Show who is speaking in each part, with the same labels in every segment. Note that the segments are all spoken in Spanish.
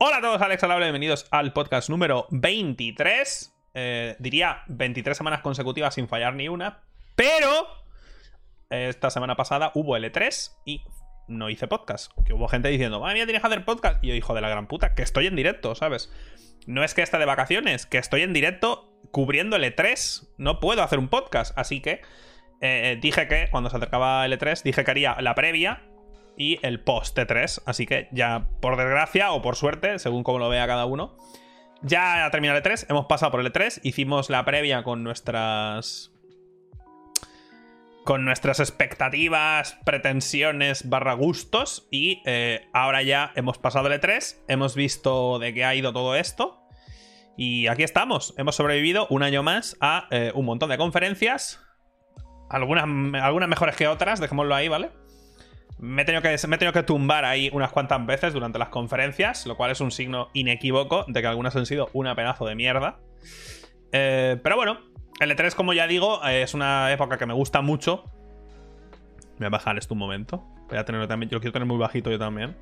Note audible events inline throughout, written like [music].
Speaker 1: Hola a todos, Alex Alable, bienvenidos al podcast número 23. Eh, diría 23 semanas consecutivas sin fallar ni una, pero esta semana pasada hubo L3 y no hice podcast. Que hubo gente diciendo, madre mía, tienes que hacer podcast. Y yo, hijo de la gran puta, que estoy en directo, ¿sabes? No es que esté de vacaciones, que estoy en directo cubriendo L3. No puedo hacer un podcast, así que eh, dije que cuando se acercaba L3, dije que haría la previa y el post T3. Así que ya, por desgracia o por suerte, según como lo vea cada uno, ya ha terminado el E3. Hemos pasado por el E3. Hicimos la previa con nuestras. Con nuestras expectativas, pretensiones, barra gustos. Y eh, ahora ya hemos pasado el E3. Hemos visto de qué ha ido todo esto. Y aquí estamos. Hemos sobrevivido un año más a eh, un montón de conferencias. Algunas, algunas mejores que otras, dejémoslo ahí, ¿vale? Me he, tenido que, me he que tumbar ahí unas cuantas veces durante las conferencias, lo cual es un signo inequívoco de que algunas han sido una pedazo de mierda. Eh, pero bueno, el E3, como ya digo, es una época que me gusta mucho. Voy a bajar esto un momento. Voy a tenerlo también. Yo lo quiero tener muy bajito yo también.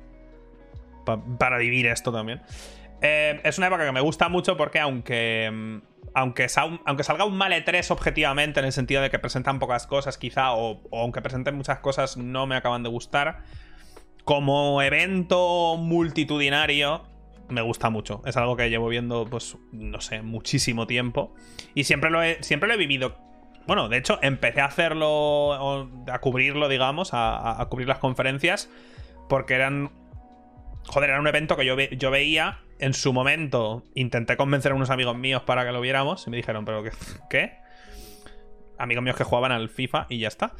Speaker 1: para vivir esto también. Eh, es una época que me gusta mucho porque aunque mm, aunque, aunque salga un mal E3 objetivamente, en el sentido de que presentan pocas cosas, quizá, o, aunque presenten muchas cosas, no me acaban de gustar. Como evento multitudinario, me gusta mucho. Es algo que llevo viendo, pues, no sé, muchísimo tiempo. Y siempre lo he, siempre lo he vivido. Bueno, de hecho, empecé a hacerlo, a cubrirlo, digamos, a, cubrir las conferencias, porque eran. Joder, era un evento que yo, yo veía en su momento intenté convencer a unos amigos míos para que lo viéramos y me dijeron, pero ¿qué? ¿Qué? Amigos míos que jugaban al FIFA y ya está.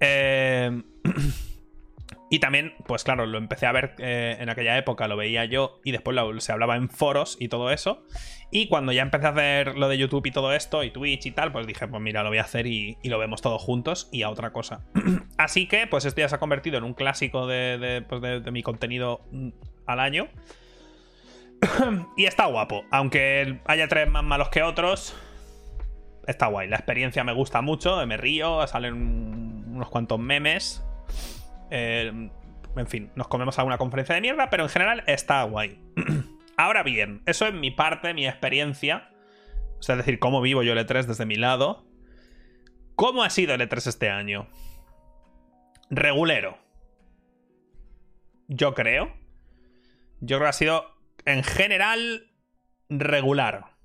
Speaker 1: Eh, [clears throat] y también, pues claro, lo empecé a ver eh, en aquella época, lo veía yo y después se hablaba en foros y todo eso. Y cuando ya empecé a hacer lo de YouTube y todo esto, y Twitch y tal, pues dije, pues mira, lo voy a hacer y, lo vemos todos juntos y a otra cosa. [clears throat] Así que, pues esto ya se ha convertido en un clásico de, pues de mi contenido mm, al año. [clears throat] y está guapo. Aunque haya tres más malos que otros, está guay. La experiencia me gusta mucho, me río, salen unos cuantos memes. Eh, en fin, nos comemos alguna conferencia de mierda, pero en general está guay. [clears throat] Ahora bien, eso es mi parte, mi experiencia. O sea, es decir, cómo vivo yo el E3 desde mi lado. ¿Cómo ha sido el E3 este año? Regulero. Yo creo. Yo creo que ha sido en general, regular.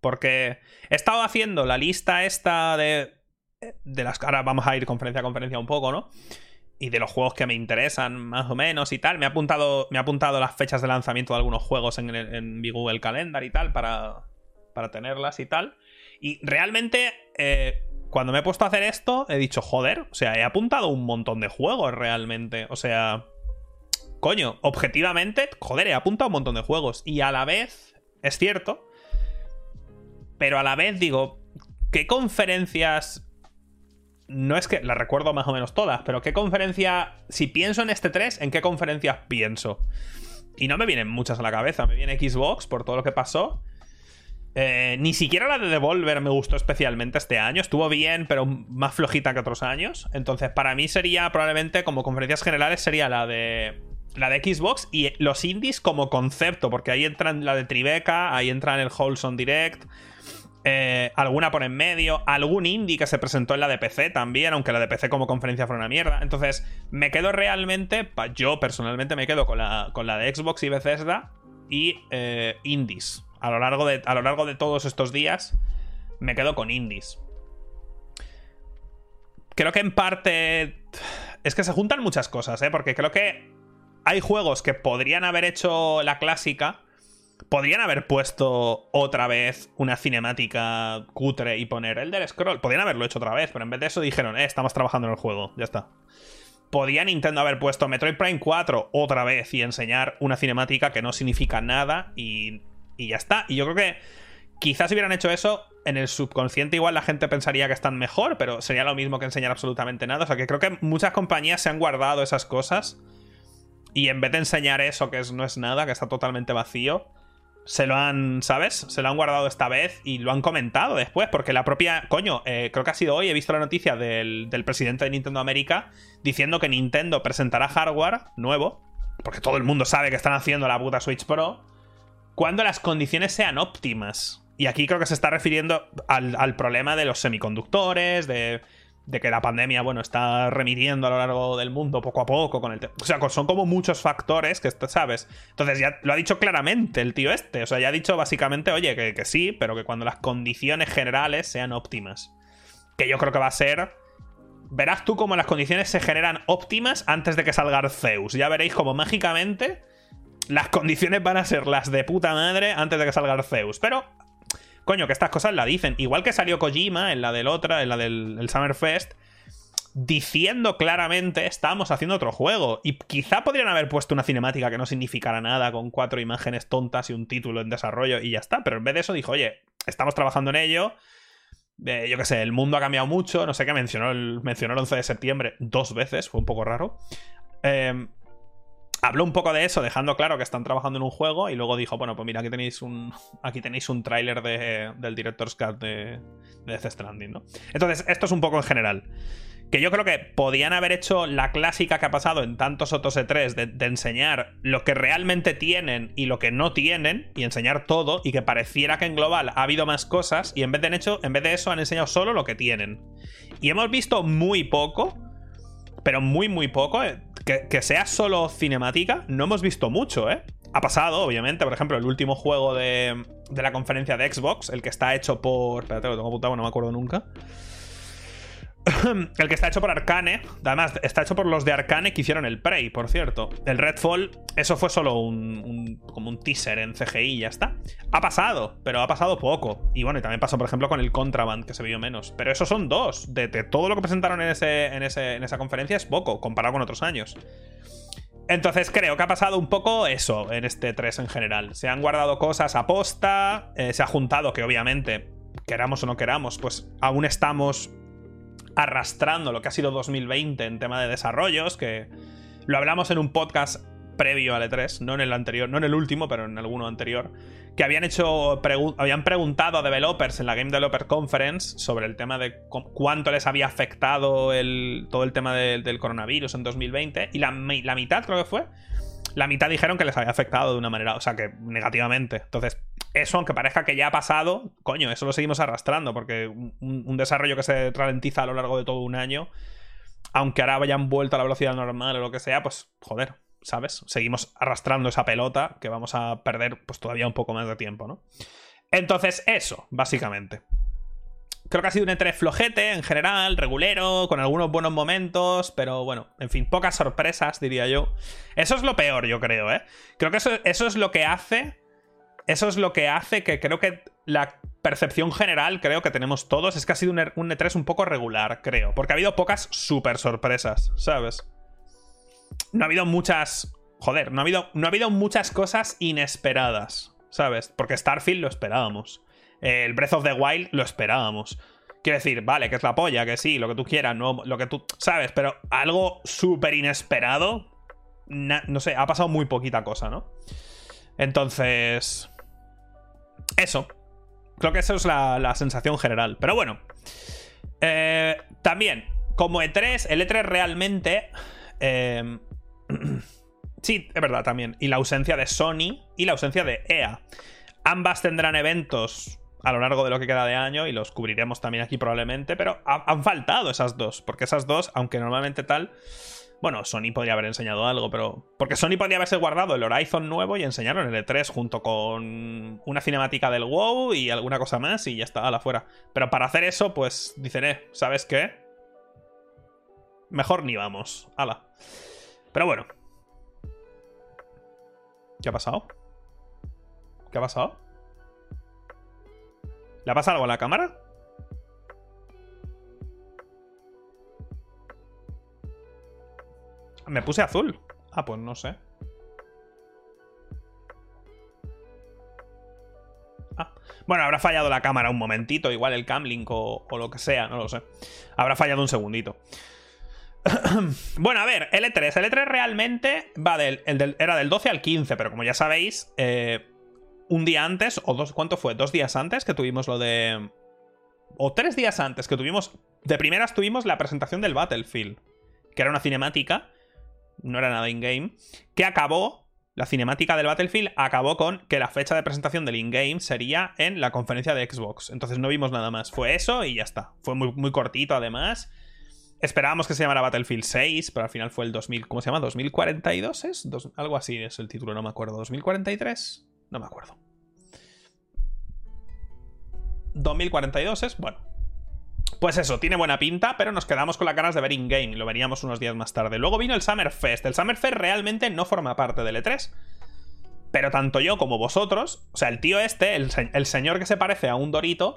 Speaker 1: Porque he estado haciendo la lista esta de. De las. Ahora vamos a ir conferencia a conferencia un poco, ¿no? Y de los juegos que me interesan, más o menos, y tal. Me ha apuntado, me ha apuntado las fechas de lanzamiento de algunos juegos en, mi Google Calendar y tal, para, para tenerlas y tal. Y realmente, eh, cuando me he puesto a hacer esto, he dicho, joder, o sea, he apuntado un montón de juegos realmente. O sea, coño, objetivamente, joder, he apuntado un montón de juegos. Y a la vez, es cierto, pero a la vez digo, ¿qué conferencias... No es que las recuerdo más o menos todas, pero ¿qué conferencia... Si pienso en este 3, ¿en qué conferencias pienso? Y no me vienen muchas a la cabeza. Me viene Xbox por todo lo que pasó. Eh, ni siquiera la de Devolver me gustó especialmente este año. Estuvo bien, pero más flojita que otros años. Entonces, para mí sería probablemente, como conferencias generales, sería la de la de Xbox y los indies como concepto, porque ahí entran la de Tribeca, ahí entran el Wholesome Direct, eh, alguna por en medio, algún indie que se presentó en la de PC también, aunque la de PC como conferencia fue una mierda. Entonces, me quedo realmente, yo personalmente me quedo con la, con la de Xbox y Bethesda y eh, indies. A lo, largo de, a lo largo de todos estos días, me quedo con indies. Creo que en parte... Es que se juntan muchas cosas, ¿eh? Porque creo que hay juegos que podrían haber hecho la clásica. Podrían haber puesto otra vez una cinemática cutre y poner el del scroll. Podrían haberlo hecho otra vez, pero en vez de eso dijeron, eh, estamos trabajando en el juego, ya está. Podía Nintendo haber puesto Metroid Prime 4 otra vez y enseñar una cinemática que no significa nada y, y ya está. Y yo creo que quizás hubieran hecho eso, en el subconsciente igual la gente pensaría que están mejor, pero sería lo mismo que enseñar absolutamente nada. O sea que creo que muchas compañías se han guardado esas cosas y en vez de enseñar eso, que no es nada, que está totalmente vacío, se lo han, ¿sabes? Se lo han guardado esta vez y lo han comentado después, porque la propia, coño, eh, creo que ha sido hoy, he visto la noticia del, presidente de Nintendo América diciendo que Nintendo presentará hardware nuevo, porque todo el mundo sabe que están haciendo la puta Switch Pro, cuando las condiciones sean óptimas. Y aquí creo que se está refiriendo al, problema de los semiconductores, de, que la pandemia, bueno, está remitiendo a lo largo del mundo poco a poco con el... O sea, son como muchos factores que, ¿sabes? Entonces ya lo ha dicho claramente el tío este. O sea, ya ha dicho básicamente, oye, que, que sí, pero que cuando las condiciones generales sean óptimas. Que yo creo que va a ser verás tú cómo las condiciones se generan óptimas antes de que salga Arceus. Ya veréis cómo mágicamente las condiciones van a ser las de puta madre antes de que salga Arceus. Pero, coño, que estas cosas la dicen. Igual que salió Kojima en la del otra, en la del Summerfest, diciendo claramente estamos haciendo otro juego. Y quizá podrían haber puesto una cinemática que no significara nada, con cuatro imágenes tontas y un título en desarrollo y ya está. Pero en vez de eso dijo, oye, estamos trabajando en ello yo qué sé, el mundo ha cambiado mucho, no sé qué, mencionó el, mencionó el 11 de septiembre dos veces, fue un poco raro. Em, habló un poco de eso, dejando claro que están trabajando en un juego y luego dijo, bueno, pues mira, aquí tenéis un, aquí tenéis un tráiler de, del Director's Cut de, de Stranding, ¿no? Entonces, esto es un poco en general que yo creo que podían haber hecho la clásica que ha pasado en tantos otros E3 de, enseñar lo que realmente tienen y lo que no tienen y enseñar todo y que pareciera que en global ha habido más cosas y en vez de, hecho, en vez de eso han enseñado solo lo que tienen. Y hemos visto muy poco, pero muy muy poco, eh, que, sea solo cinemática, no hemos visto mucho, ¿eh? Ha pasado, obviamente, por ejemplo, el último juego de, de la conferencia de Xbox, el que está hecho por... Espérate, lo tengo apuntado, no me acuerdo nunca. [clears throat] el que está hecho por Arcane, además está hecho por los de Arcane que hicieron el Prey, por cierto. El Redfall, eso fue solo un, como un teaser en CGI y ya está. Ha pasado, pero ha pasado poco. Y bueno, y también pasó, por ejemplo, con el Contraband, que se vio menos. Pero esos son dos. De, todo lo que presentaron en, ese, en, ese, en esa conferencia es poco, comparado con otros años. Entonces creo que ha pasado un poco eso en este 3 en general. Se han guardado cosas a posta, eh, se ha juntado que obviamente, queramos o no queramos, pues aún estamos arrastrando lo que ha sido 2020 en tema de desarrollos, que lo hablamos en un podcast previo al E3, no en el anterior, no en el último, pero en alguno anterior, que habían hecho habían preguntado a developers en la Game Developer Conference sobre el tema de cuánto les había afectado el, todo el tema del coronavirus en 2020 y la, la mitad creo que fue la mitad dijeron que les había afectado de una manera, o sea, que negativamente. Entonces, eso, aunque parezca que ya ha pasado, coño, eso lo seguimos arrastrando, porque un, desarrollo que se ralentiza a lo largo de todo un año, aunque ahora hayan vuelto a la velocidad normal o lo que sea, pues, joder, ¿sabes? Seguimos arrastrando esa pelota que vamos a perder, pues, todavía un poco más de tiempo, ¿no? Entonces, eso, básicamente. Creo que ha sido un E3 flojete en general, regulero, con algunos buenos momentos, pero bueno, en fin, pocas sorpresas, diría yo. Eso es lo peor, yo creo, ¿eh? Creo que eso, eso es lo que hace. Eso es lo que hace que creo que la percepción general, creo que tenemos todos, es que ha sido un, E3 un poco regular, creo. Porque ha habido pocas super sorpresas, ¿sabes? No ha habido muchas. Joder, no ha habido, no ha habido muchas cosas inesperadas, ¿sabes? Porque Starfield lo esperábamos el Breath of the Wild lo esperábamos. Quiero decir, vale, que es la polla, que sí, lo que tú quieras, no, lo que tú sabes, pero algo súper inesperado, no sé, ha pasado muy poquita cosa, ¿no? Entonces, eso. Creo que eso es la, sensación general. Pero bueno, eh, también, como E3, el E3 realmente... Eh, [clears throat] sí, es verdad también. Y la ausencia de Sony y la ausencia de EA. Ambas tendrán eventos a lo largo de lo que queda de año y los cubriremos también aquí probablemente, pero han faltado esas dos, porque esas dos, aunque normalmente tal, bueno, Sony podría haber enseñado algo, pero porque Sony podría haberse guardado el Horizon nuevo y enseñaron el E3 junto con una cinemática del WoW y alguna cosa más y ya está, a fuera. Pero para hacer eso, pues dicen, eh, ¿sabes qué? Mejor ni vamos, ala. Pero bueno. ¿Qué ha pasado? ¿Qué ha pasado? ¿Le ha pasado algo a la cámara? Me puse azul. Ah, pues no sé. Ah. Bueno, habrá fallado la cámara un momentito, igual el camlink o, o lo que sea, no lo sé. Habrá fallado un segundito. [clears throat] bueno, a ver, L3. L3 realmente va del, era del 12 al 15, pero como ya sabéis, eh, un día antes, o dos, ¿cuánto fue? ¿Dos días antes que tuvimos lo de... O tres días antes que tuvimos... De primeras tuvimos la presentación del Battlefield, que era una cinemática, no era nada in-game, que acabó la cinemática del Battlefield acabó con que la fecha de presentación del in-game sería en la conferencia de Xbox. Entonces no vimos nada más. Fue eso y ya está. Fue muy, muy cortito además. Esperábamos que se llamara Battlefield 6, pero al final fue el 2000. ¿Cómo se llama? ¿2042 es? algo así es el título, no me acuerdo. ¿2043? No me acuerdo. 2042 es, bueno. Pues eso, tiene buena pinta, pero nos quedamos con las ganas de ver in-game. Lo veríamos unos días más tarde. Luego vino el Summerfest. El Summerfest realmente no forma parte del E3. Pero tanto yo como vosotros, o sea, el tío este, el, señor que se parece a un Dorito,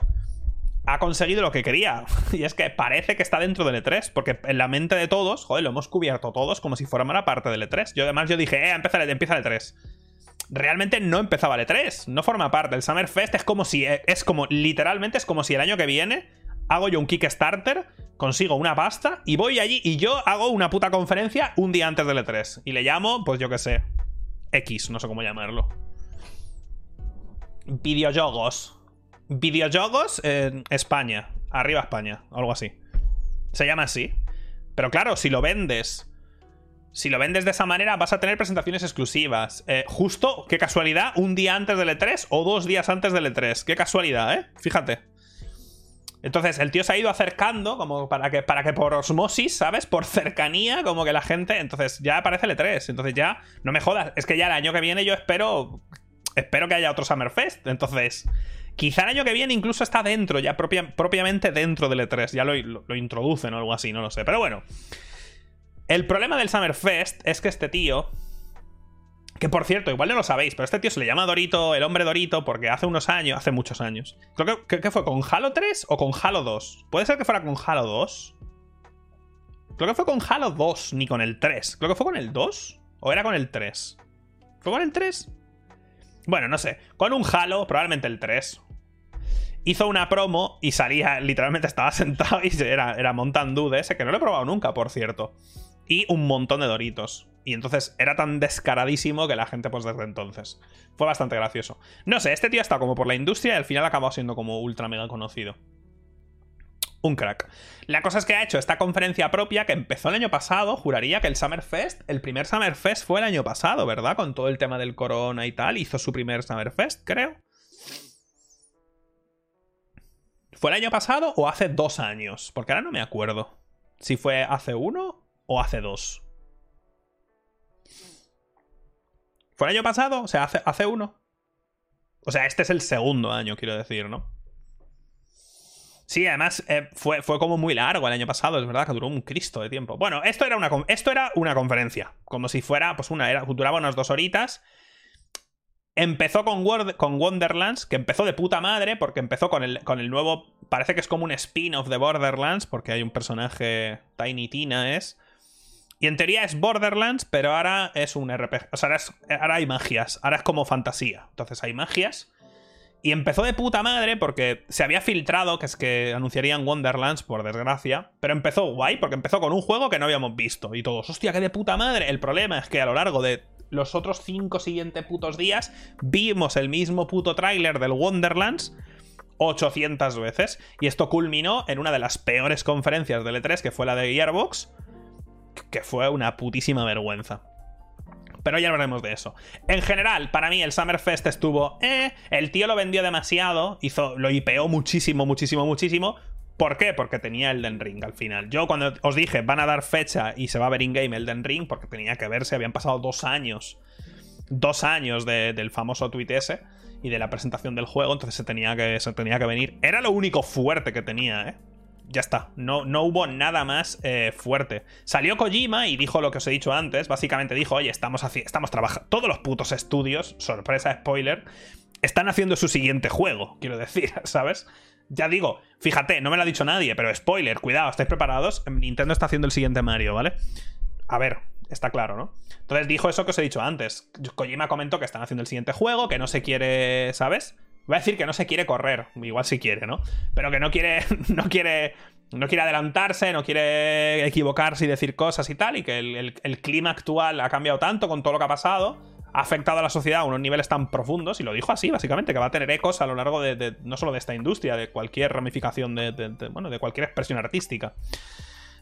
Speaker 1: ha conseguido lo que quería. [laughs] Y es que parece que está dentro del E3, porque en la mente de todos, joder, lo hemos cubierto todos como si fuera parte del E3. Yo además yo dije, eh, empieza el, empieza el E3. Realmente no empezaba el E3, no forma parte. El Summerfest es como si, es como, literalmente es como si el año que viene hago yo un Kickstarter, consigo una pasta y voy allí y yo hago una puta conferencia un día antes del E3. Y le llamo, pues yo qué sé, X, no sé cómo llamarlo. Videojogos videojuegos en España. Arriba España, algo así. Se llama así. Pero claro, si lo vendes. Si lo vendes de esa manera, vas a tener presentaciones exclusivas. Eh, justo, qué casualidad, un día antes del E3 o dos días antes del E3. Qué casualidad, ¿eh? Fíjate. Entonces, el tío se ha ido acercando, como para que, para que por osmosis, ¿sabes? Por cercanía, como que la gente. Entonces, ya aparece el E3. Entonces, ya, no me jodas. Es que ya el año que viene yo espero. Espero que haya otro Summerfest. Entonces, Quizá el año que viene incluso está dentro, ya propiamente dentro del E3. Ya lo, lo, introducen o algo así, no lo sé. Pero bueno. El problema del Summerfest es que este tío. Que por cierto, igual no lo sabéis, pero este tío se le llama Dorito, el hombre Dorito, porque hace unos años, hace muchos años. Creo que, que fue con Halo 3 o con Halo 2. Puede ser que fuera con Halo 2. Creo que fue con Halo 2, ni con el 3. Creo que fue con el 2. ¿O era con el 3? ¿Fue con el 3? Bueno, no sé. Con un Halo, probablemente el 3 hizo una promo y salía, literalmente estaba [laughs] sentado y era, era Mountain de ese, que no lo he probado nunca, por cierto. Y un montón de Doritos. Y entonces era tan descaradísimo que la gente, pues desde entonces. Fue bastante gracioso. No sé, este tío estado como por la industria y al final acabado siendo como ultra mega conocido. Un crack. La cosa es que ha hecho esta conferencia propia que empezó el año pasado. Juraría que el Summerfest, el primer Summerfest fue el año pasado, ¿verdad? Con todo el tema del corona y tal. Hizo su primer Summerfest, creo. ¿Fue el año pasado o hace dos años? Porque ahora no me acuerdo. Si fue hace uno o hace dos. ¿Fue el año pasado? O sea, hace, hace uno. O sea, este es el segundo año, quiero decir, ¿no? Sí, además eh, fue, fue, como muy largo el año pasado, es verdad que duró un cristo de tiempo. Bueno, esto era una, esto era una conferencia, como si fuera, pues una, era, duraba unas dos horitas Empezó con, con, Wonderlands, que empezó de puta madre, porque empezó con el, con el nuevo. Parece que es como un spin-off de Borderlands, porque hay un personaje. Tiny Tina es. Y en teoría es Borderlands, pero ahora es un RPG. O sea, ahora, hay magias. Ahora es como fantasía. Entonces hay magias. Y empezó de puta madre porque se había filtrado que es que anunciarían Wonderlands, por desgracia. Pero empezó guay porque empezó con un juego que no habíamos visto. Y todos, hostia, qué de puta madre. El problema es que a lo largo de los otros cinco siguientes putos días vimos el mismo puto tráiler del Wonderlands 800 veces. Y esto culminó en una de las peores conferencias del E3, que fue la de Gearbox, que fue una putísima vergüenza. Pero ya hablaremos de eso. En general, para mí el Summerfest estuvo... Eh, el tío lo vendió demasiado, hizo, lo hipeó muchísimo, muchísimo, muchísimo. ¿Por qué? Porque tenía Elden Ring al final. Yo cuando os dije van a dar fecha y se va a ver in-game Elden Ring, porque tenía que verse, habían pasado dos años. Dos años del famoso tweet ese y de la presentación del juego, entonces se tenía que, se tenía que venir. Era lo único fuerte que tenía, ¿eh? Ya está, no, no hubo nada más eh, fuerte. Salió Kojima y dijo lo que os he dicho antes, básicamente dijo, oye, estamos, estamos trabajando, todos los putos estudios, sorpresa, spoiler, están haciendo su siguiente juego, quiero decir, [laughs] ¿sabes? Ya digo, fíjate, no me lo ha dicho nadie, pero spoiler, cuidado, ¿estáis preparados? Nintendo está haciendo el siguiente Mario, ¿vale? A ver, está claro, ¿no? Entonces dijo eso que os he dicho antes. Kojima comentó que están haciendo el siguiente juego, que no se quiere, ¿sabes? Voy a decir que no se quiere correr, igual si quiere, ¿no? Pero que no quiere, [laughs] no quiere, no quiere adelantarse, no quiere equivocarse y decir cosas y tal, y que el clima actual ha cambiado tanto con todo lo que ha pasado ha afectado a la sociedad a unos niveles tan profundos, y lo dijo así, básicamente, que va a tener ecos a lo largo de, no solo de esta industria, de cualquier ramificación de, bueno, de cualquier expresión artística.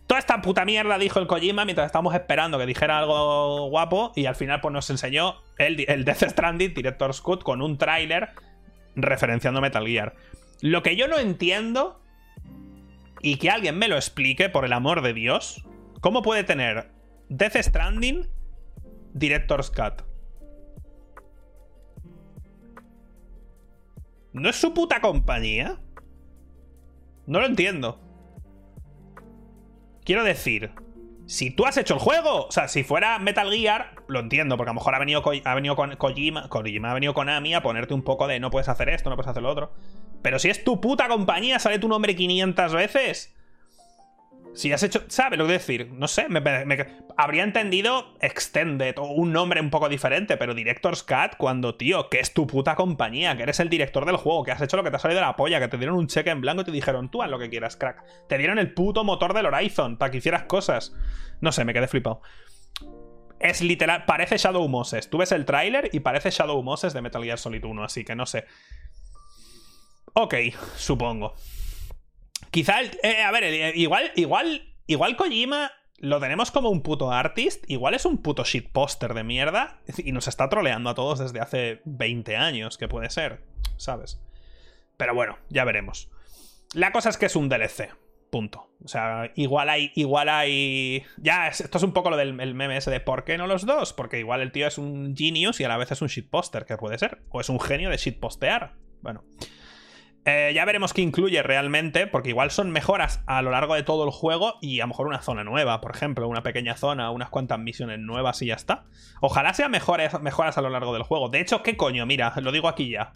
Speaker 1: Toda esta puta mierda dijo el Kojima mientras estábamos esperando que dijera algo guapo y al final pues nos enseñó el, el Death Stranding Director's Cut con un tráiler referenciando Metal Gear. Lo que yo no entiendo y que alguien me lo explique, por el amor de Dios, ¿cómo puede tener Death Stranding Director's Cut? ¿No es su puta compañía? No lo entiendo. Quiero decir, si tú has hecho el juego, o sea, si fuera Metal Gear, lo entiendo, porque a lo mejor ha venido, ha venido con Kojima, Kojima, ha venido Konami a ponerte un poco de no puedes hacer esto, no puedes hacer lo otro. Pero si es tu puta compañía, sale tu nombre 500 veces. Si has hecho. ¿Sabes lo que decir? No sé. Me, habría entendido Extended o un nombre un poco diferente, pero Director's Cut, cuando, tío, que es tu puta compañía, que eres el director del juego, que has hecho lo que te ha salido de la polla, que te dieron un cheque en blanco y te dijeron, tú haz lo que quieras, crack. Te dieron el puto motor del Horizon para que hicieras cosas. No sé, me quedé flipado. Es literal, parece Shadow Moses. Tú ves el tráiler y parece Shadow Moses de Metal Gear Solid 1, así que no sé. Ok, supongo. Quizá, eh, a ver, eh, igual, igual, igual Kojima lo tenemos como un puto artist, igual es un puto shitposter de mierda [laughs] y nos está troleando a todos desde hace 20 años, que puede ser, ¿sabes? Pero bueno, ya veremos. La cosa es que es un DLC, punto. O sea, igual hay, igual hay... Ya, esto es un poco lo del meme ese de ¿por qué no los dos? Porque igual el tío es un genius y a la vez es un shitposter, que puede ser. O es un genio de shitpostear. Bueno. Eh, ya veremos qué incluye realmente, porque igual son mejoras a lo largo de todo el juego y a lo mejor una zona nueva, por ejemplo, una pequeña zona, unas cuantas misiones nuevas y ya está. Ojalá sean mejores, mejoras a lo largo del juego. De hecho, ¿qué coño? Mira, lo digo aquí ya.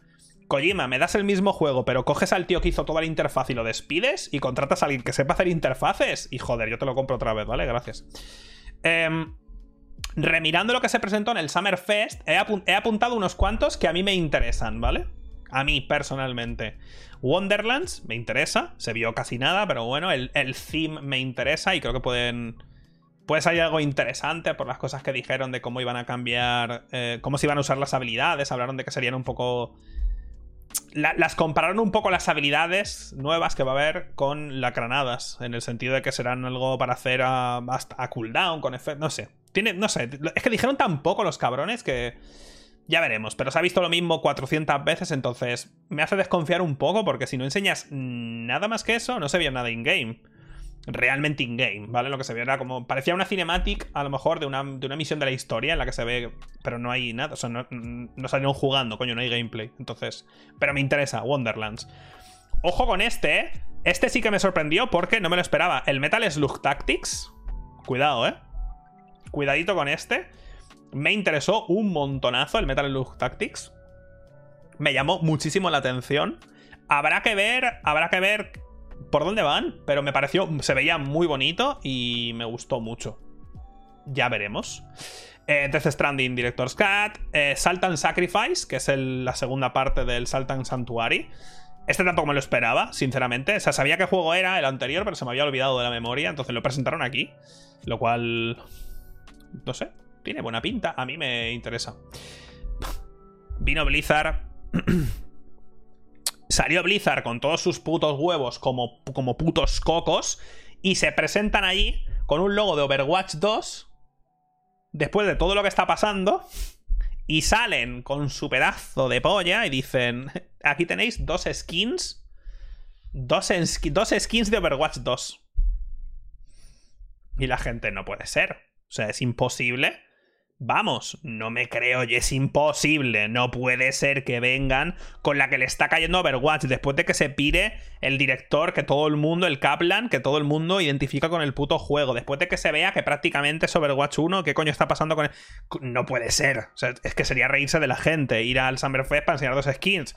Speaker 1: Kojima, me das el mismo juego, pero coges al tío que hizo toda la interfaz y lo despides y contratas a alguien que sepa hacer interfaces y joder, yo te lo compro otra vez, ¿vale? Gracias. Em, remirando lo que se presentó en el Summer Fest, he apuntado unos cuantos que a mí me interesan, ¿vale? A mí personalmente. Wonderlands me interesa, se vio casi nada, pero bueno, el, el theme me interesa y creo que pueden... Puede salir algo interesante por las cosas que dijeron de cómo iban a cambiar, eh, cómo se iban a usar las habilidades, hablaron de que serían un poco... las compararon un poco las habilidades nuevas que va a haber con las granadas, en el sentido de que serán algo para hacer a, a cooldown, con efecto, no sé. Tiene, no sé, es que dijeron tan poco los cabrones que ya veremos, pero se ha visto lo mismo 400 veces, entonces me hace desconfiar un poco porque si no enseñas nada más que eso, no se veía nada in-game. Realmente in-game, ¿vale? Lo que se ve era como... Parecía una cinematic, a lo mejor, de una, de una misión de la historia en la que se ve... Pero no hay nada, o sea, no, no salieron jugando, coño, no hay gameplay. Entonces... Pero me interesa, Wonderlands. Ojo con este, ¿eh? Este sí que me sorprendió porque no me lo esperaba. El Metal Slug Tactics. Cuidado, ¿eh? Cuidadito con este. Me interesó un montonazo el Metal Slug Tactics. Me llamó muchísimo la atención. Habrá que ver, habrá que ver por dónde van, pero me pareció, se veía muy bonito y me gustó mucho. Ya veremos. Eh, Death Stranding Director's Cut, eh, Sacrifice, que es la segunda parte del Sultan Sanctuary. Este tampoco me lo esperaba, sinceramente. O sea, sabía qué juego era el anterior, pero se me había olvidado de la memoria, entonces lo presentaron aquí. Lo cual... No sé, tiene buena pinta, a mí me interesa. Vino Blizzard. [clears throat] Salió Blizzard con todos sus putos huevos como, como putos cocos y se presentan allí con un logo de Overwatch 2 después de todo lo que está pasando y salen con su pedazo de polla y dicen, [laughs] aquí tenéis dos skins, dos, dos skins de Overwatch 2. Y la gente no puede ser. O sea, es imposible Vamos, no me creo y es imposible. No puede ser que vengan con la que le está cayendo Overwatch después de que se pire el director que todo el mundo, el Kaplan, que todo el mundo identifica con el puto juego. Después de que se vea que prácticamente es Overwatch 1, ¿qué coño está pasando con él? No puede ser. O sea, es que sería reírse de la gente, ir al Summerfest para enseñar dos skins.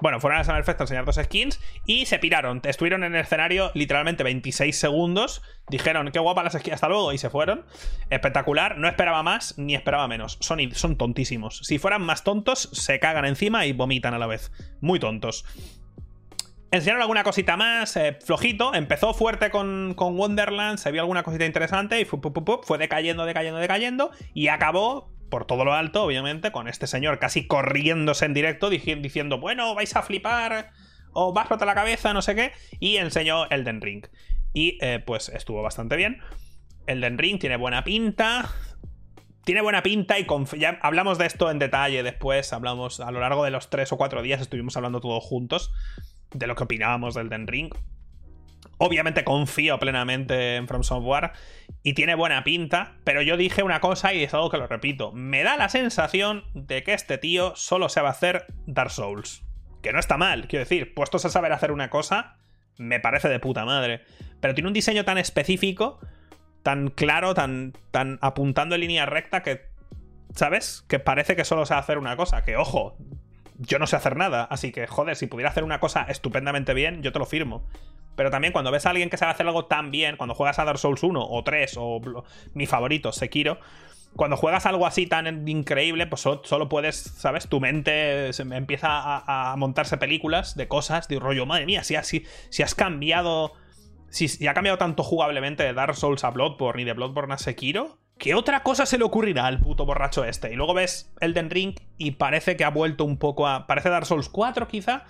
Speaker 1: Bueno, fueron a Summerfest a enseñar dos skins y se piraron. Estuvieron en el escenario literalmente 26 segundos. Dijeron, qué guapa las skins, hasta luego, y se fueron. Espectacular, no esperaba más ni esperaba menos. Son, son tontísimos. Si fueran más tontos, se cagan encima y vomitan a la vez. Muy tontos. Enseñaron alguna cosita más, eh, flojito. Empezó fuerte con, con, Wonderland, se vio alguna cosita interesante y fue, fue decayendo, decayendo, decayendo. Y acabó por todo lo alto, obviamente, con este señor casi corriéndose en directo diciendo, bueno, vais a flipar o va a explotar la cabeza, no sé qué, y enseñó Elden Ring. Y eh, pues estuvo bastante bien. Elden Ring tiene buena pinta. Tiene buena pinta y ya hablamos de esto en detalle después. Hablamos a lo largo de los tres o cuatro días, estuvimos hablando todos juntos de lo que opinábamos del Elden Ring. Obviamente confío plenamente en From Software y tiene buena pinta, pero yo dije una cosa y es algo que lo repito. Me da la sensación de que este tío solo se va a hacer Dark Souls. Que no está mal, quiero decir, puestos a saber hacer una cosa, me parece de puta madre. Pero tiene un diseño tan específico, tan claro, tan, tan apuntando en línea recta que, ¿sabes? Que parece que solo a hacer una cosa. Que ojo, yo no sé hacer nada, así que joder, si pudiera hacer una cosa estupendamente bien, yo te lo firmo. Pero también cuando ves a alguien que sabe hacer algo tan bien, cuando juegas a Dark Souls 1 o 3 o mi favorito, Sekiro, cuando juegas algo así tan increíble, pues solo, puedes, ¿sabes? Tu mente empieza a, montarse películas de cosas, de rollo, madre mía, si, si, si has cambiado. Si, ha cambiado tanto jugablemente de Dark Souls a Bloodborne y de Bloodborne a Sekiro, ¿qué otra cosa se le ocurrirá al puto borracho este? Y luego ves Elden Ring y parece que ha vuelto un poco a. Parece Dark Souls 4, quizá.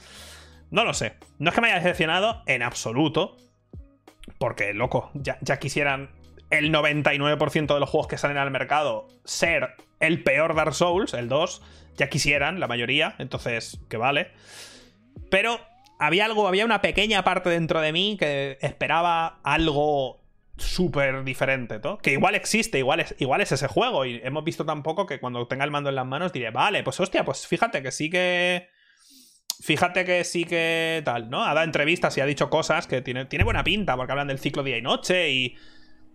Speaker 1: No lo sé. No es que me haya decepcionado en absoluto. Porque, loco, ya, quisieran el 99% de los juegos que salen al mercado ser el peor Dark Souls, el 2. Ya quisieran, la mayoría. Entonces, que vale. Pero había algo, había una pequeña parte dentro de mí que esperaba algo súper diferente, ¿no? Que igual existe, igual es, igual es ese juego. Y hemos visto tampoco que cuando tenga el mando en las manos diré, vale, pues hostia, pues fíjate que sí que fíjate que sí que tal, ¿no? Ha dado entrevistas y ha dicho cosas que tiene, tiene buena pinta, porque hablan del ciclo día y noche y,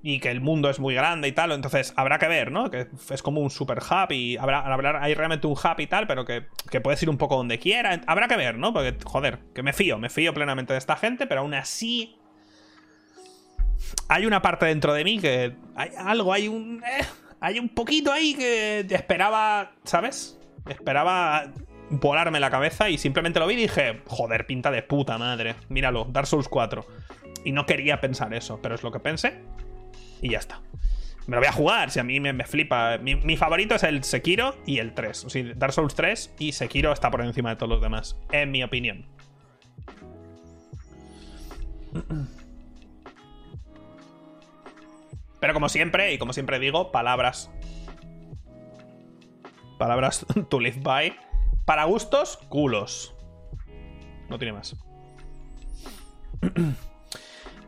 Speaker 1: y que el mundo es muy grande y tal. Entonces, habrá que ver, ¿no? Que es como un super hub y habrá, habrá hay realmente un hub y tal, pero que, que puedes ir un poco donde quiera. Habrá que ver, ¿no? Porque, joder, que me fío, me fío plenamente de esta gente, pero aún así. Hay una parte dentro de mí que. Hay algo, hay un. Eh, hay un poquito ahí que esperaba. ¿Sabes? Esperaba volarme la cabeza y simplemente lo vi y dije, joder, pinta de puta madre. Míralo, Dark Souls 4. Y no quería pensar eso, pero es lo que pensé. Y ya está. Me lo voy a jugar, si a mí me, flipa. Mi, favorito es el Sekiro y el 3. O sea, Dark Souls 3 y Sekiro está por encima de todos los demás, en mi opinión. Pero como siempre, y como siempre digo, palabras. Palabras [laughs] to live by. Para gustos, culos. No tiene más. [clears throat]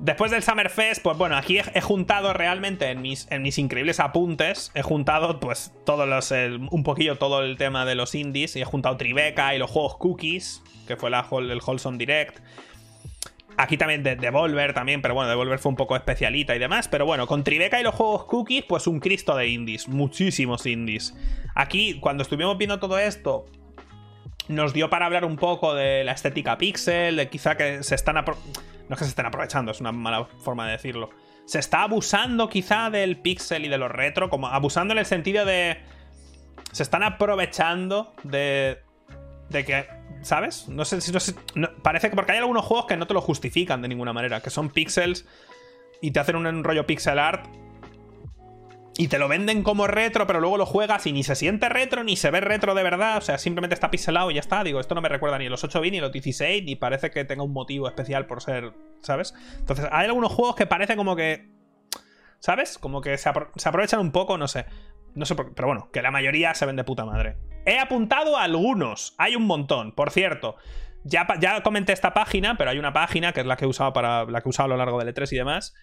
Speaker 1: Después del Summerfest, pues bueno, aquí he, juntado realmente en mis, en mis increíbles apuntes, he juntado pues todos los, un poquillo todo el tema de los indies, y he juntado Tribeca y los juegos Cookies, que fue la, el Wholesome Direct. Aquí también de Devolver también, pero bueno, Devolver fue un poco especialita y demás. Pero bueno, con Tribeca y los juegos Cookies, pues un Cristo de indies, muchísimos indies. Aquí, cuando estuvimos viendo todo esto, nos dio para hablar un poco de la estética pixel, de quizá que se están... No es que se estén aprovechando, es una mala forma de decirlo. Se está abusando quizá del pixel y de lo retro, como abusando en el sentido de... Se están aprovechando de... De que... ¿Sabes? No sé si... parece que porque hay algunos juegos que no te lo justifican de ninguna manera, que son pixels y te hacen un rollo pixel art y te lo venden como retro, pero luego lo juegas y ni se siente retro, ni se ve retro de verdad. O sea, simplemente está pixelado y ya está. Digo, esto no me recuerda ni los 8 bits ni los 16, ni parece que tenga un motivo especial por ser, ¿sabes? Entonces, hay algunos juegos que parece como que. ¿Sabes? Como que se, aprovechan un poco, no sé. No sé por qué, pero bueno, que la mayoría se ven de puta madre. He apuntado algunos, hay un montón. Por cierto, ya, ya comenté esta página, pero hay una página que es la que he usado para la que he usado a lo largo del E3 y demás,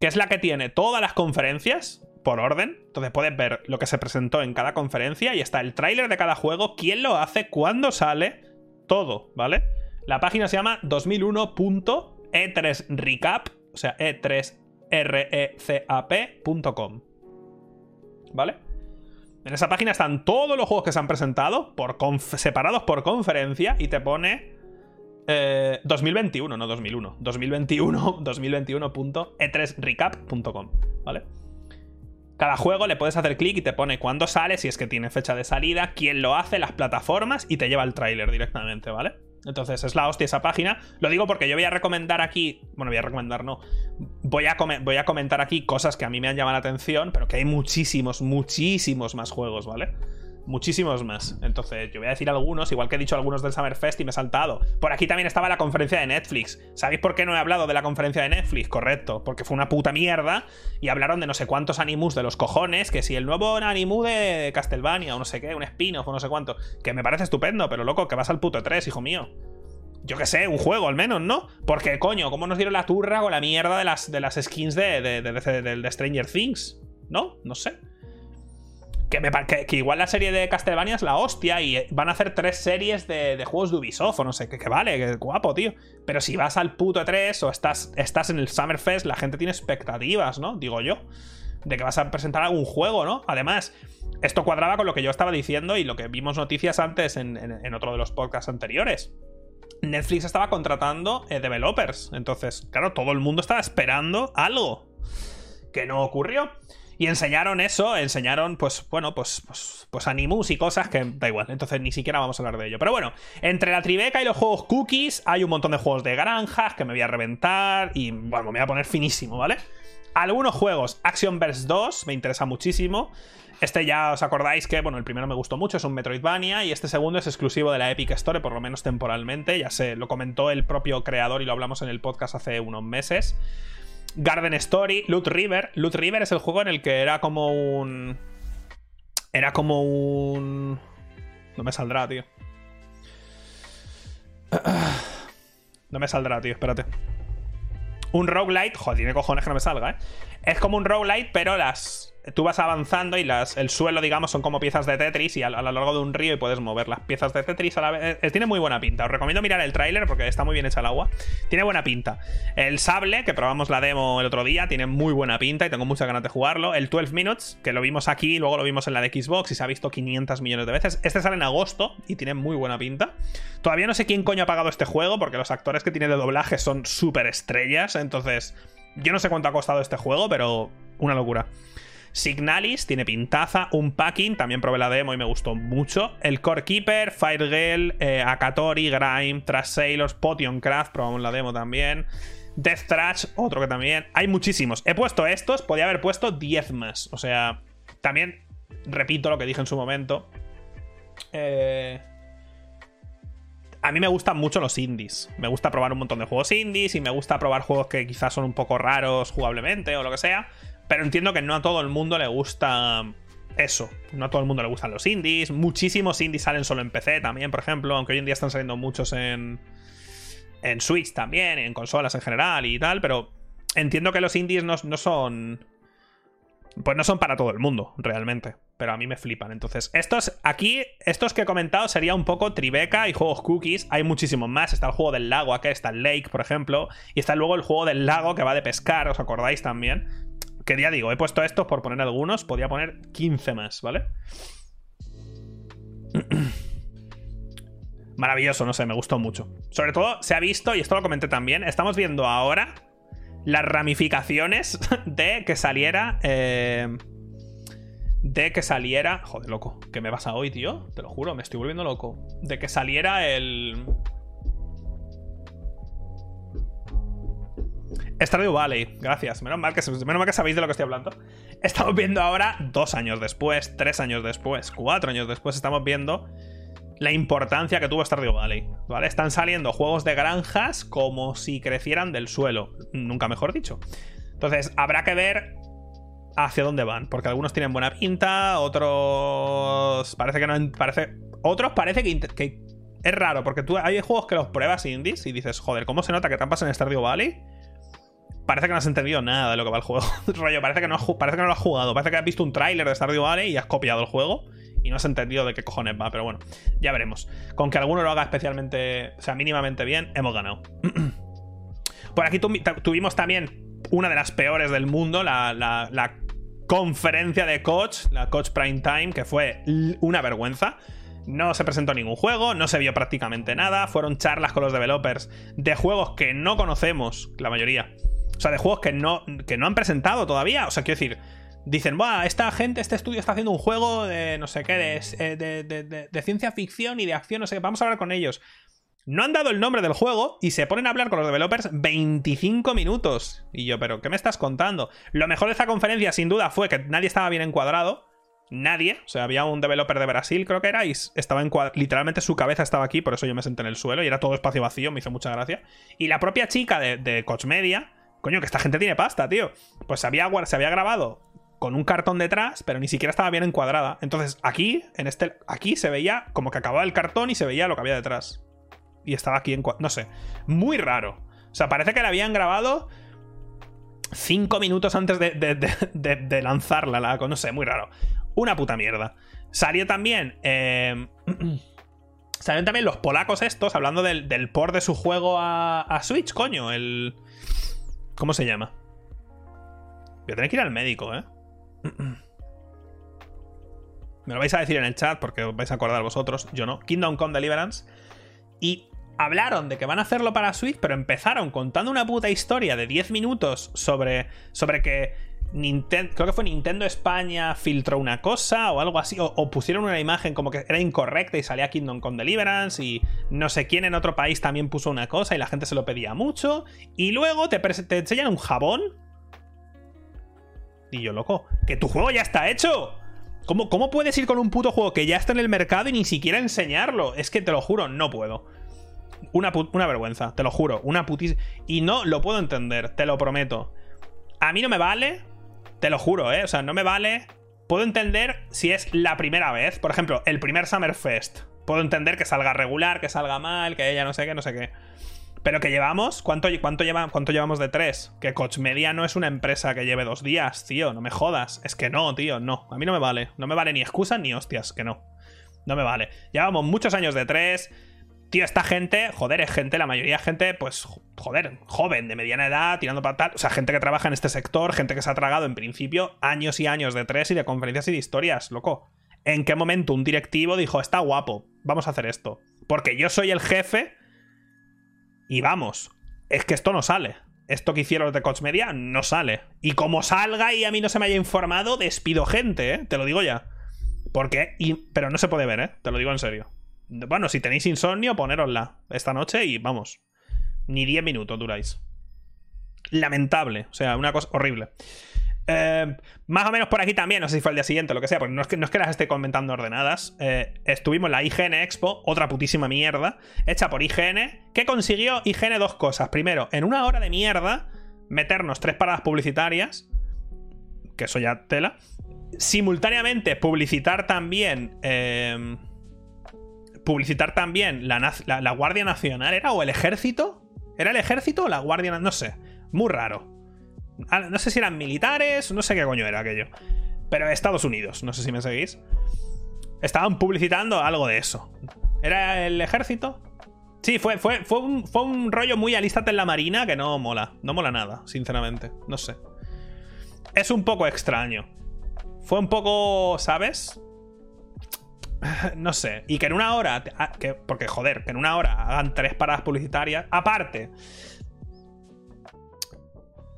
Speaker 1: que es la que tiene todas las conferencias por orden. Entonces puedes ver lo que se presentó en cada conferencia y está el tráiler de cada juego, quién lo hace, cuándo sale, todo, ¿vale? La página se llama 2001.e3recap, o sea, e3recap.com. ¿Vale? En esa página están todos los juegos que se han presentado separados por conferencia y te pone 2021, eh, no 2001. 2021, 2021.e3recap.com, ¿vale? Cada juego le puedes hacer clic y te pone cuándo sale, si es que tiene fecha de salida, quién lo hace, las plataformas y te lleva el tráiler directamente, ¿vale? Entonces es la hostia esa página. Lo digo porque yo voy a recomendar aquí. Bueno, voy a recomendar, no. Voy a, voy a comentar aquí cosas que a mí me han llamado la atención, pero que hay muchísimos, muchísimos más juegos, ¿vale? Muchísimos más. Entonces, yo voy a decir algunos, igual que he dicho algunos del Summerfest y me he saltado. Por aquí también estaba la conferencia de Netflix. ¿Sabéis por qué no he hablado de la conferencia de Netflix? Correcto, porque fue una puta mierda y hablaron de no sé cuántos animus de los cojones, que si el nuevo animu de Castlevania o no sé qué, un spin-off o no sé cuánto, que me parece estupendo, pero loco, que vas al puto 3, hijo mío. Yo qué sé, un juego al menos, ¿no? Porque, coño, ¿cómo nos dieron la turra con la mierda de las, de las skins de, de, de Stranger Things? ¿No? No sé. Que, me, que, igual la serie de Castlevania es la hostia y van a hacer tres series de, juegos de Ubisoft o no sé, que, vale, que guapo, tío. Pero si vas al puto 3 o estás, estás en el Summerfest, la gente tiene expectativas, ¿no? Digo yo. De que vas a presentar algún juego, ¿no? Además, esto cuadraba con lo que yo estaba diciendo y lo que vimos noticias antes en, otro de los podcasts anteriores. Netflix estaba contratando eh, developers. Entonces, claro, todo el mundo estaba esperando algo. Que no ocurrió. Y enseñaron eso, enseñaron, pues, bueno, pues, pues, pues animus y cosas que da igual. Entonces ni siquiera vamos a hablar de ello. Pero bueno, entre la Tribeca y los juegos cookies, hay un montón de juegos de granjas que me voy a reventar. Y bueno, me voy a poner finísimo, ¿vale? Algunos juegos, Action Verse 2, me interesa muchísimo. Este ya os acordáis que, bueno, el primero me gustó mucho, es un Metroidvania, y este segundo es exclusivo de la Epic Store, por lo menos temporalmente. Ya sé, lo comentó el propio creador y lo hablamos en el podcast hace unos meses. Garden Story, Loot River. Loot River es el juego en el que era como un. Era como un. No me saldrá, tío. No me saldrá, tío, espérate. Un roguelite. Joder, tiene cojones que no me salga, ¿eh? Es como un roguelite, pero las tú vas avanzando y las, el suelo, digamos, son como piezas de Tetris y a, lo largo de un río y puedes mover las piezas de Tetris a la vez. Tiene muy buena pinta. Os recomiendo mirar el tráiler porque está muy bien hecha el agua. Tiene buena pinta. El sable, que probamos la demo el otro día, tiene muy buena pinta y tengo muchas ganas de jugarlo. El 12 Minutes, que lo vimos aquí, luego lo vimos en la de Xbox y se ha visto 500 millones de veces. Este sale en agosto y tiene muy buena pinta. Todavía no sé quién coño ha pagado este juego porque los actores que tiene de doblaje son súper estrellas. Entonces, yo no sé cuánto ha costado este juego, pero una locura. Signalis tiene pintaza. Un packing, también probé la demo y me gustó mucho. El Core Keeper, Firegale, eh, Akatori, Grime, Trash Sailors, Potion Craft, probamos la demo también. Death Trash, otro que también. Hay muchísimos. He puesto estos, podía haber puesto 10 más. O sea, también repito lo que dije en su momento. Eh, a mí me gustan mucho los indies. Me gusta probar un montón de juegos indies y me gusta probar juegos que quizás son un poco raros jugablemente o lo que sea. Pero entiendo que no a todo el mundo le gusta eso. No a todo el mundo le gustan los indies. Muchísimos indies salen solo en PC también, por ejemplo. Aunque hoy en día están saliendo muchos en. En Switch también, en consolas en general y tal. Pero entiendo que los indies no, son. Pues no son para todo el mundo, realmente. Pero a mí me flipan. Entonces, estos aquí, estos que he comentado sería un poco Tribeca y juegos cookies. Hay muchísimos más. Está el juego del lago, acá está el Lake, por ejemplo. Y está luego el juego del lago que va de pescar, ¿os acordáis también? Que ya digo, he puesto estos por poner algunos, podía poner 15 más, ¿vale? [clears throat] Maravilloso, no sé, me gustó mucho. Sobre todo, se ha visto, y esto lo comenté también, estamos viendo ahora las ramificaciones [laughs] de que saliera... Eh, de que saliera... Joder, loco, ¿qué me pasa hoy, tío? Te lo juro, me estoy volviendo loco. De que saliera el... Stardew Valley, gracias. Menos mal, que, menos mal que sabéis de lo que estoy hablando. Estamos viendo ahora, dos años después, tres años después, cuatro años después, estamos viendo la importancia que tuvo Stardew Valley. ¿Vale? Están saliendo juegos de granjas como si crecieran del suelo. Nunca mejor dicho. Entonces, habrá que ver hacia dónde van. Porque algunos tienen buena pinta, otros. Parece que no. Parece. Otros parece que, es raro, porque tú hay juegos que los pruebas indies y dices, joder, ¿cómo se nota que trampas en Stardew Valley? parece que no has entendido nada de lo que va el juego. [laughs] Rollo, parece que, no parece que no lo has jugado. Parece que has visto un tráiler de Stardew Valley y has copiado el juego y no has entendido de qué cojones va. Pero bueno, ya veremos. Con que alguno lo haga especialmente, o sea, mínimamente bien, hemos ganado. [clears throat] Por aquí tuvimos también una de las peores del mundo, la conferencia de Coach, la Coach Prime Time, que fue una vergüenza. No se presentó ningún juego, no se vio prácticamente nada, fueron charlas con los developers de juegos que no conocemos, la mayoría, o sea, de juegos que no, que no han presentado todavía. O sea, quiero decir, dicen, Buah, esta gente, este estudio está haciendo un juego de no sé qué, de, eh, de, ciencia ficción y de acción, no sé qué, vamos a hablar con ellos. No han dado el nombre del juego y se ponen a hablar con los developers 25 minutos. Y yo, pero ¿qué me estás contando? Lo mejor de esta conferencia, sin duda, fue que nadie estaba bien encuadrado. Nadie. O sea, había un developer de Brasil, creo que era, y estaba en literalmente su cabeza estaba aquí, por eso yo me senté en el suelo y era todo espacio vacío, me hizo mucha gracia. Y la propia chica de, de Coach Media, coño, que esta gente tiene pasta, tío. Pues se había grabado con un cartón detrás, pero ni siquiera estaba bien encuadrada. Entonces, aquí, en este. Aquí se veía como que acababa el cartón y se veía lo que había detrás. Y estaba aquí en. No sé. Muy raro. O sea, parece que la habían grabado. Cinco minutos antes de, de, lanzarla. La, no sé, muy raro. Una puta mierda. Salió también. Eh, [clears throat] salieron también los polacos estos hablando del, del port de su juego a, a Switch, coño. El. ¿Cómo se llama? Voy a tener que ir al médico, ¿eh? [clears throat] Me lo vais a decir en el chat porque os vais a acordar vosotros, yo no. Kingdom Come Deliverance. Y hablaron de que van a hacerlo para Switch, pero empezaron contando una puta historia de 10 minutos sobre, sobre que Nintendo, creo que fue Nintendo España filtró una cosa o algo así, o, pusieron una imagen como que era incorrecta y salía Kingdom Come Deliverance y no sé quién en otro país también puso una cosa y la gente se lo pedía mucho. Y luego te, te enseñan un jabón y yo, loco, que tu juego ya está hecho. ¿Cómo, ¿Cómo puedes ir con un puto juego que ya está en el mercado y ni siquiera enseñarlo? Es que te lo juro, no puedo. Una, una vergüenza, te lo juro. Una putísima. Y no lo puedo entender, te lo prometo. A mí no me vale, te lo juro, ¿eh? O sea, no me vale. Puedo entender si es la primera vez. Por ejemplo, el primer Summerfest. Puedo entender que salga regular, que salga mal, que ella no sé qué, no sé qué. Pero que llevamos, ¿cuánto, cuánto, lleva, ¿cuánto llevamos de tres? Que Coach Media no es una empresa que lleve dos días, tío, no me jodas. Es que no, tío, no. A mí no me vale. No me vale ni excusa ni hostias, que no. No me vale. Llevamos muchos años de tres. Tío, esta gente, joder, es gente, la mayoría gente, pues, joder, joven, de mediana edad, tirando para tal. O sea, gente que trabaja en este sector, gente que se ha tragado en principio años y años de tres y de conferencias y de historias, loco. ¿En qué momento un directivo dijo, está guapo, vamos a hacer esto? Porque yo soy el jefe y vamos, es que esto no sale. Esto que hicieron los de Coach Media no sale. Y como salga y a mí no se me haya informado, despido gente, ¿eh? Te lo digo ya. Porque, pero no se puede ver, ¿eh? Te lo digo en serio. Bueno, si tenéis insomnio, ponérosla esta noche y vamos. Ni 10 minutos duráis. Lamentable, o sea, una cosa horrible. Eh, más o menos por aquí también, no sé si fue el día siguiente o lo que sea, porque no es que, no es que las esté comentando ordenadas. Eh, estuvimos en la IGN Expo, otra putísima mierda, hecha por IGN, que consiguió IGN dos cosas. Primero, en una hora de mierda, meternos tres paradas publicitarias, que eso ya tela. Simultáneamente, publicitar también. Eh, publicitar también la, la Guardia Nacional, ¿era? ¿O el Ejército? ¿Era el Ejército o la Guardia No sé. Muy raro. Ah, no sé si eran militares, no sé qué coño era aquello. Pero Estados Unidos, no sé si me seguís. Estaban publicitando algo de eso. ¿Era el ejército? Sí, fue, fue, fue, un, fue un rollo muy alístate en la marina que no mola. No mola nada, sinceramente. No sé. Es un poco extraño. Fue un poco, ¿sabes? [laughs] No sé. Y que en una hora. Ah, que, porque, joder, que en una hora hagan tres paradas publicitarias. Aparte,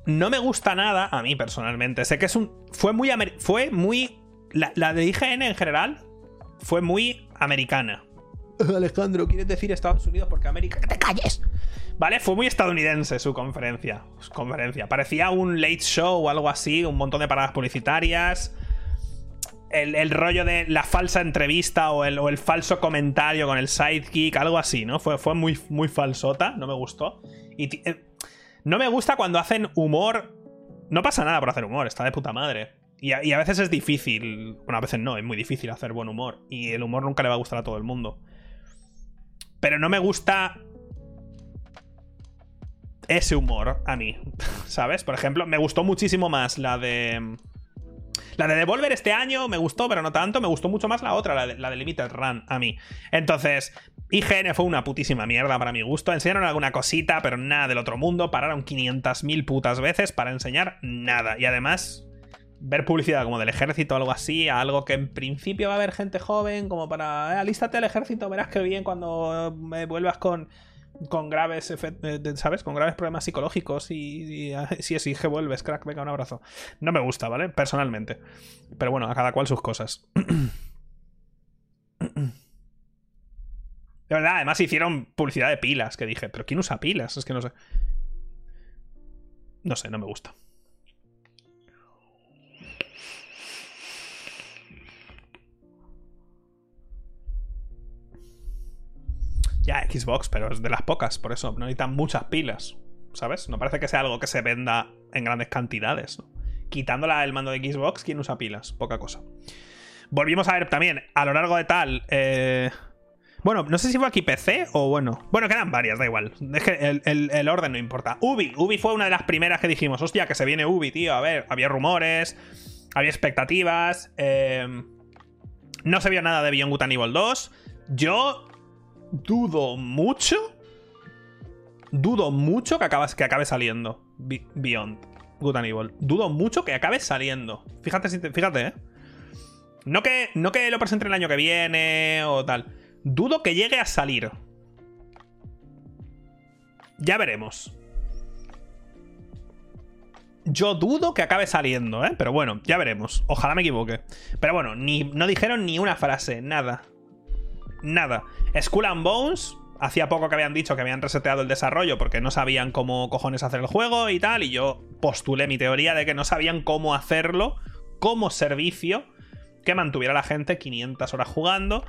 Speaker 1: no me gusta nada, a mí personalmente. Sé que es un. Fue muy. Fue muy. La, de IGN en general fue muy americana. [laughs] Alejandro, ¿quieres decir Estados Unidos porque América. ¡Que te calles! ¿Vale? Fue muy estadounidense su conferencia. Su conferencia. Parecía un late show o algo así, un montón de paradas publicitarias. El, rollo de la falsa entrevista o el, falso comentario con el sidekick, algo así, ¿no? Fue, fue muy, muy falsota, no me gustó. Y eh, no me gusta cuando hacen humor. No pasa nada por hacer humor, está de puta madre. Y a, veces es difícil. Bueno, a veces no, es muy difícil hacer buen humor. Y el humor nunca le va a gustar a todo el mundo. Pero no me gusta ese humor a mí, [laughs] ¿sabes? Por ejemplo, me gustó muchísimo más la de... La de Devolver este año me gustó, pero no tanto. Me gustó mucho más la otra, la de, la de Limited Run, a mí. Entonces, IGN fue una putísima mierda para mi gusto. Enseñaron alguna cosita, pero nada del otro mundo. Pararon 500.000 putas veces para enseñar nada. Y además, ver publicidad como del ejército algo así, algo que en principio va a haber gente joven, como para, eh, alístate al ejército, verás que bien cuando me vuelvas con, con graves, eh, ¿sabes? Con graves problemas psicológicos y, [laughs] si es que vuelves, crack, venga, un abrazo. No me gusta, ¿vale? Personalmente. Pero bueno, a cada cual sus cosas. [clears throat] De verdad, además hicieron publicidad de pilas, que dije, pero ¿quién usa pilas? Es que no sé. No sé, no me gusta. Ya, Xbox, pero es de las pocas, por eso no necesitan muchas pilas, ¿sabes? No parece que sea algo que se venda en grandes cantidades, ¿no? Quitándola el mando de Xbox, ¿quién usa pilas? Poca cosa. Volvimos a ver también, a lo largo de tal... Eh, bueno, no sé si fue aquí PC o bueno. Bueno, quedan varias, da igual. Es que el, orden no importa. Ubi. Ubi fue una de las primeras que dijimos, hostia, que se viene Ubi, tío. A ver, había rumores, había expectativas. Eh, no se vio nada de Beyond Good and Evil 2. Yo dudo mucho. Dudo mucho que, que acabe saliendo Beyond Good and Evil. Dudo mucho que acabe saliendo. Fíjate, fíjate, ¿eh? No que, no que lo presente el año que viene o tal. Dudo que llegue a salir. Ya veremos. Yo dudo que acabe saliendo, ¿eh? Pero bueno, ya veremos. Ojalá me equivoque. Pero bueno, ni, no dijeron ni una frase, nada. Nada. Skull and Bones, hacía poco que habían dicho que habían reseteado el desarrollo porque no sabían cómo cojones hacer el juego y tal. Y yo postulé mi teoría de que no sabían cómo hacerlo como servicio que mantuviera a la gente 500 horas jugando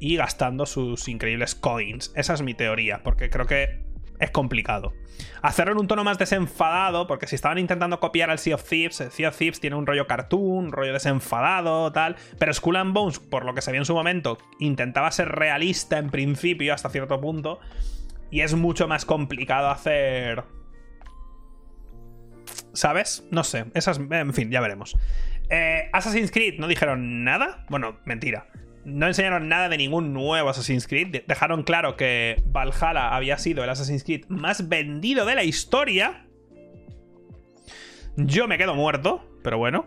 Speaker 1: y gastando sus increíbles coins. Esa es mi teoría, porque creo que es complicado. Hacerlo en un tono más desenfadado, porque si estaban intentando copiar al Sea of Thieves, Sea of Thieves tiene un rollo cartoon, rollo desenfadado, tal. Pero Skull and Bones, por lo que se vio en su momento, intentaba ser realista en principio hasta cierto punto. Y es mucho más complicado hacer. ¿Sabes? No sé. Esas. En fin, ya veremos. Eh, Assassin's Creed no dijeron nada. Bueno, mentira no enseñaron nada de ningún nuevo Assassin's Creed. Dejaron claro que Valhalla había sido el Assassin's Creed más vendido de la historia. Yo me quedo muerto, pero bueno.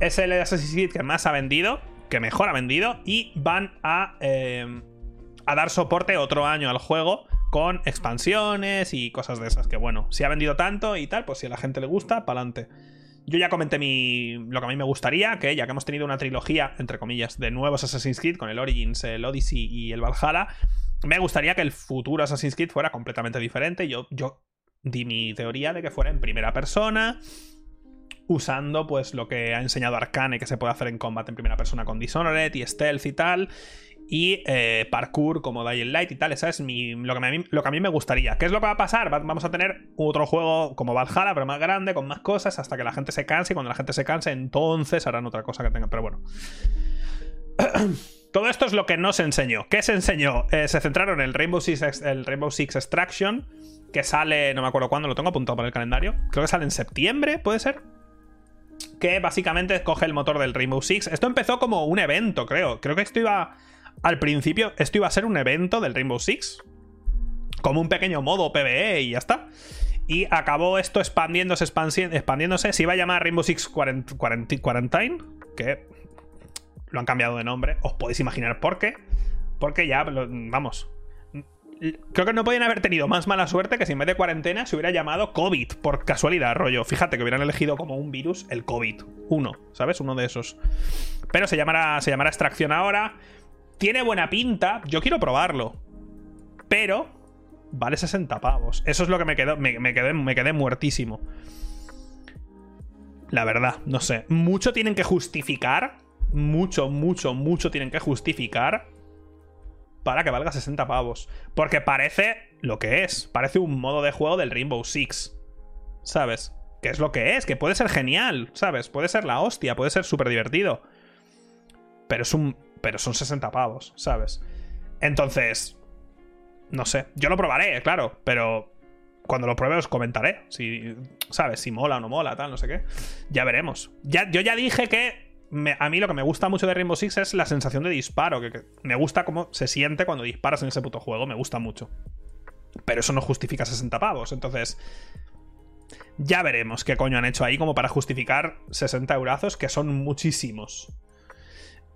Speaker 1: Es el Assassin's Creed que más ha vendido, que mejor ha vendido, y van a, a dar soporte otro año al juego con expansiones y cosas de esas. Que bueno, si ha vendido tanto y tal, pues si a la gente le gusta, pa'lante. Yo ya comenté mi, lo que a mí me gustaría, que ya que hemos tenido una trilogía, entre comillas, de nuevos Assassin's Creed, con el Origins, el Odyssey y el Valhalla, me gustaría que el futuro Assassin's Creed fuera completamente diferente. Yo, yo di mi teoría de que fuera en primera persona, usando pues lo que ha enseñado Arcane que se puede hacer en combate en primera persona con Dishonored y Stealth y tal y eh, parkour como Dying Light y tal. Esa es mi, lo, que me, lo que a mí me gustaría. ¿Qué es lo que va a pasar? vamos a tener otro juego como Valhalla, pero más grande, con más cosas, hasta que la gente se canse. Y cuando la gente se canse, entonces harán otra cosa que tengan. Pero bueno. [clears throat] Todo esto es lo que no se enseñó. ¿Qué se enseñó? Eh, se centraron en el Rainbow Six, el Rainbow Six Extraction, que sale, no me acuerdo cuándo, lo tengo apuntado para el calendario. Creo que sale en septiembre, ¿puede ser? Que básicamente coge el motor del Rainbow Six. Esto empezó como un evento, creo. Creo que esto iba al principio esto iba a ser un evento del Rainbow Six. Como un pequeño modo PvE y ya está. Y acabó esto expandiéndose, expandiéndose. Se iba a llamar Rainbow Six Quarantine, que lo han cambiado de nombre. Os podéis imaginar por qué. Porque ya, vamos. Creo que no podían haber tenido más mala suerte que si en vez de cuarentena se hubiera llamado COVID, por casualidad, rollo. Fíjate que hubieran elegido como un virus el COVID. Uno, ¿sabes? Uno de esos. Pero se llamará, se llamará extracción ahora. Tiene buena pinta, yo quiero probarlo. Pero vale 60 pavos. Eso es lo que me quedó, me, quedé, me quedé muertísimo. La verdad, no sé. Mucho tienen que justificar. Mucho, mucho, mucho tienen que justificar para que valga 60 pavos. Porque parece lo que es. Parece un modo de juego del Rainbow Six. ¿Sabes? Que es lo que es, que puede ser genial, ¿sabes? Puede ser la hostia, puede ser súper divertido. Pero es un pero son 60 pavos, ¿sabes? Entonces, no sé, yo lo probaré, claro, pero cuando lo pruebe os comentaré, si, ¿sabes? Si mola o no mola, tal, no sé qué. Ya veremos. Ya, yo ya dije que a mí lo que me gusta mucho de Rainbow Six es la sensación de disparo, que, me gusta cómo se siente cuando disparas en ese puto juego, me gusta mucho. Pero eso no justifica 60 pavos, entonces... Ya veremos qué coño han hecho ahí como para justificar 60 eurazos, que son muchísimos.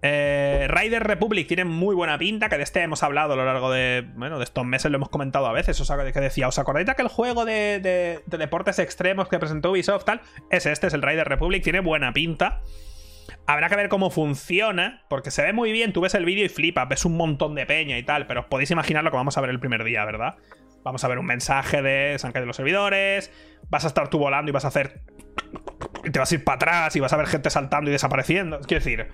Speaker 1: Eh, Rider Republic tiene muy buena pinta, que de este hemos hablado a lo largo de, bueno, de estos meses, lo hemos comentado a veces, o sea, que decía, ¿os acordáis de aquel juego de, deportes extremos que presentó Ubisoft tal? Es este, es el Rider Republic, tiene buena pinta. Habrá que ver cómo funciona, porque se ve muy bien, tú ves el vídeo y flipas, ves un montón de peña y tal, pero os podéis imaginar lo que vamos a ver el primer día, ¿verdad? Vamos a ver un mensaje de San de los servidores, vas a estar tú volando y vas a hacer... Y te vas a ir para atrás y vas a ver gente saltando y desapareciendo. Quiero decir,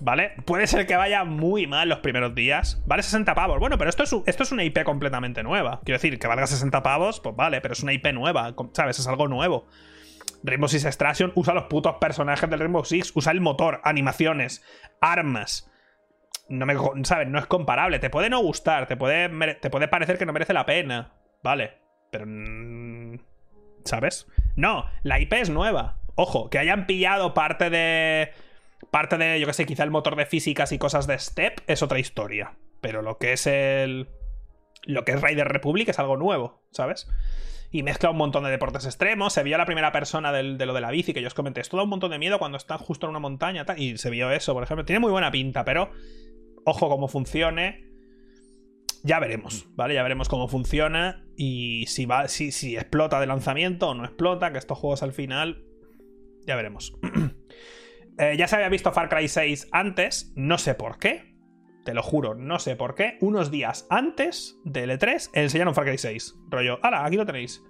Speaker 1: ¿Vale? Puede ser que vaya muy mal los primeros días. Vale 60 pavos. Bueno, pero esto es, esto es una IP completamente nueva. Quiero decir, que valga 60 pavos, pues vale, pero es una IP nueva. ¿Sabes? Es algo nuevo. Rainbow Six Extraction usa los putos personajes del Rainbow Six. Usa el motor, animaciones, armas. No me, ¿sabes? No es comparable. Te puede no gustar, te puede, te puede parecer que no merece la pena. Vale. Pero... ¿Sabes? No, la IP es nueva. Ojo, que hayan pillado parte de Parte de, yo que sé, quizá el motor de físicas y cosas de Step es otra historia. Pero lo que es el. Lo que es Raider Republic es algo nuevo, ¿sabes? Y mezcla un montón de deportes extremos. Se vio la primera persona de lo de la bici que yo os comenté. Es todo un montón de miedo cuando están justo en una montaña. y se vio eso, por ejemplo. Tiene muy buena pinta, pero. Ojo cómo funcione. Ya veremos, ¿vale? Ya veremos cómo funciona. Y si va. Si, si explota de lanzamiento o no explota. Que estos juegos al final. Ya veremos. [clears throat] Eh, ya se había visto Far Cry 6 antes, no sé por qué. Te lo juro, no sé por qué. Unos días antes del E3 enseñaron Far Cry 6. Rollo, ¡hala! Aquí lo tenéis.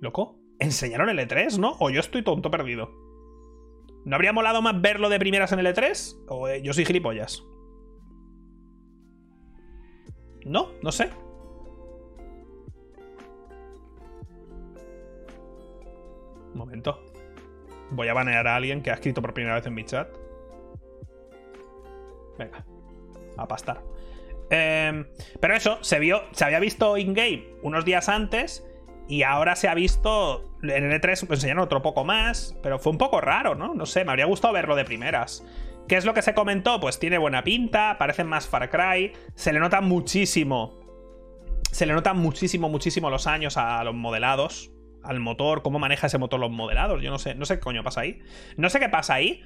Speaker 1: ¿Loco? ¿Enseñaron el E3, no? ¿O yo estoy tonto perdido? ¿No habría molado más verlo de primeras en el E3? ¿O eh, yo soy gilipollas? No, no sé. Un momento. Voy a banear a alguien que ha escrito por primera vez en mi chat. Venga, a pastar. Em, pero eso, se vio, se había visto in-game unos días antes y ahora se ha visto en el E3 enseñaron otro poco más, pero fue un poco raro, ¿no? No sé, me habría gustado verlo de primeras. ¿Qué es lo que se comentó? Pues tiene buena pinta, parecen más Far Cry, se le nota muchísimo, se le notan muchísimo, muchísimo los años a los modelados, al motor, cómo maneja ese motor los modelados. Yo no sé, no sé qué coño pasa ahí. No sé qué pasa ahí,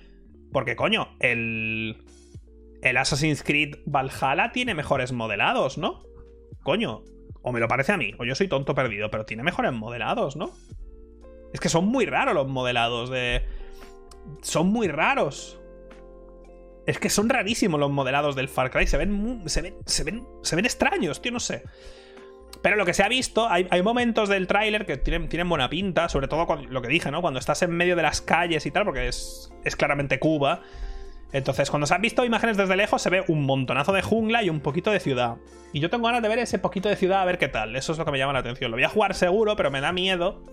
Speaker 1: porque coño, el. El Assassin's Creed Valhalla tiene mejores modelados, ¿no? Coño, o me lo parece a mí, o yo soy tonto perdido, pero tiene mejores modelados, ¿no? Es que son muy raros los modelados de. Son muy raros. Es que son rarísimos los modelados del Far Cry. Se ven, se ven, se ven, se ven extraños, tío, no sé. Pero lo que se ha visto, hay, momentos del tráiler que tienen, tienen, buena pinta, sobre todo lo que dije, ¿no? Cuando estás en medio de las calles y tal, porque es, es claramente Cuba. Entonces, cuando se han visto imágenes desde lejos, se ve un montonazo de jungla y un poquito de ciudad. Y yo tengo ganas de ver ese poquito de ciudad a ver qué tal. Eso es lo que me llama la atención. Lo voy a jugar seguro, pero me da miedo.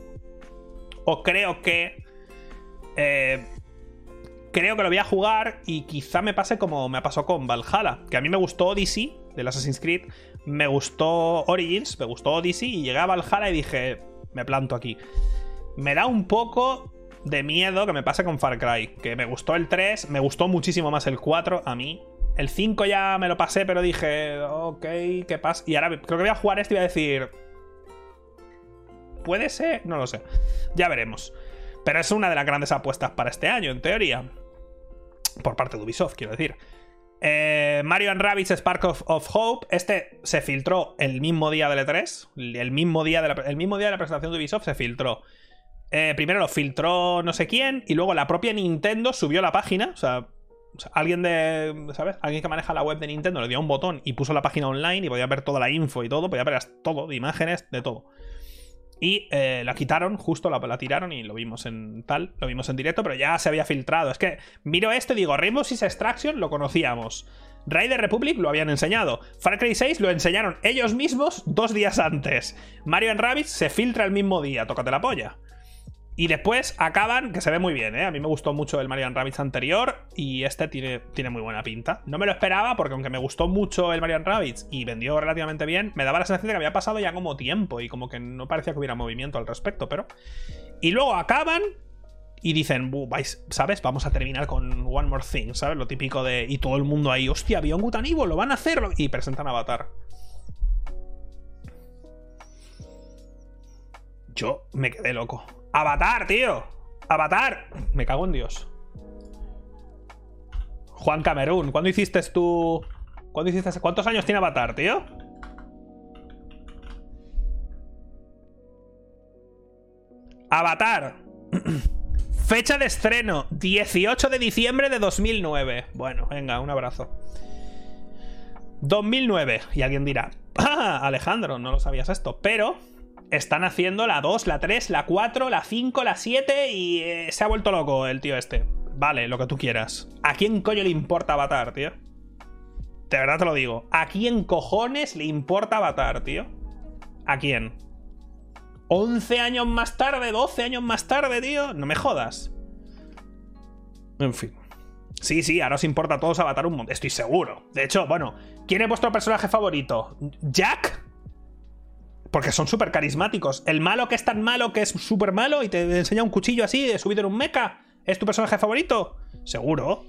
Speaker 1: O creo que. Eh, creo que lo voy a jugar y quizá me pase como me pasó con Valhalla. Que a mí me gustó Odyssey del Assassin's Creed me gustó Origins, me gustó Odyssey y llegaba al Valhalla y dije, me planto aquí. Me da un poco de miedo que me pase con Far Cry, que me gustó el 3, me gustó muchísimo más el 4 a mí. El 5 ya me lo pasé, pero dije, ok, ¿qué pasa? Y ahora creo que voy a jugar este y voy a decir... ¿Puede ser? No lo sé. Ya veremos. Pero es una de las grandes apuestas para este año, en teoría. Por parte de Ubisoft, quiero decir. Eh, Mario and Rabbids Spark of, Hope. Este se filtró el mismo día del E3. El mismo día de la, mismo día de la presentación de Ubisoft se filtró. Eh, primero lo filtró no sé quién. Y luego la propia Nintendo subió la página. O sea, alguien de. ¿Sabes? Alguien que maneja la web de Nintendo le dio un botón y puso la página online y podía ver toda la info y todo. Podía ver todo, de imágenes, de todo. Y eh, la quitaron, justo la, la, tiraron y lo vimos en tal, lo vimos en directo, pero ya se había filtrado. Es que miro esto y digo, Rainbow Six Extraction lo conocíamos. Raider Republic lo habían enseñado. Far Cry 6 lo enseñaron ellos mismos dos días antes. Mario Rabbids se filtra el mismo día, tócate la polla. Y después acaban, que se ve muy bien, ¿eh? A mí me gustó mucho el Marian Rabbids anterior y este tiene, tiene muy buena pinta. No me lo esperaba porque aunque me gustó mucho el Marian Rabbids y vendió relativamente bien, me daba la sensación de que había pasado ya como tiempo y como que no parecía que hubiera movimiento al respecto, pero... Y luego acaban y dicen, ¿sabes? Vamos a terminar con One More Thing, ¿sabes? Lo típico de... Y todo el mundo ahí, hostia, Beyond Good and lo van a hacer. Y presentan Avatar. Yo me quedé loco. Avatar, tío. Avatar. Me cago en Dios. Juan Camerún, ¿cuándo hiciste tú? ¿Cuándo? ¿Cuántos años tiene Avatar, tío? Avatar. [clears throat] Fecha de estreno, 18 de diciembre de 2009. Bueno, venga, un abrazo. 2009. Y alguien dirá, ah, Alejandro, no lo sabías esto. Pero están haciendo la 2, la 3, la 4, la 5, la 7 y eh, se ha vuelto loco el tío este. vale, lo que tú quieras. ¿A quién coño le importa Avatar, tío? De verdad te lo digo. ¿A quién cojones le importa Avatar, tío? ¿A quién? 11 años más tarde, 12 años más tarde, tío. No me jodas. En fin. Sí, sí, ahora os importa a todos Avatar un montón. Estoy seguro. De hecho, bueno, ¿quién es vuestro personaje favorito? ¿Jack? Porque son súper carismáticos. El malo que es tan malo que es súper malo y te enseña un cuchillo así de subido en un mecha. ¿Es tu personaje favorito? Seguro.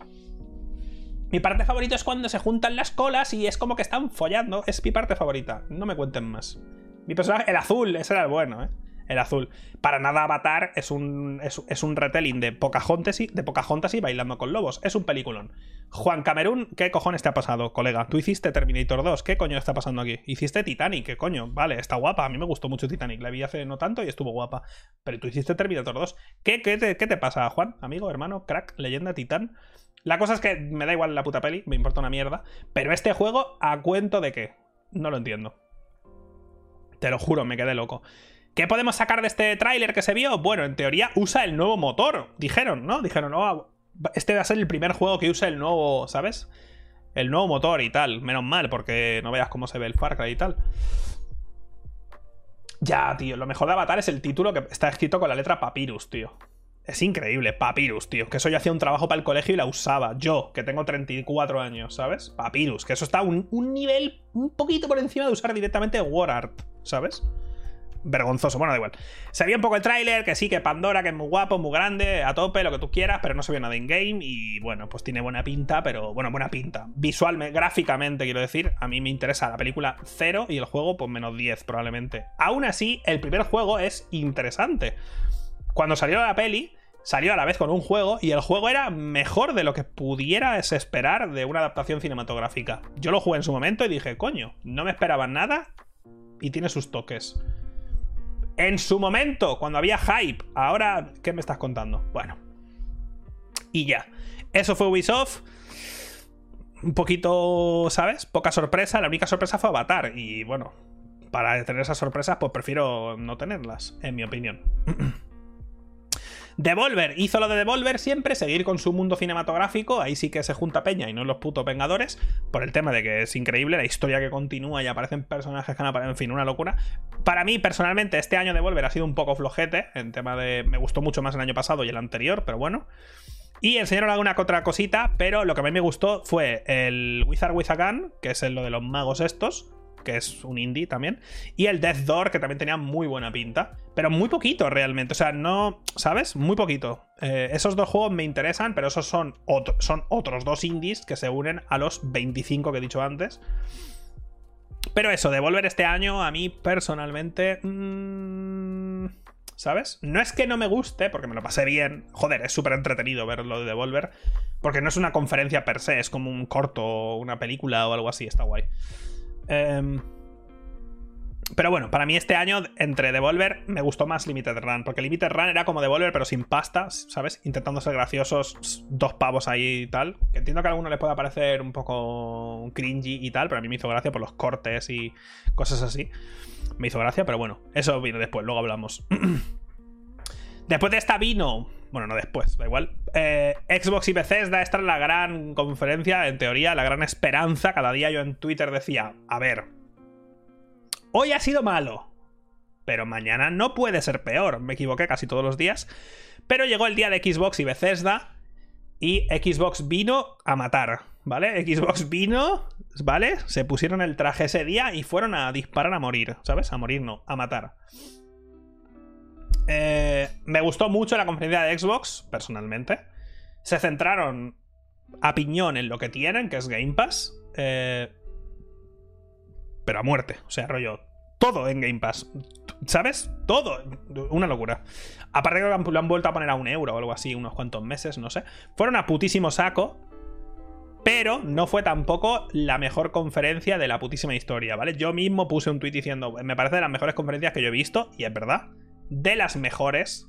Speaker 1: Mi parte favorita es cuando se juntan las colas y es como que están follando. Es mi parte favorita. No me cuenten más. Mi personaje, el azul, ese era el bueno, ¿eh? El azul. Para nada Avatar es un, es, un retelling de Pocahontas, y, de Pocahontas y Bailando con Lobos. Es un peliculón. Juan Camerún, ¿qué cojones te ha pasado, colega? Tú hiciste Terminator 2, ¿qué coño está pasando aquí? Hiciste Titanic, ¿qué coño? Vale, está guapa, a mí me gustó mucho Titanic, la vi hace no tanto y estuvo guapa. Pero tú hiciste Terminator 2. ¿Qué, qué, qué te pasa, Juan? Amigo, hermano, crack, leyenda, titán. La cosa es que me da igual la puta peli, me importa una mierda. Pero este juego, ¿a cuento de qué? No lo entiendo. Te lo juro, me quedé loco. ¿Qué podemos sacar de este tráiler que se vio? Bueno, en teoría usa el nuevo motor, dijeron, ¿no? Dijeron, oh, este va a ser el primer juego que usa el nuevo, ¿sabes? El nuevo motor y tal. Menos mal, porque no veas cómo se ve el Far Cry y tal. Ya, tío, lo mejor de Avatar es el título que está escrito con la letra Papyrus, tío. Es increíble, Papyrus, tío. Que eso yo hacía un trabajo para el colegio y la usaba. Yo, que tengo 34 años, ¿sabes? Papyrus, que eso está un, un nivel un poquito por encima de usar directamente WordArt, ¿sabes? Vergonzoso. Bueno, da igual. Se un poco el tráiler, que sí, que Pandora, que es muy guapo, muy grande, a tope, lo que tú quieras, pero no se ve nada in-game. Y bueno, pues tiene buena pinta, pero bueno, buena pinta. Visualmente, gráficamente, quiero decir, a mí me interesa la película 0 y el juego, pues menos 10 probablemente. Aún así, el primer juego es interesante. Cuando salió la peli, salió a la vez con un juego y el juego era mejor de lo que pudieras esperar de una adaptación cinematográfica. Yo lo jugué en su momento y dije, coño, no me esperaban nada y tiene sus toques. En su momento, cuando había hype. Ahora, ¿qué me estás contando? Bueno. Y ya. Eso fue Ubisoft. Un poquito, ¿sabes? Poca sorpresa. La única sorpresa fue Avatar. Y bueno, para tener esas sorpresas, pues prefiero no tenerlas, en mi opinión. [clears throat] Devolver hizo lo de Devolver siempre, seguir con su mundo cinematográfico, ahí sí que se junta Peña y no los putos Vengadores, por el tema de que es increíble la historia que continúa y aparecen personajes que no aparecen, en fin, una locura. Para mí, personalmente, este año Devolver ha sido un poco flojete, en tema de... me gustó mucho más el año pasado y el anterior, pero bueno. Y enseñaron alguna otra cosita, pero lo que a mí me gustó fue el Wizard with a Gun, que es lo de los magos estos, que es un indie también, y el Death Door, que también tenía muy buena pinta, pero muy poquito realmente, o sea, no, ¿sabes? Muy poquito. Eh, esos dos juegos me interesan, pero esos son, son otros dos indies que se unen a los 25 que he dicho antes. Pero eso, Devolver este año, a mí personalmente... Mm, ¿Sabes? No es que no me guste, porque me lo pasé bien. Joder, es súper entretenido ver lo de Devolver. Porque no es una conferencia per se, es como un corto, una película o algo así, está guay. Em, pero bueno, para mí este año entre Devolver me gustó más Limited Run, porque Limited Run era como Devolver pero sin pasta, ¿sabes? Intentando ser graciosos, dos pavos ahí y tal. Que entiendo que a alguno le pueda parecer un poco cringy y tal, pero a mí me hizo gracia por los cortes y cosas así. Me hizo gracia, pero bueno, eso viene después, luego hablamos. [clears throat] después de esta vino bueno, no después, da igual. Eh, Xbox y Bethesda, esta es la gran conferencia, en teoría, la gran esperanza. Cada día yo en Twitter decía, a ver, hoy ha sido malo, pero mañana no puede ser peor. Me equivoqué casi todos los días. Pero llegó el día de Xbox y Bethesda y Xbox vino a matar, ¿vale? Xbox vino, ¿vale? Se pusieron el traje ese día y fueron a disparar a morir, ¿sabes? A morir no, a matar. Eh, me gustó mucho la conferencia de Xbox, personalmente. Se centraron a piñón en lo que tienen, que es Game Pass. Eh, pero a muerte. O sea, rollo. Todo en Game Pass. ¿Sabes? Todo. Una locura. Aparte que lo han, vuelto a poner a un euro o algo así, unos cuantos meses, no sé. Fueron a putísimo saco. Pero no fue tampoco la mejor conferencia de la putísima historia, ¿vale? Yo mismo puse un tweet diciendo, me parece de las mejores conferencias que yo he visto, y es verdad de las mejores,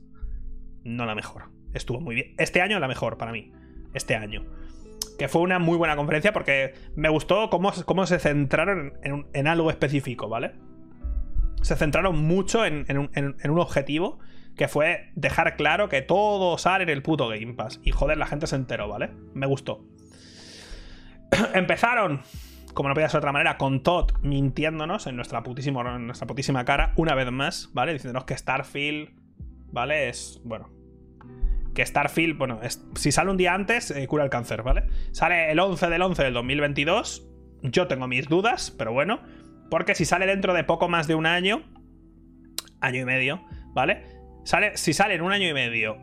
Speaker 1: no la mejor. Estuvo muy bien. Este año la mejor para mí. Este año. Que fue una muy buena conferencia porque me gustó cómo, cómo se centraron en, algo específico, ¿vale? se centraron mucho en, un, objetivo que fue dejar claro que todo sale en el puto Game Pass. Y joder, la gente se enteró, ¿vale? Me gustó. [clears throat] Empezaron, como no podía ser de otra manera, con Todd mintiéndonos en nuestra, putísima cara, una vez más, ¿vale? Diciéndonos que Starfield, ¿vale? Es, bueno, que Starfield, bueno, si sale un día antes, eh, cura el cáncer, ¿vale? Sale el 11 del 11 del 2022. Yo tengo mis dudas, pero bueno. Porque si sale dentro de poco más de un año, año y medio, ¿vale? Sale, si sale en un año y medio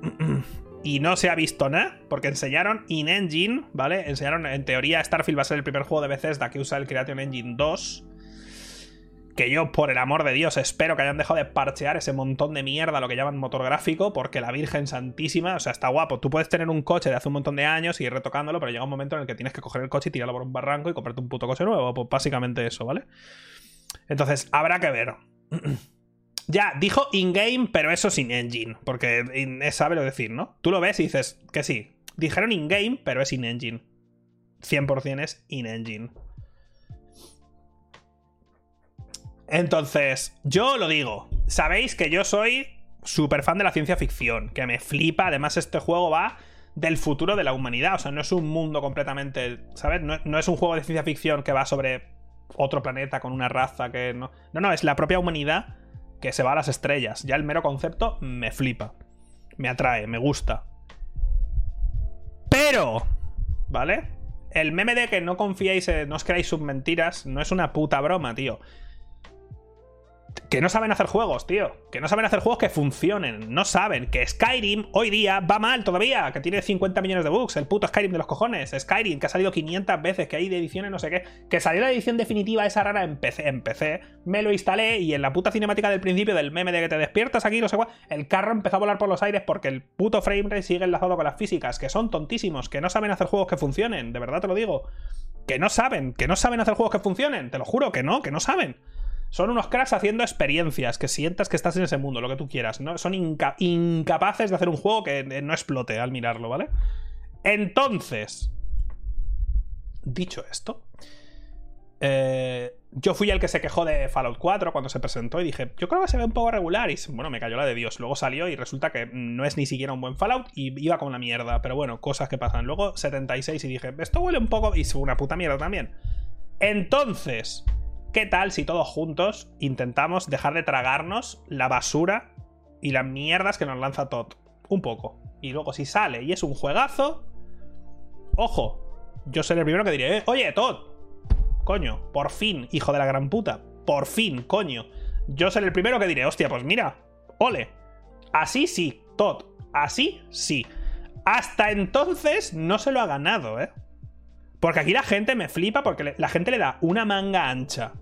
Speaker 1: [clears throat] y no se ha visto nada, porque enseñaron in-engine, ¿vale? Enseñaron, en teoría, Starfield va a ser el primer juego de Bethesda que usa el Creation Engine 2 que yo, por el amor de Dios, espero que hayan dejado de parchear ese montón de mierda, lo que llaman motor gráfico, porque la Virgen Santísima, o sea, está guapo. Tú puedes tener un coche de hace un montón de años y ir retocándolo, pero llega un momento en el que tienes que coger el coche y tirarlo por un barranco y comprarte un puto coche nuevo. Pues básicamente eso, ¿vale? Entonces, habrá que ver. [clears throat] ya, dijo in-game, pero eso sin engine, porque sabe lo decir, ¿no? Tú lo ves y dices que sí. Dijeron in-game, pero es in-engine. 100% es in-engine. Entonces, yo lo digo. Sabéis que yo soy súper fan de la ciencia ficción, que me flipa. Además, este juego va del futuro de la humanidad. O sea, no es un mundo completamente. ¿Sabes? No, es un juego de ciencia ficción que va sobre otro planeta con una raza que no. No, no, es la propia humanidad que se va a las estrellas. Ya el mero concepto me flipa. Me atrae, me gusta. Pero. ¿Vale? El meme de que no confiéis, no os creáis sus mentiras, no es una puta broma, tío que no saben hacer juegos, tío. Que no saben hacer juegos que funcionen. No saben que Skyrim hoy día va mal todavía. Que tiene 50 millones de bugs. El puto Skyrim de los cojones. Skyrim, que ha salido 500 veces. Que hay de ediciones no sé qué. Que salió la edición definitiva esa rara en PC. En PC. Me lo instalé y en la puta cinemática del principio del meme de que te despiertas aquí, no sé cuál. El carro empezó a volar por los aires porque el puto framerate sigue enlazado con las físicas. Que son tontísimos. Que no saben hacer juegos que funcionen. De verdad te lo digo. Que no saben. Que no saben hacer juegos que funcionen. Te lo juro que no. Que no saben. Son unos cracks haciendo experiencias, que sientas que estás en ese mundo, lo que tú quieras. ¿no? Son incapaces de hacer un juego que no explote al mirarlo, ¿vale? Entonces, dicho esto, eh, yo fui el que se quejó de Fallout 4 cuando se presentó y dije, yo creo que se ve un poco regular y bueno, me cayó la de Dios. Luego salió y resulta que no es ni siquiera un buen Fallout y iba con la mierda, pero bueno, cosas que pasan. Luego 76 y dije, esto huele un poco y una puta mierda también. Entonces, ¿Qué tal si todos juntos intentamos dejar de tragarnos la basura y las mierdas que nos lanza Todd? Un poco. Y luego si sale y es un juegazo, ojo, yo seré el primero que diré, eh, oye, Todd, coño, por fin, hijo de la gran puta, por fin, coño. Yo seré el primero que diré, hostia, pues mira, ole. Así sí, Todd, así sí. Hasta entonces no se lo ha ganado, ¿eh? Porque aquí la gente me flipa porque la gente le da una manga ancha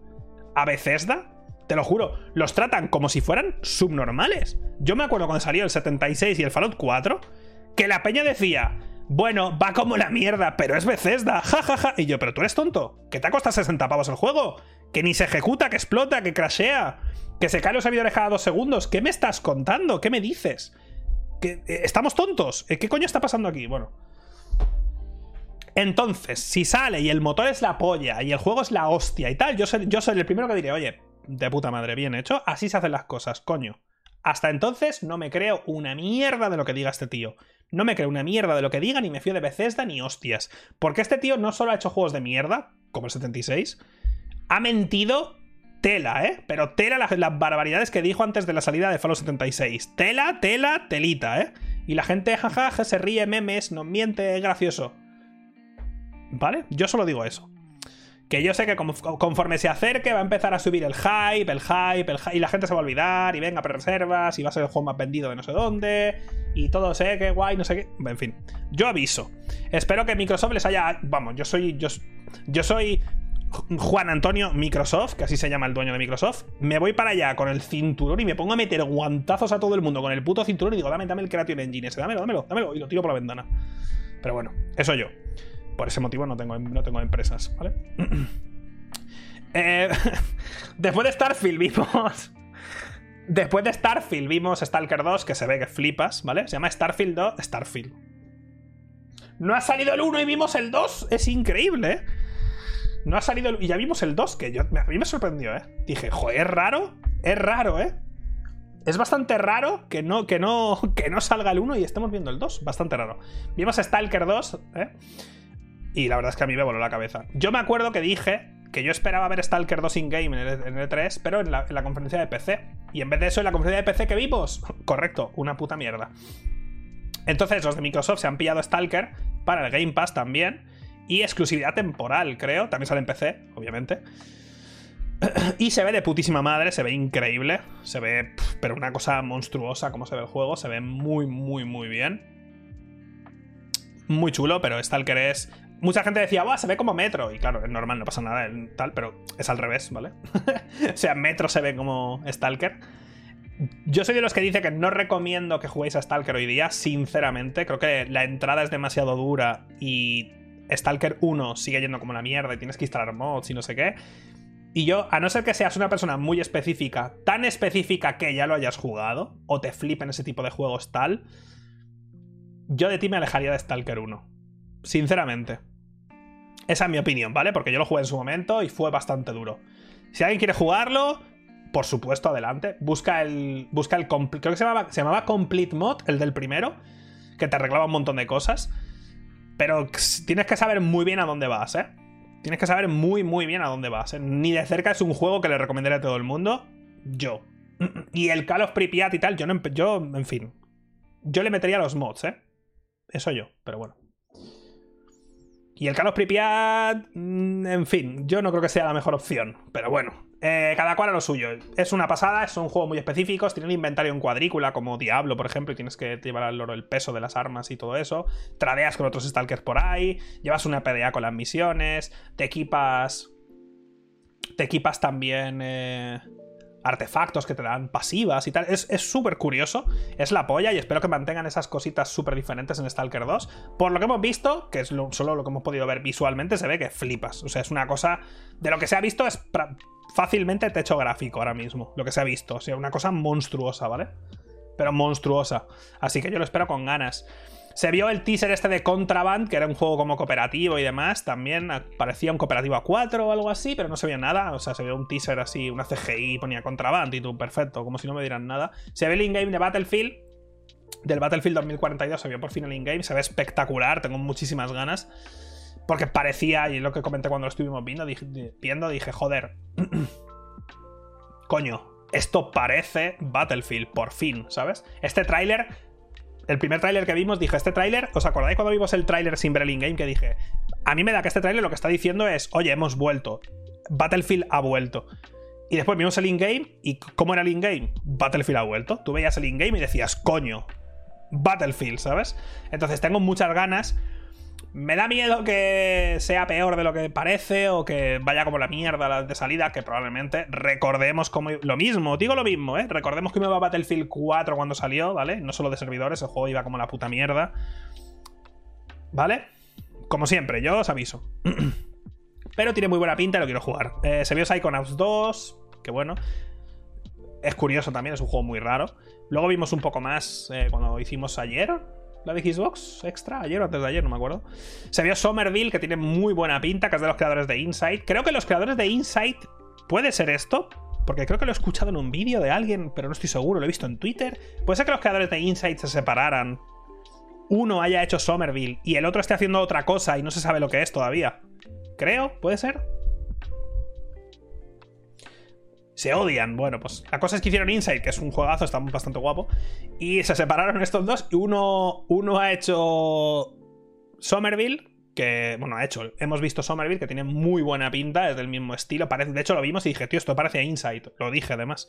Speaker 1: a Bethesda. Te lo juro, los tratan como si fueran subnormales. Yo me acuerdo cuando salió el 76 y el Fallout 4, que la peña decía, bueno, va como la mierda, pero es Bethesda, jajaja. Ja, ja. Y yo, pero tú eres tonto, que te ha costado 60 pavos el juego, que ni se ejecuta, que explota, que crashea, que se cae los servidores cada dos segundos. ¿Qué me estás contando? ¿Qué me dices? ¿Que, eh, ¿Estamos tontos? ¿Qué coño está pasando aquí? Bueno, entonces, si sale y el motor es la polla y el juego es la hostia y tal, yo soy, yo soy el primero que diré, oye, de puta madre, bien hecho, así se hacen las cosas, coño. Hasta entonces no me creo una mierda de lo que diga este tío. No me creo una mierda de lo que diga, ni me fío de Bethesda ni hostias. Porque este tío no solo ha hecho juegos de mierda, como el 76, ha mentido tela, ¿eh? Pero tela las, las barbaridades que dijo antes de la salida de Fallout 76. Tela, tela, telita, ¿eh? Y la gente, jajaja, se ríe, memes, nos miente, es gracioso. ¿Vale? Yo solo digo eso. Que yo sé que conforme se acerque va a empezar a subir el hype, el hype, el hype, y la gente se va a olvidar, y venga, pre-reservas, y va a ser el juego más vendido de no sé dónde, y todo sé que guay, no sé qué. En fin, yo aviso. Espero que Microsoft les haya. Vamos, yo soy. Yo, soy Juan Antonio Microsoft, que así se llama el dueño de Microsoft, me voy para allá con el cinturón y me pongo a meter guantazos a todo el mundo con el puto cinturón y digo, dame, dame el Creation Engine ese, dámelo, dámelo, dámelo, y lo tiro por la ventana. Pero bueno, eso yo. Por ese motivo no tengo, no tengo empresas, ¿vale? [clears throat] Eh, [laughs] después de Starfield vimos... [laughs] Después de Starfield vimos Stalker 2, que se ve que flipas, ¿vale? Se llama Starfield 2... Starfield. No ha salido el 1 y vimos el 2. Es increíble, ¿eh? no ha salido. Y ya vimos el 2, que yo, a mí me sorprendió, ¿eh? Dije, joder, es raro. Es raro, ¿eh? Es bastante raro que no, que no, [laughs] que no salga el 1 y estemos viendo el 2. Bastante raro. Vimos Stalker 2, ¿eh? Y la verdad es que a mí me voló la cabeza. Yo me acuerdo que dije que yo esperaba ver Stalker 2 in-game en el, 3, pero en la, en la, conferencia de PC. Y en vez de eso, en la conferencia de PC que vimos, [laughs] correcto, una puta mierda. Entonces, los de Microsoft se han pillado Stalker para el Game Pass también. Y exclusividad temporal, creo. También sale en PC, obviamente. [clears throat] Y se ve de putísima madre, se ve increíble. Se ve, pero una cosa monstruosa como se ve el juego. Se ve muy, muy, muy bien. Muy chulo, pero Stalker es mucha gente decía, se ve como Metro. Y claro, es normal, no pasa nada, tal, pero es al revés, ¿vale? [laughs] o sea, Metro se ve como Stalker. Yo soy de los que dice que no recomiendo que juguéis a Stalker hoy día, sinceramente. Creo que la entrada es demasiado dura y Stalker 1 sigue yendo como la mierda y tienes que instalar mods y no sé qué. Y yo, a no ser que seas una persona muy específica, tan específica que ya lo hayas jugado, o te flipen ese tipo de juegos tal, yo de ti me alejaría de Stalker 1. Sinceramente. Esa es mi opinión, ¿vale? Porque yo lo jugué en su momento y fue bastante duro. Si alguien quiere jugarlo, por supuesto, adelante. Busca el. Busca el. Creo que se llamaba, se llamaba Complete Mod, el del primero. Que te arreglaba un montón de cosas. Pero tienes que saber muy bien a dónde vas, ¿eh? Tienes que saber muy, muy bien a dónde vas. ¿eh? Ni de cerca es un juego que le recomendaría a todo el mundo. Yo. [clears throat] Y el Call of Pripyat y tal, yo no. Yo, en fin. Yo le metería los mods, ¿eh? Eso yo, pero bueno. Y el Carlos Pripyat, mm, en fin, yo no creo que sea la mejor opción. Pero bueno, eh, cada cual a lo suyo. Es una pasada, son juegos muy específicos, tienen inventario en cuadrícula, como Diablo, por ejemplo, y tienes que llevar al loro el peso de las armas y todo eso. Tradeas con otros stalkers por ahí, llevas una PDA con las misiones, te equipas. Te equipas también. Eh, artefactos que te dan pasivas y tal. Es súper curioso, es la polla y espero que mantengan esas cositas súper diferentes en Stalker 2. Por lo que hemos visto, que es solo lo que hemos podido ver visualmente, se ve que flipas. O sea, es una cosa... De lo que se ha visto es fácilmente techo gráfico ahora mismo, lo que se ha visto. O sea, una cosa monstruosa, ¿vale? Pero monstruosa. Así que yo lo espero con ganas. Se vio el teaser este de Contraband, que era un juego como cooperativo y demás. También parecía un cooperativo a 4 o algo así, pero no se vio nada. O sea, se vio un teaser así, una CGI, ponía Contraband y tú, perfecto, como si no me dieran nada. Se ve el in-game de Battlefield. Del Battlefield 2042 se vio por fin el in-game. Se ve espectacular, tengo muchísimas ganas. Porque parecía, y lo que comenté cuando lo estuvimos viendo, dije, viendo, dije joder. [clears throat] Coño, esto parece Battlefield, por fin, ¿sabes? Este tráiler el primer tráiler que vimos, dije, este tráiler, ¿os acordáis cuando vimos el tráiler sin ver el in-game? Que dije, a mí me da que este tráiler lo que está diciendo es, oye, hemos vuelto. Battlefield ha vuelto. Y después vimos el in-game y ¿cómo era el in-game? Battlefield ha vuelto. Tú veías el in-game y decías, coño, Battlefield, ¿sabes? Entonces tengo muchas ganas me da miedo que sea peor de lo que parece o que vaya como la mierda de salida, que probablemente recordemos como lo mismo, digo lo mismo, ¿eh? Recordemos que me Battlefield 4 cuando salió, ¿vale? No solo de servidores, el juego iba como la puta mierda. ¿Vale? Como siempre, yo os aviso. [clears throat] Pero tiene muy buena pinta y lo quiero jugar. Eh, se vio Psychonauts 2, que bueno. Es curioso también, es un juego muy raro. Luego vimos un poco más eh, cuando hicimos ayer, la de Xbox extra, ayer o antes de ayer, no me acuerdo. Se vio Somerville, que tiene muy buena pinta, que es de los creadores de Insight. Creo que los creadores de Insight puede ser esto, porque creo que lo he escuchado en un vídeo de alguien, pero no estoy seguro, lo he visto en Twitter. Puede ser que los creadores de Insight se separaran. Uno haya hecho Somerville y el otro esté haciendo otra cosa y no se sabe lo que es todavía. Creo, puede ser se odian. Bueno, pues la cosa es que hicieron Inside, que es un juegazo, está bastante guapo. Y se separaron estos dos. Uno, uno ha hecho Somerville, que, bueno, ha hecho, hemos visto Somerville, que tiene muy buena pinta, es del mismo estilo. Parece, de hecho, lo vimos y dije, tío, esto parece a Inside. Lo dije además.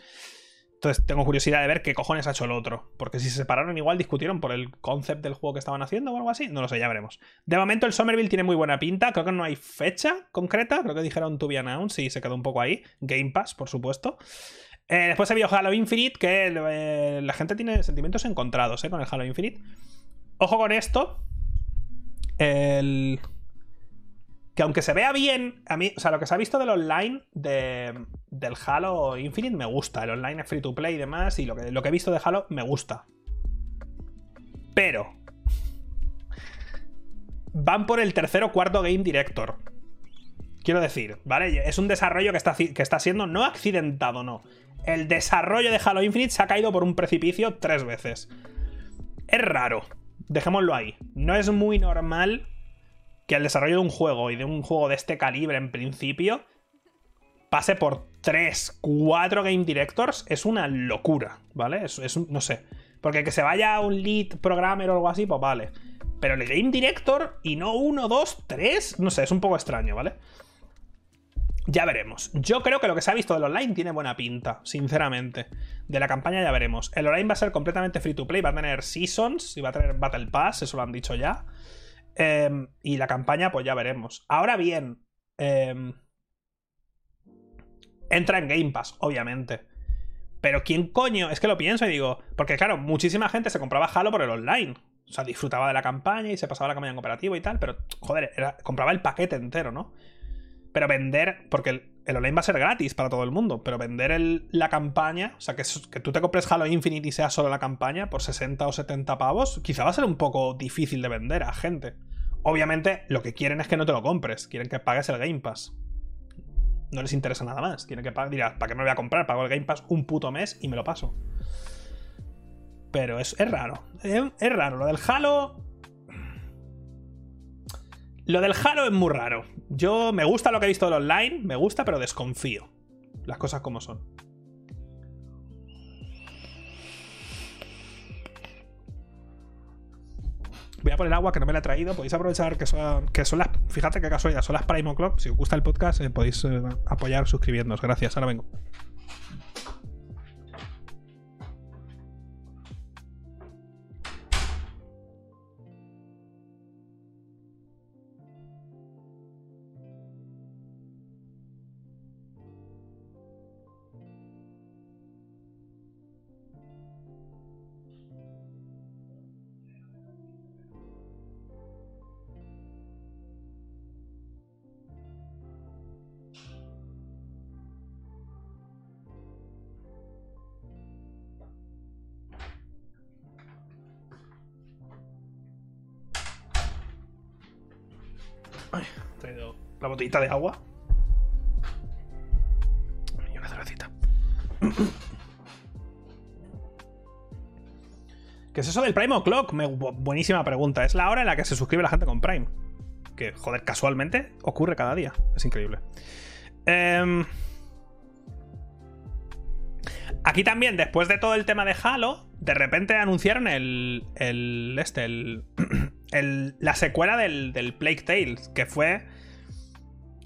Speaker 1: Entonces tengo curiosidad de ver qué cojones ha hecho el otro. Porque si se separaron, igual discutieron por el concept del juego que estaban haciendo o algo así. No lo sé, ya veremos. De momento, el Somerville tiene muy buena pinta. Creo que no hay fecha concreta. Creo que dijeron to be announced y se quedó un poco ahí. Game Pass, por supuesto. Eh, después se vio Halo Infinite, que eh, la gente tiene sentimientos encontrados eh, con el Halo Infinite. Ojo con esto. El que aunque se vea bien, a mí, o sea, lo que se ha visto del online de, del Halo Infinite me gusta. El online es free to play y demás, y lo que, lo que he visto de Halo me gusta. Pero van por el tercer o cuarto game director. quiero decir, ¿vale? Es un desarrollo que está, que está siendo no accidentado, no. El desarrollo de Halo Infinite se ha caído por un precipicio tres veces. Es raro. Dejémoslo ahí. No es muy normal que el desarrollo de un juego y de un juego de este calibre en principio pase por 3, 4 game directors es una locura, ¿vale? Es, un, no sé. Porque que se vaya a un lead programmer o algo así, pues vale. Pero el game director y no uno, dos, tres, no sé, es un poco extraño, ¿vale? Ya veremos. Yo creo que lo que se ha visto del online tiene buena pinta, sinceramente. De la campaña ya veremos. El online va a ser completamente free to play, va a tener seasons y va a tener Battle Pass, eso lo han dicho ya. Em, y la campaña, pues ya veremos. Ahora bien, em, entra en Game Pass, obviamente. Pero ¿quién coño? Es que lo pienso y digo, porque claro, muchísima gente se compraba Halo por el online. O sea, disfrutaba de la campaña y se pasaba la campaña en cooperativo y tal, pero joder, compraba el paquete entero, ¿no? Pero vender, porque el, online va a ser gratis para todo el mundo, pero vender la campaña, o sea, que, tú te compres Halo Infinite y sea solo la campaña por 60 o 70 pavos, quizá va a ser un poco difícil de vender a gente. Obviamente, lo que quieren es que no te lo compres, quieren que pagues el Game Pass. No les interesa nada más. Quieren que pague. Dirá, ¿para qué me lo voy a comprar? Pago el Game Pass un puto mes y me lo paso. Pero es, raro. Es raro. Lo del Halo. Lo del Halo es muy raro. Yo me gusta lo que he visto del online, me gusta, pero desconfío. Las cosas como son. Voy a poner agua que no me la he traído. Podéis aprovechar que son, que son las. Fíjate qué casualidad, son las Prime O'Clock. Si os gusta el podcast, eh, podéis eh, apoyar suscribiéndonos. Gracias, ahora vengo. De agua. Y una cervecita. [coughs] ¿Qué es eso del Prime O'Clock? buenísima pregunta. Es la hora en la que se suscribe la gente con Prime. Que, joder, casualmente ocurre cada día. Es increíble. Em, aquí también, después de todo el tema de Halo, de repente anunciaron el. el este, el. [coughs] la secuela del, del Plague Tales, que fue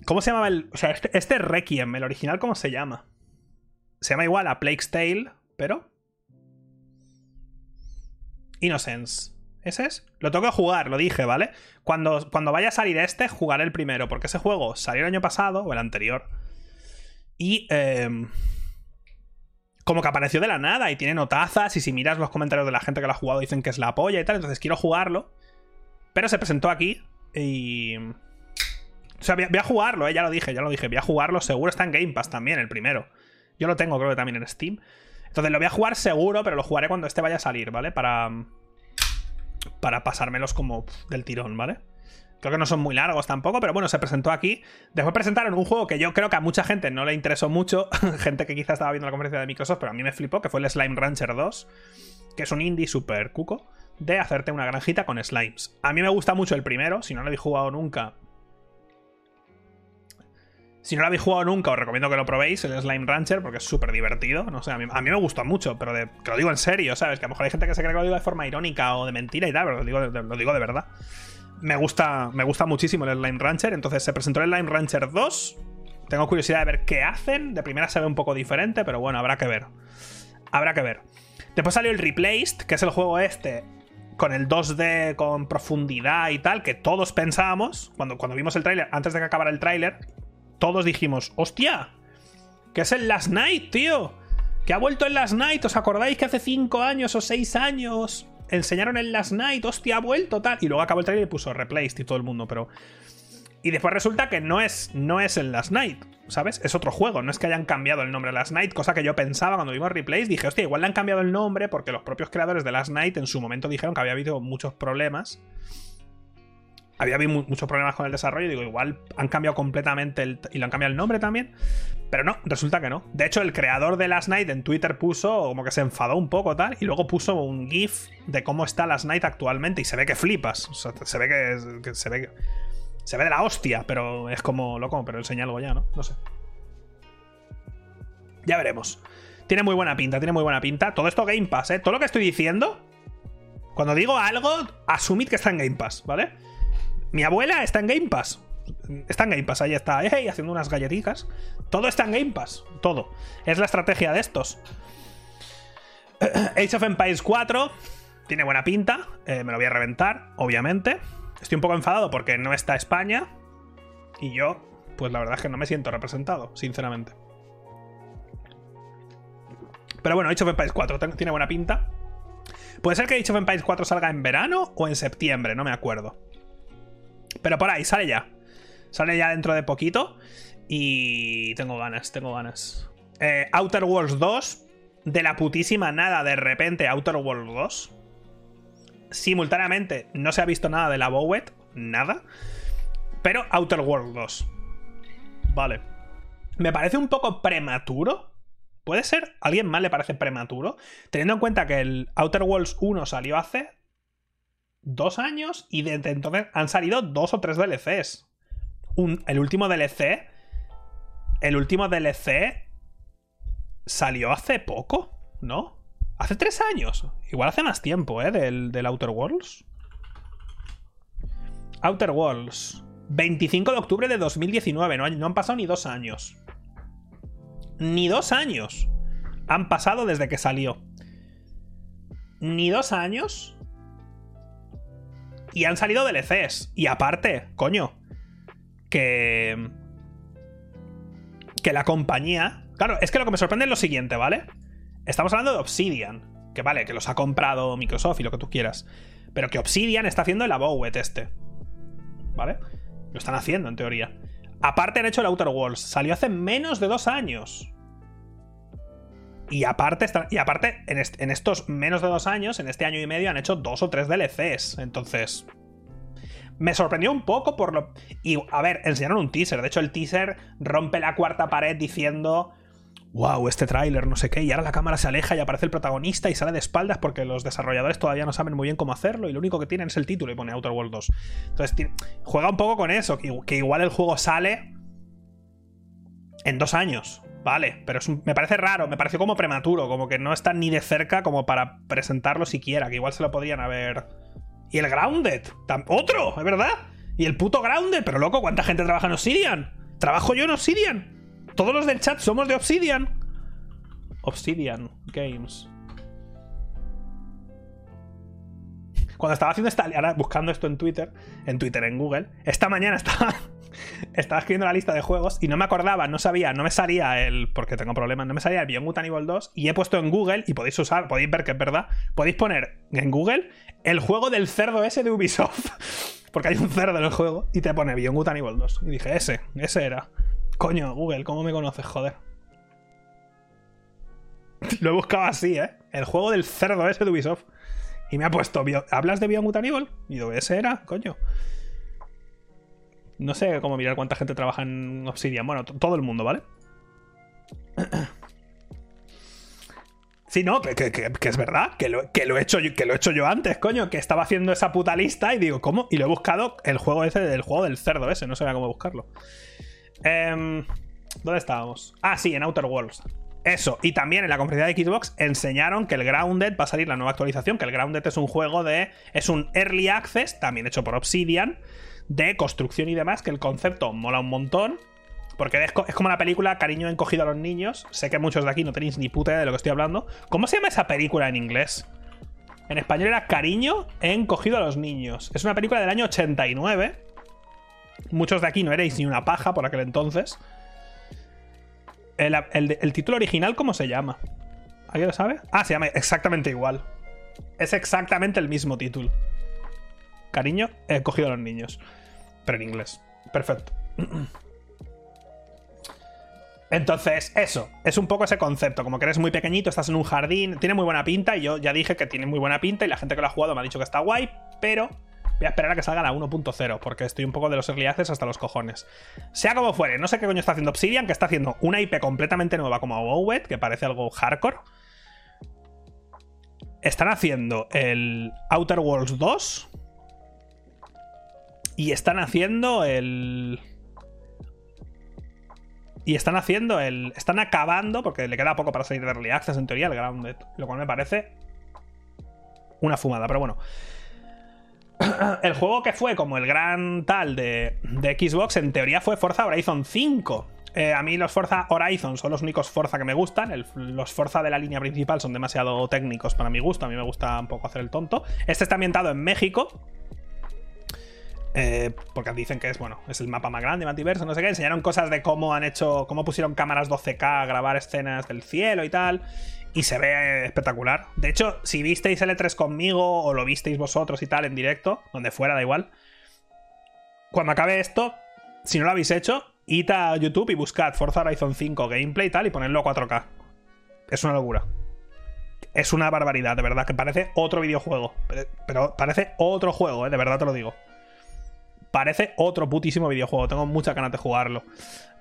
Speaker 1: ¿Cómo se llamaba el.? O sea, este, este, Requiem, el original, ¿cómo se llama? Se llama igual a Plague's Tale, pero. Innocence. ¿Ese es? Lo tengo que jugar, lo dije, ¿vale? Cuando, cuando vaya a salir este, jugaré el primero, porque ese juego salió el año pasado, o el anterior. Y. Em, como que apareció de la nada y tiene notazas. Y si miras los comentarios de la gente que lo ha jugado, dicen que es la polla y tal. Entonces quiero jugarlo. Pero se presentó aquí y. O sea, voy a, jugarlo, eh, ya lo dije, ya lo dije. Voy a jugarlo, seguro está en Game Pass también, el primero. Yo lo tengo, creo que también en Steam. Entonces lo voy a jugar seguro, pero lo jugaré cuando este vaya a salir, ¿vale? Para. Para pasármelos como del tirón, ¿vale? Creo que no son muy largos tampoco, pero bueno, se presentó aquí. Después presentaron un juego que yo creo que a mucha gente no le interesó mucho. [laughs] gente que quizás estaba viendo la conferencia de Microsoft, pero a mí me flipó, que fue el Slime Rancher 2. Que es un indie super cuco de hacerte una granjita con slimes. A mí me gusta mucho el primero, si no lo habéis jugado nunca, si no lo habéis jugado nunca, os recomiendo que lo probéis, el Slime Rancher, porque es súper divertido. No sé, a mí, me gustó mucho, pero que lo digo en serio, ¿sabes? Que a lo mejor hay gente que se cree que lo digo de forma irónica o de mentira y tal, pero lo digo, lo digo de verdad. Me gusta, me gusta muchísimo el Slime Rancher, entonces se presentó el Slime Rancher 2. Tengo curiosidad de ver qué hacen. De primera se ve un poco diferente, pero bueno, habrá que ver. Habrá que ver. Después salió el Replaced, que es el juego este con el 2D con profundidad y tal, que todos pensábamos, cuando, cuando vimos el tráiler, antes de que acabara el tráiler, todos dijimos, hostia, que es el Last Night, tío. Que ha vuelto el Last Night. ¿Os acordáis que hace 5 años o 6 años enseñaron el Last Night? Hostia, ha vuelto tal. Y luego acabó el trailer y puso Replaced y todo el mundo, pero... Y después resulta que no es, no es el Last Night, ¿sabes? Es otro juego, no es que hayan cambiado el nombre de Last Night, cosa que yo pensaba cuando vimos Replays. Dije, hostia, igual le han cambiado el nombre porque los propios creadores de Last Night en su momento dijeron que había habido muchos problemas había habido muchos problemas con el desarrollo. Digo, igual han cambiado completamente y lo han cambiado el nombre también. Pero no, resulta que no. De hecho, el creador de Last Night en Twitter puso como que se enfadó un poco tal. Y luego puso un GIF de cómo está Last Night actualmente. Y se ve que flipas. O sea, se ve que, se ve que. Se ve de la hostia, pero es como loco, pero enseña algo ya, ¿no? No sé. Ya veremos. Tiene muy buena pinta, tiene muy buena pinta. Todo esto Game Pass, ¿eh? Todo lo que estoy diciendo, cuando digo algo, asumid que está en Game Pass, ¿vale? Mi abuela está en Game Pass. Está en Game Pass, ahí está, hey, haciendo unas galletitas. Todo está en Game Pass, todo. Es la estrategia de estos. [clears throat] Age of Empires 4 tiene buena pinta, eh, me lo voy a reventar, obviamente. Estoy un poco enfadado porque no está España. Y yo, pues la verdad es que no me siento representado, sinceramente. Pero bueno, Age of Empires 4 tiene buena pinta. Puede ser que Age of Empires 4 salga en verano o en septiembre, no me acuerdo. Pero por ahí, sale ya. Sale ya dentro de poquito. Y tengo ganas, tengo ganas. Eh, Outer Worlds 2. De la putísima nada, de repente, Outer Worlds 2. Simultáneamente, no se ha visto nada de la Bowet. Nada. Pero Outer Worlds 2. Vale. Me parece un poco prematuro ¿Puede ser? ¿A alguien más le parece prematuro? Teniendo en cuenta que el Outer Worlds 1 salió hace dos años y desde entonces han salido dos o tres DLCs. el último DLC. El último DLC salió hace poco, ¿no? Hace tres años. Igual hace más tiempo, ¿eh? Del, del Outer Worlds. Outer Worlds. 25 de octubre de 2019. No, no han pasado ni dos años ni dos años han pasado desde que salió. Ni dos años. Y han salido DLCs. Y aparte, coño, que... Que la compañía... Claro, es que lo que me sorprende es lo siguiente, ¿vale? Estamos hablando de Obsidian. Que vale, que los ha comprado Microsoft y lo que tú quieras. Pero que Obsidian está haciendo el Abowet este. ¿Vale? Lo están haciendo, en teoría. Aparte han hecho el Outer Worlds. Salió hace menos de dos años. Y aparte, y aparte en, estos menos de dos años, en este año y medio, han hecho dos o tres DLCs. Entonces. Me sorprendió un poco por lo. Y a ver, enseñaron un teaser. De hecho, el teaser rompe la cuarta pared diciendo. Wow, este tráiler, no sé qué. Y ahora la cámara se aleja y aparece el protagonista y sale de espaldas porque los desarrolladores todavía no saben muy bien cómo hacerlo. Y lo único que tienen es el título y pone Outer World 2. Entonces, juega un poco con eso. Que, igual el juego sale. En dos años. Vale, pero me parece raro, me pareció como prematuro, como que no está ni de cerca como para presentarlo siquiera, que igual se lo podrían haber. Y el Grounded, otro, es verdad. Y el puto Grounded, pero loco, ¿cuánta gente trabaja en Obsidian? Trabajo yo en Obsidian. Todos los del chat somos de Obsidian. Obsidian Games. Cuando estaba haciendo esta. Ahora buscando esto en Twitter, en Twitter, en Google, esta mañana estaba [laughs] estaba escribiendo la lista de juegos y no me acordaba, no sabía, no me salía el. Porque tengo problemas, no me salía el Beyond Good Evil 2 y he puesto en Google, y podéis usar, podéis ver que es verdad, podéis poner en Google el juego del cerdo ese de Ubisoft. [laughs] porque hay un cerdo en el juego y te pone Beyond Good Evil 2. Y dije, ese, ese era. Coño, Google, ¿cómo me conoces, joder? [laughs] Lo he buscado así, ¿eh? El juego del cerdo ese de Ubisoft. Y me ha puesto, ¿hablas de Beyond Good Evil? Y digo, ese era, coño. No sé cómo mirar cuánta gente trabaja en Obsidian. Bueno, todo el mundo, ¿vale? [clears throat] Sí, no, que, es verdad, que lo, que, he hecho, que lo he hecho yo antes, coño, que estaba haciendo esa puta lista y digo, ¿cómo? Y lo he buscado el juego ese del juego del cerdo ese, no sabía cómo buscarlo. Em, ¿Dónde estábamos? Ah, sí, en Outer Worlds. Eso, y también en la conferencia de Xbox enseñaron que el Grounded va a salir la nueva actualización, que el Grounded es un juego de... es un Early Access, también hecho por Obsidian, de construcción y demás, que el concepto mola un montón. Porque es, como la película Cariño encogido a los niños. Sé que muchos de aquí no tenéis ni puta idea de lo que estoy hablando. ¿Cómo se llama esa película en inglés? En español era Cariño encogido a los niños. Es una película del año 89. Muchos de aquí no erais ni una paja por aquel entonces. El, el título original, ¿cómo se llama? ¿Alguien lo sabe? Ah, se llama exactamente igual. Es exactamente el mismo título. Cariño, he cogido a los niños. Pero en inglés. Perfecto. Entonces, eso, es un poco ese concepto, como que eres muy pequeñito, estás en un jardín, tiene muy buena pinta, y yo ya dije que tiene muy buena pinta, y la gente que lo ha jugado me ha dicho que está guay, pero Voy a esperar a que salga la 1.0, porque estoy un poco de los early access hasta los cojones. Sea como fuere, no sé qué coño está haciendo Obsidian, que está haciendo una IP completamente nueva como WoW, que parece algo hardcore. Están haciendo el Outer Worlds 2. Y están haciendo el. Y están haciendo el. Están acabando, porque le queda poco para salir de Early Access en teoría, el Grounded. Lo cual me parece. Una fumada, pero bueno. [coughs] El juego que fue como el gran tal de, de Xbox, en teoría fue Forza Horizon 5. Eh, a mí los Forza Horizon son los únicos Forza que me gustan. los Forza de la línea principal son demasiado técnicos para mi gusto. A mí me gusta un poco hacer el tonto. Este está ambientado en México. Eh, porque dicen que es, bueno, es el mapa más grande, diverso, no sé qué. Enseñaron cosas de cómo han hecho, cómo pusieron cámaras 12K a grabar escenas del cielo y tal. Y se ve espectacular. De hecho, si visteis L3 conmigo o lo visteis vosotros y tal en directo, donde fuera, da igual. Cuando acabe esto, si no lo habéis hecho, id a YouTube y buscad Forza Horizon 5 gameplay y tal y ponedlo a 4K. Es una locura. Es una barbaridad, de verdad, que parece otro videojuego. Pero parece otro juego, ¿eh? de verdad te lo digo parece otro putísimo videojuego. Tengo muchas ganas de jugarlo,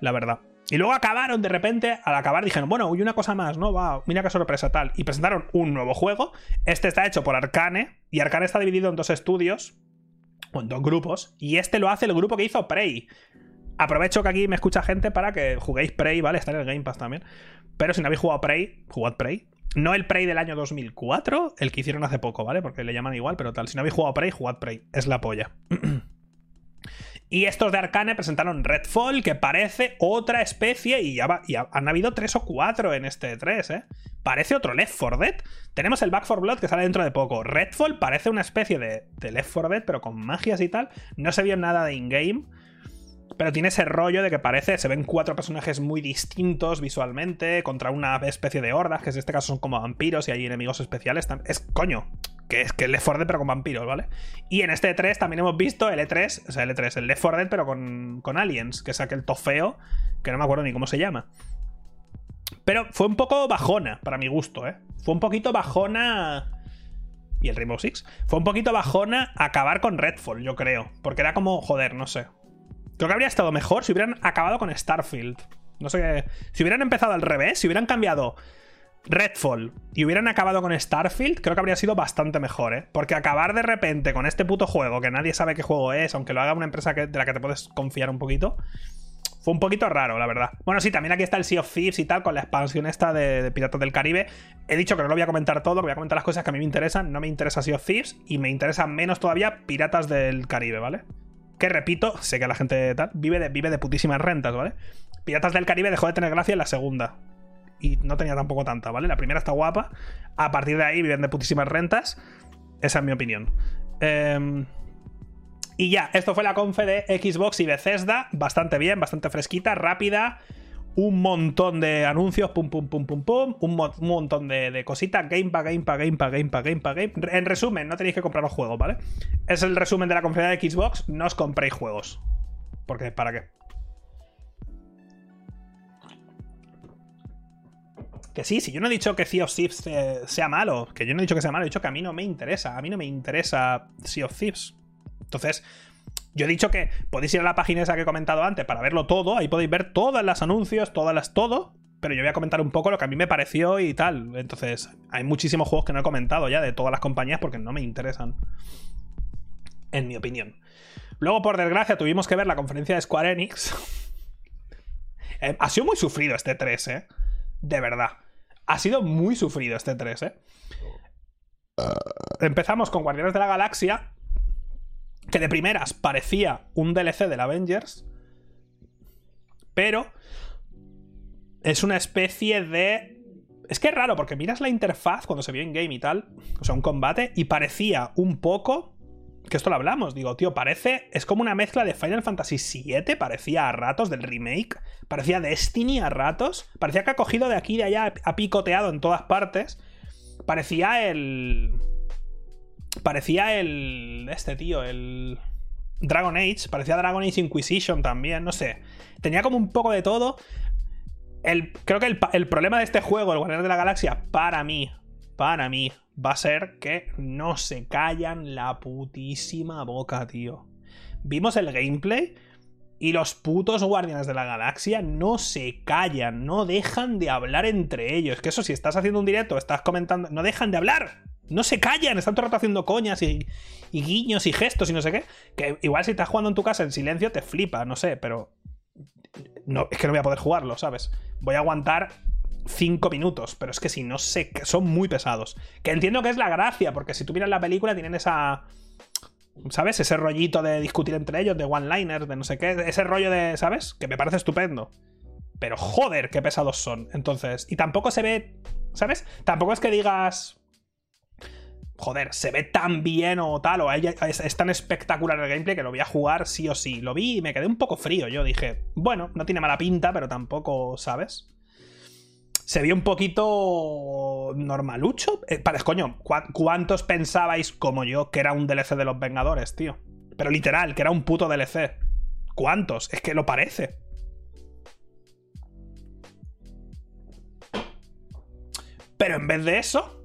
Speaker 1: la verdad. Y luego acabaron de repente, al acabar dijeron, bueno, y una cosa más, ¿no? Va, mira qué sorpresa tal. Y presentaron un nuevo juego. Este está hecho por Arcane. Y Arcane está dividido en dos estudios. O en dos grupos. Y este lo hace el grupo que hizo Prey. Aprovecho que aquí me escucha gente para que juguéis Prey, ¿vale? Está en el Game Pass también. Pero si no habéis jugado Prey, jugad Prey. No el Prey del año 2004, el que hicieron hace poco, ¿vale? Porque le llaman igual, pero tal. Si no habéis jugado Prey, jugad Prey. Es la polla. [clears throat] Y estos de Arcane presentaron Redfall, que parece otra especie, y ya, han habido tres o cuatro en este 3, ¿eh? Parece otro Left 4 Dead. Tenemos el Back 4 Blood que sale dentro de poco. Redfall parece una especie de, de Left 4 Dead, pero con magias y tal. No se vio nada de in-game. Pero tiene ese rollo de que parece, se ven cuatro personajes muy distintos visualmente, contra una especie de hordas, que en este caso son como vampiros y hay enemigos especiales. Es coño, que es que el Left 4 Dead pero con vampiros, ¿vale? Y en este E3 también hemos visto el E3, o sea, el E3, el Left 4 Dead pero con, con aliens, que es aquel tofeo, que no me acuerdo ni cómo se llama. Pero fue un poco bajona, para mi gusto, ¿eh? Fue un poquito bajona... Y el Rainbow Six. Fue un poquito bajona acabar con Redfall, yo creo. Porque era como, joder, no sé. Creo que habría estado mejor si hubieran acabado con Starfield. No sé qué. Si hubieran empezado al revés, si hubieran cambiado Redfall y hubieran acabado con Starfield, creo que habría sido bastante mejor, ¿eh? Porque acabar de repente con este puto juego, que nadie sabe qué juego es, aunque lo haga una empresa de la que te puedes confiar un poquito, fue un poquito raro, la verdad. Bueno, sí, también aquí está el Sea of Thieves y tal, con la expansión esta de, Piratas del Caribe. He dicho que no lo voy a comentar todo, voy a comentar las cosas que a mí me interesan. No me interesa Sea of Thieves y me interesa menos todavía Piratas del Caribe, ¿vale? Que repito, sé que la gente tal, vive de, vive de putísimas rentas, ¿vale? Piratas del Caribe dejó de tener gracia en la segunda y no tenía tampoco tanta, ¿vale? La primera está guapa. A partir de ahí viven de putísimas rentas. Esa es mi opinión. Em, y ya, esto fue la confe de Xbox y Bethesda. Bastante bien, bastante fresquita, rápida. Un montón de anuncios, pum, pum, pum, pum, pum. Un, montón de, cositas. Game pa, game pa, game pa, game pa, game pa, game. En resumen, no tenéis que comprar los juegos, ¿vale? Es el resumen de la conferencia de Xbox. No os compréis juegos. Porque, ¿para qué? Que sí, si yo no he dicho que Sea of Thieves eh, sea malo, que yo no he dicho que sea malo, he dicho que a mí no me interesa, a mí no me interesa Sea of Thieves. Entonces, yo he dicho que podéis ir a la página esa que he comentado antes para verlo todo, ahí podéis ver todos los anuncios, todas las todo, pero yo voy a comentar un poco lo que a mí me pareció y tal. Entonces, hay muchísimos juegos que no he comentado ya de todas las compañías porque no me interesan. En mi opinión. Luego, por desgracia, tuvimos que ver la conferencia de Square Enix. [laughs] Eh, ha sido muy sufrido este 3, ¿eh? De verdad. Ha sido muy sufrido este 3, ¿eh? Empezamos con Guardianes de la Galaxia, que de primeras parecía un DLC del Avengers, pero es una especie de... Es que es raro, porque miras la interfaz cuando se vio en game y tal, o sea, un combate, y parecía un poco que esto lo hablamos, digo, tío, parece, es como una mezcla de Final Fantasy VII, parecía a ratos del remake, parecía Destiny a ratos, parecía que ha cogido de aquí y de allá, ha picoteado en todas partes, parecía el... Parecía el... Este tío, el... Dragon Age, parecía Dragon Age Inquisition también, no sé. Tenía como un poco de todo. El, creo que el, el problema de este juego, el Guardián de la Galaxia, para mí, para mí, va a ser que no se callan la putísima boca, tío. Vimos el gameplay y los putos guardianes de la galaxia no se callan, no dejan de hablar entre ellos. Que eso, si estás haciendo un directo, estás comentando, no dejan de hablar. No se callan, están todo el rato haciendo coñas y, guiños y gestos y no sé qué. Que igual si estás jugando en tu casa en silencio te flipa, no sé, pero. No, es que no voy a poder jugarlo, ¿sabes? Voy a aguantar 5 minutos, pero es que si no sé, son muy pesados. Que entiendo que es la gracia, porque si tú miras la película tienen esa ¿Sabes? Ese rollito de discutir entre ellos, de one-liners, de no sé qué. Ese rollo de, ¿sabes? Que me parece estupendo. Pero joder, qué pesados son. Entonces, y tampoco se ve, ¿sabes? Tampoco es que digas... Joder, se ve tan bien o tal, o es, es tan espectacular el gameplay que lo voy a jugar sí o sí. Lo vi y me quedé un poco frío. Yo dije, bueno, no tiene mala pinta, pero tampoco, ¿sabes? se vio un poquito normalucho. Eh, coño, ¿cuántos pensabais, como yo, que era un DLC de los Vengadores, tío? Pero literal, que era un puto DLC. ¿Cuántos? Es que lo parece. Pero en vez de eso,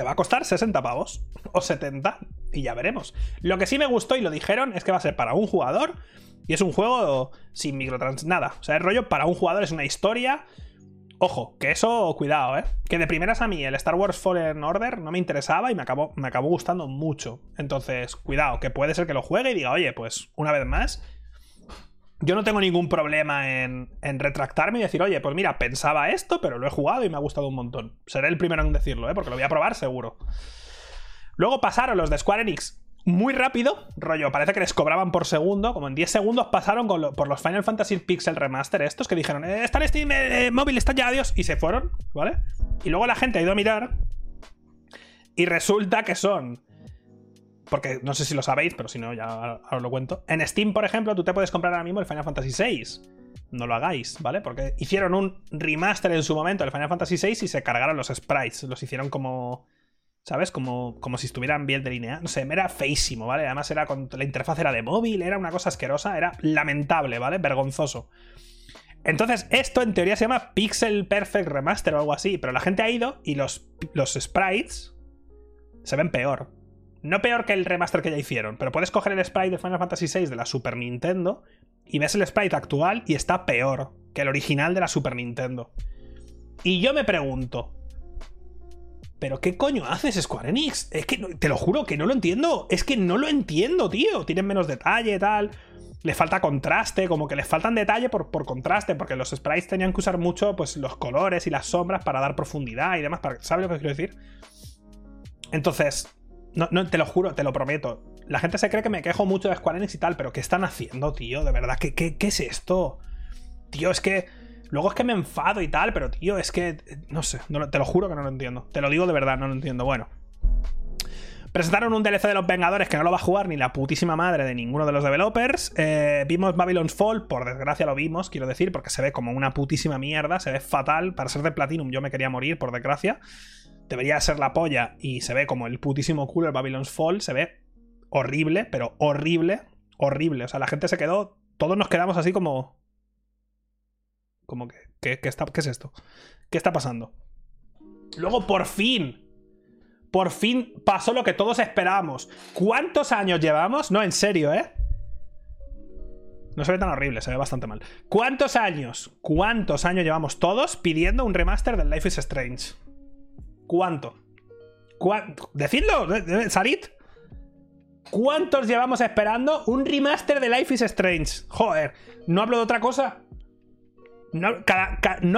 Speaker 1: te va a costar 60 pavos. [laughs] O 70. Y ya veremos. Lo que sí me gustó y lo dijeron es que va a ser para un jugador. Y es un juego sin microtrans... Nada. O sea, el rollo para un jugador es una historia Ojo, que eso, cuidado, ¿eh? Que de primeras a mí el Star Wars Fallen Order no me interesaba y me acabó, me acabó gustando mucho. Entonces, cuidado, que puede ser que lo juegue y diga, oye, pues una vez más, yo no tengo ningún problema en, en, retractarme y decir, oye, pues mira, pensaba esto, pero lo he jugado y me ha gustado un montón. Seré el primero en decirlo, ¿eh? Porque lo voy a probar seguro. Luego pasaron los de Square Enix muy rápido, rollo, parece que les cobraban por segundo, como en 10 segundos pasaron por los Final Fantasy Pixel Remaster estos que dijeron, eh, está en Steam, eh, móvil, está ya, adiós, y se fueron, ¿vale? Y luego la gente ha ido a mirar y resulta que son... Porque no sé si lo sabéis, pero si no, ya os lo cuento. En Steam, por ejemplo, tú te puedes comprar ahora mismo el Final Fantasy VI. No lo hagáis, ¿vale? Porque hicieron un remaster en su momento del Final Fantasy VI y se cargaron los sprites. Los hicieron como ¿Sabes? Como, como si estuvieran bien delineados. No sé, era feísimo, ¿vale? Además era con, la interfaz era de móvil, era una cosa asquerosa, era lamentable, ¿vale? Vergonzoso. Entonces, esto en teoría se llama Pixel Perfect Remaster o algo así, pero la gente ha ido y los, los sprites se ven peor. No peor que el remaster que ya hicieron, pero puedes coger el sprite de Final Fantasy VI de la Super Nintendo y ves el sprite actual y está peor que el original de la Super Nintendo. Y yo me pregunto, ¿Pero qué coño haces, Square Enix? Es que te lo juro que no lo entiendo. Es que no lo entiendo, tío. Tienen menos detalle, tal. Les falta contraste, como que les faltan detalle por, por contraste, porque los sprites tenían que usar mucho pues, los colores y las sombras para dar profundidad y demás. Para, ¿Sabes lo que quiero decir? Entonces, no, no, te lo juro, te lo prometo. La gente se cree que me quejo mucho de Square Enix y tal, pero ¿qué están haciendo, tío? De verdad, ¿qué, qué, qué es esto? Tío, es que Luego es que me enfado y tal, pero tío, es que. No sé, te lo juro que no lo entiendo. Te lo digo de verdad, no lo entiendo. Bueno. Presentaron un DLC de los Vengadores que no lo va a jugar ni la putísima madre de ninguno de los developers. Eh, vimos Babylon's Fall, por desgracia lo vimos, quiero decir, porque se ve como una putísima mierda, se ve fatal. Para ser de Platinum yo me quería morir, por desgracia. Debería ser la polla y se ve como el putísimo culo el Babylon's Fall. Se ve horrible, pero horrible, horrible. O sea, la gente se quedó. Todos nos quedamos así como. Como que, ¿qué, está, ¿qué es esto? ¿Qué está pasando? Luego, por fin, por fin pasó lo que todos esperábamos. ¿Cuántos años llevamos? No, en serio, ¿eh? No se ve tan horrible, se ve bastante mal. ¿Cuántos años? ¿Cuántos años llevamos todos pidiendo un remaster del Life is Strange? ¿Cuánto? ¿Cuánto? Decidlo, Sarit. ¿Cuántos llevamos esperando un remaster de Life is Strange? Joder, ¿no hablo de otra cosa? No,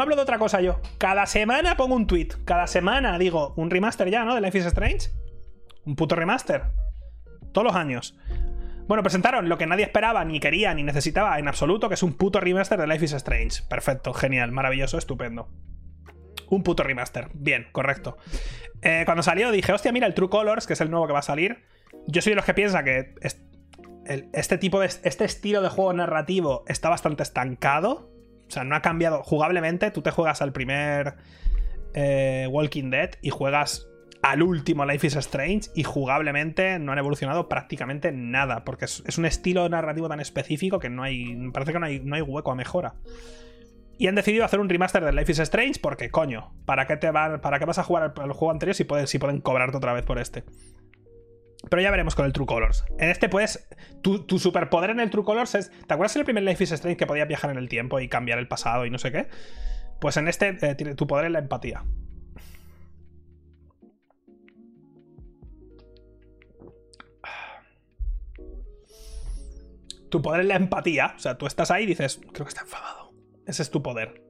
Speaker 1: hablo de otra cosa yo. Cada semana pongo un tweet. Cada semana digo, un remaster ya, ¿no? De Life is Strange. Un puto remaster. Todos los años. Bueno, presentaron lo que nadie esperaba, ni quería, ni necesitaba en absoluto, que es un puto remaster de Life is Strange. Perfecto, genial, maravilloso, estupendo. Un puto remaster. Bien, correcto. Eh, cuando salió dije, hostia, mira el True Colors, que es el nuevo que va a salir. Yo soy de los que piensa que este tipo de. Este estilo de juego narrativo está bastante estancado. O sea, no ha cambiado. Jugablemente, tú te juegas al primer eh, Walking Dead y juegas al último Life is Strange y jugablemente no han evolucionado prácticamente nada, porque es, un estilo narrativo tan específico que no hay. Parece que no hay, no hay hueco a mejora. Y han decidido hacer un remaster de Life is Strange porque, coño, ¿para qué, te ¿para qué vas a jugar el, juego anterior si, pueden, si pueden cobrarte otra vez por este? Pero ya veremos con el True Colors. En este, puedes. Tu, superpoder en el True Colors es. ¿Te acuerdas en el primer Life is Strange que podías viajar en el tiempo y cambiar el pasado y no sé qué? Pues en este, eh, tu poder es la empatía. Tu poder es la empatía. O sea, tú estás ahí y dices, creo que está enfadado. Ese es tu poder.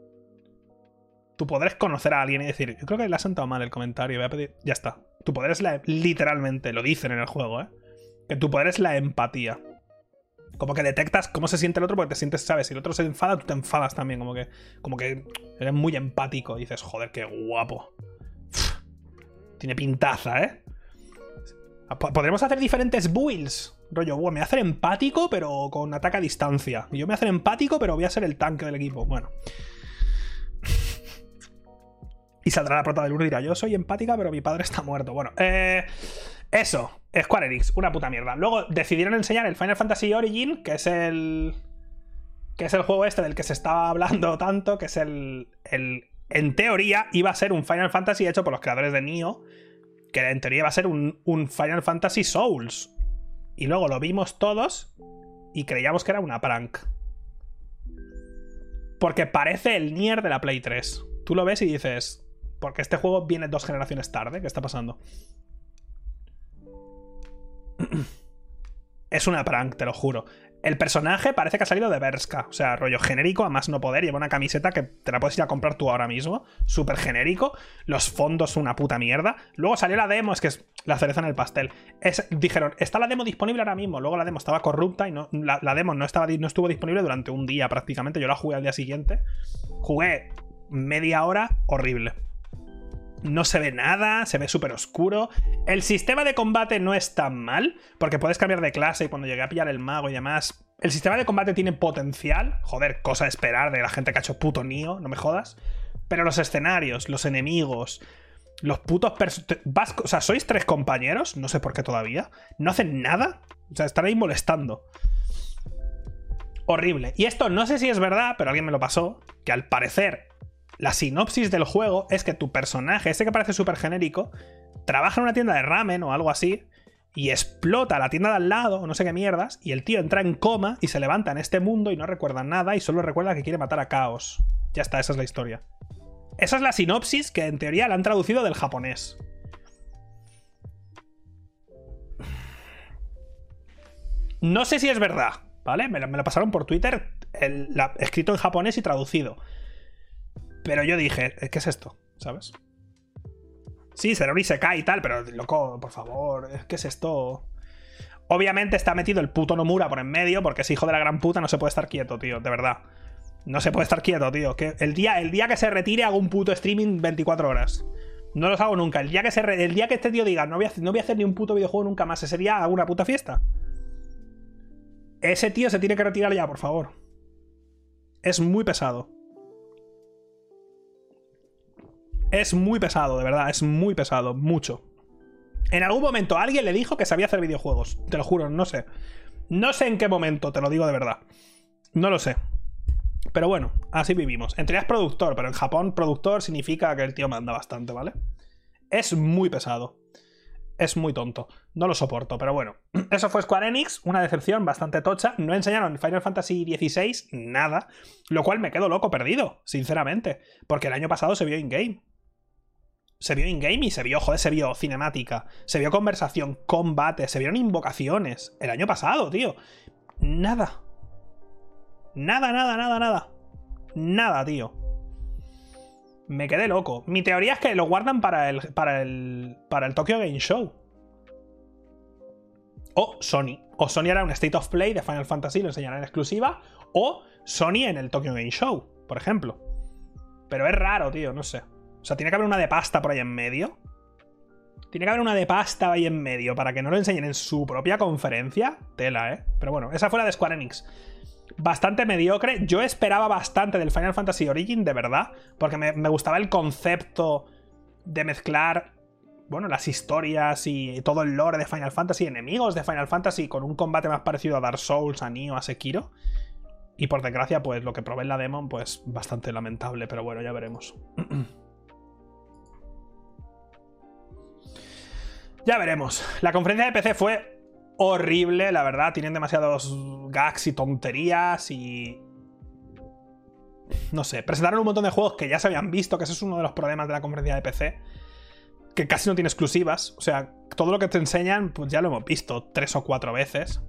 Speaker 1: Tu poder es conocer a alguien y decir, yo creo que le ha sentado mal el comentario, voy a pedir. Ya está. Tu poder es la. Literalmente, lo dicen en el juego, ¿eh? Que tu poder es la empatía. Como que detectas cómo se siente el otro porque te sientes, ¿sabes? Si el otro se enfada, tú te enfadas también. Como que. Como que eres muy empático. Y dices, joder, qué guapo. Tiene pintaza, ¿eh? Podremos hacer diferentes builds. Rollo, me voy hacer empático, pero con ataque a distancia. Y yo me voy hacer empático, pero voy a ser el tanque del equipo. Bueno. y saldrá la prota del uno y dirá, yo soy empática, pero mi padre está muerto. Bueno, eh, eso. Square Enix, una puta mierda. Luego decidieron enseñar el Final Fantasy Origin, que es el... Que es el juego este del que se estaba hablando tanto, que es el, el en teoría iba a ser un Final Fantasy hecho por los creadores de Nioh, que en teoría iba a ser un, un, Final Fantasy Souls. Y luego lo vimos todos y creíamos que era una prank. Porque parece el Nier de la Play 3. Tú lo ves y dices, porque este juego viene dos generaciones tarde, ¿qué está pasando? [clears throat] es una prank, te lo juro. El personaje parece que ha salido de Berska. O sea, rollo genérico, a más no poder. Lleva una camiseta que te la puedes ir a comprar tú ahora mismo. Súper genérico. Los fondos, una puta mierda. Luego salió la demo, es que es la cereza en el pastel. dijeron, está la demo disponible ahora mismo. Luego la demo estaba corrupta y no, la, demo no, estaba, no estuvo disponible durante un día prácticamente. Yo la jugué al día siguiente. Jugué media hora horrible. No se ve nada, se ve súper oscuro. El sistema de combate no es tan mal, porque puedes cambiar de clase y cuando llegué a pillar el mago y demás. El sistema de combate tiene potencial. Joder, cosa de esperar de la gente que ha hecho puto Nio, no me jodas. Pero los escenarios, los enemigos, los putos O sea, sois tres compañeros, no sé por qué todavía. No hacen nada. O sea, están ahí molestando. Horrible. Y esto no sé si es verdad, pero alguien me lo pasó. Que al parecer la sinopsis del juego es que tu personaje, ese que parece súper genérico, trabaja en una tienda de ramen o algo así, y explota la tienda de al lado, o no sé qué mierdas, y el tío entra en coma y se levanta en este mundo y no recuerda nada y solo recuerda que quiere matar a Caos. Ya está, esa es la historia. Esa es la sinopsis que en teoría la han traducido del japonés. No sé si es verdad, ¿vale? Me lo, pasaron por Twitter, escrito en japonés y traducido. Pero yo dije, ¿qué es esto? ¿Sabes? Sí, será un Isekai y tal, pero loco, por favor, ¿qué es esto? Obviamente está metido el puto Nomura por en medio, porque es hijo de la gran puta, no se puede estar quieto, tío, de verdad. No se puede estar quieto, tío. Que el, día, el día que se retire hago un puto streaming 24 horas. No los hago nunca. El día que, se el día que este tío diga, no voy, a, no voy a hacer ni un puto videojuego nunca más, ese día hago una puta fiesta. Ese tío se tiene que retirar ya, por favor. Es muy pesado. Es muy pesado, de verdad, es muy pesado, mucho. En algún momento alguien le dijo que sabía hacer videojuegos, te lo juro, no sé. No sé en qué momento, te lo digo de verdad. No lo sé. Pero bueno, así vivimos. En teoría es productor, pero en Japón productor significa que el tío manda bastante, ¿vale? Es muy pesado. Es muy tonto. No lo soporto, pero bueno. [clears throat] Eso fue Square Enix, una decepción bastante tocha. No enseñaron Final Fantasy XVI, nada. Lo cual me quedo loco perdido, sinceramente. Porque el año pasado se vio in-game se vio in-game y se vio, joder, se vio cinemática, se vio conversación, combate, se vieron invocaciones. El año pasado, tío. Nada. Nada, nada, nada, nada. Nada, tío. Me quedé loco. Mi teoría es que lo guardan para el, para el, para el Tokyo Game Show. O Sony. O Sony era un State of Play de Final Fantasy, lo enseñarán en exclusiva. O Sony en el Tokyo Game Show, por ejemplo. Pero es raro, tío, no sé. O sea, tiene que haber una de pasta por ahí en medio. Tiene que haber una de pasta ahí en medio para que no lo enseñen en su propia conferencia. Tela, ¿eh? Pero bueno, esa fue la de Square Enix. Bastante mediocre. Yo esperaba bastante del Final Fantasy Origin, de verdad. Porque me, gustaba el concepto de mezclar bueno, las historias y todo el lore de Final Fantasy, enemigos de Final Fantasy, con un combate más parecido a Dark Souls, a Nioh, a Sekiro. Y por desgracia, pues lo que probé en la demo, pues bastante lamentable, pero bueno, ya veremos. [clears throat] ya veremos. La conferencia de PC fue horrible, la verdad. Tienen demasiados gags y tonterías y... No sé, presentaron un montón de juegos que ya se habían visto, que ese es uno de los problemas de la conferencia de PC. Que casi no tiene exclusivas. O sea, todo lo que te enseñan, pues ya lo hemos visto tres o cuatro veces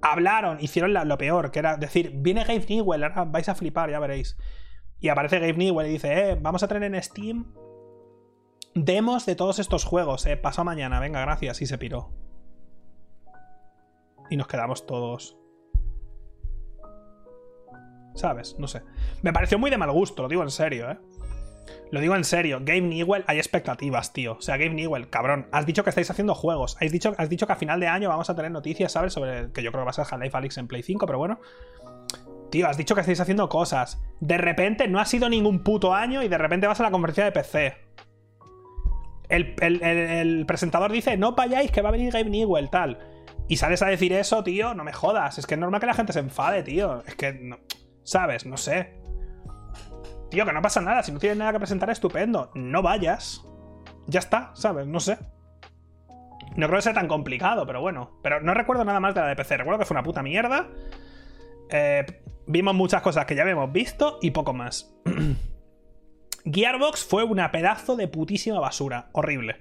Speaker 1: hablaron, hicieron lo peor, que era decir, viene Gabe Newell, ahora vais a flipar, ya veréis. Y aparece Gabe Newell y dice, eh, vamos a tener en Steam demos de todos estos juegos, eh, pasó mañana, venga, gracias, y se piró. Y nos quedamos todos. ¿Sabes? No sé. Me pareció muy de mal gusto, lo digo en serio, eh. Lo digo en serio, Game Newell, hay expectativas, tío. O sea, Game Newell, cabrón. Has dicho que estáis haciendo juegos. Has dicho, has dicho que a final de año vamos a tener noticias, ¿sabes? Sobre que yo creo que va a ser Half-Life Alyx en Play 5, pero bueno. Tío, has dicho que estáis haciendo cosas. De repente no ha sido ningún puto año y de repente vas a la conferencia de PC. El, presentador dice, no vayáis, que va a venir Game Newell, tal. Y sales a decir eso, tío, no me jodas. Es que es normal que la gente se enfade, tío. Es que, no, ¿sabes? No sé. Tío, que no pasa nada. Si no tienes nada que presentar, estupendo. No vayas. Ya está, ¿sabes? No sé. No creo que sea tan complicado, pero bueno. Pero no recuerdo nada más de la de PC. Recuerdo que fue una puta mierda. Eh, vimos muchas cosas que ya habíamos visto y poco más. [clears throat] Gearbox fue una pedazo de putísima basura. Horrible.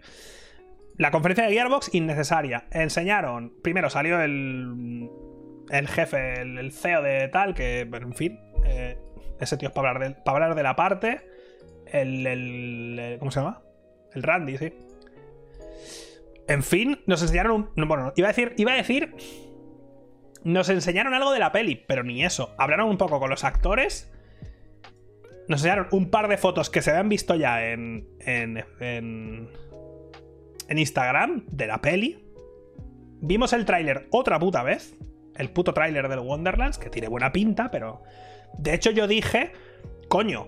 Speaker 1: La conferencia de Gearbox, innecesaria. Enseñaron. Primero salió el. El jefe, el, CEO de tal, que, en fin. Eh, ese tío es para hablar de, para hablar de la parte. El, ¿Cómo se llama? El Randy, sí. En fin, nos enseñaron un. Bueno, iba a decir. Iba a decir. Nos enseñaron algo de la peli, pero ni eso. Hablaron un poco con los actores. Nos enseñaron un par de fotos que se habían visto ya en. en. en, Instagram de la peli. Vimos el tráiler otra puta vez. El puto tráiler del Wonderlands, que tiene buena pinta, pero de hecho, yo dije, coño,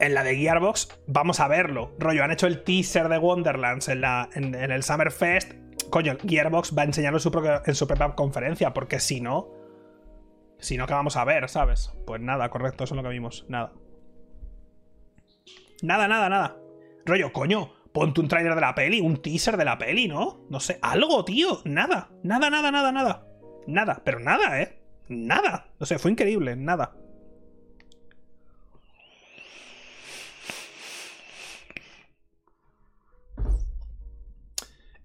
Speaker 1: en la de Gearbox vamos a verlo. Rollo, han hecho el teaser de Wonderlands en, la, en, el Summerfest. Coño, Gearbox va a enseñarlo en su, en su propia conferencia, porque si no. Si no, ¿qué vamos a ver, sabes? Pues nada, correcto, eso es lo que vimos. Nada. Nada, nada, nada. Rollo, coño, ponte un trailer de la peli, un teaser de la peli, ¿no? No sé, algo, tío. Nada, nada, nada, nada, nada. Nada, pero nada, ¿eh? Nada. O sea, fue increíble, nada.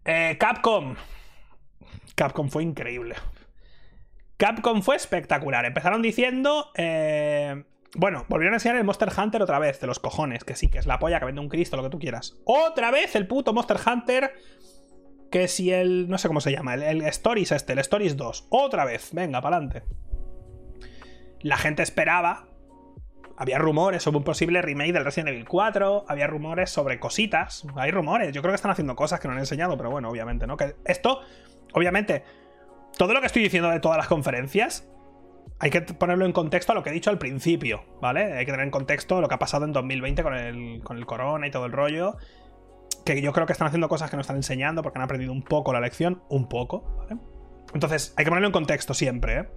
Speaker 1: Eh, Capcom. Capcom fue increíble. Capcom fue espectacular. Empezaron diciendo. Eh, bueno, volvieron a enseñar el Monster Hunter otra vez, de los cojones, que sí, que es la polla, que vende un Cristo, lo que tú quieras. Otra vez el puto Monster Hunter que si el. No sé cómo se llama. El, Stories este, el Stories 2. Otra vez. Venga, para adelante. La gente esperaba. Había rumores sobre un posible remake del Resident Evil 4. Había rumores sobre cositas. Hay rumores. Yo creo que están haciendo cosas que no han enseñado, pero bueno, obviamente, ¿no? Que esto, obviamente, todo lo que estoy diciendo de todas las conferencias hay que ponerlo en contexto a lo que he dicho al principio, ¿vale? Hay que tener en contexto lo que ha pasado en 2020 con el, con el corona y todo el rollo que yo creo que están haciendo cosas que no están enseñando porque han aprendido un poco la lección, un poco, ¿vale? Entonces, hay que ponerlo en contexto siempre, ¿eh?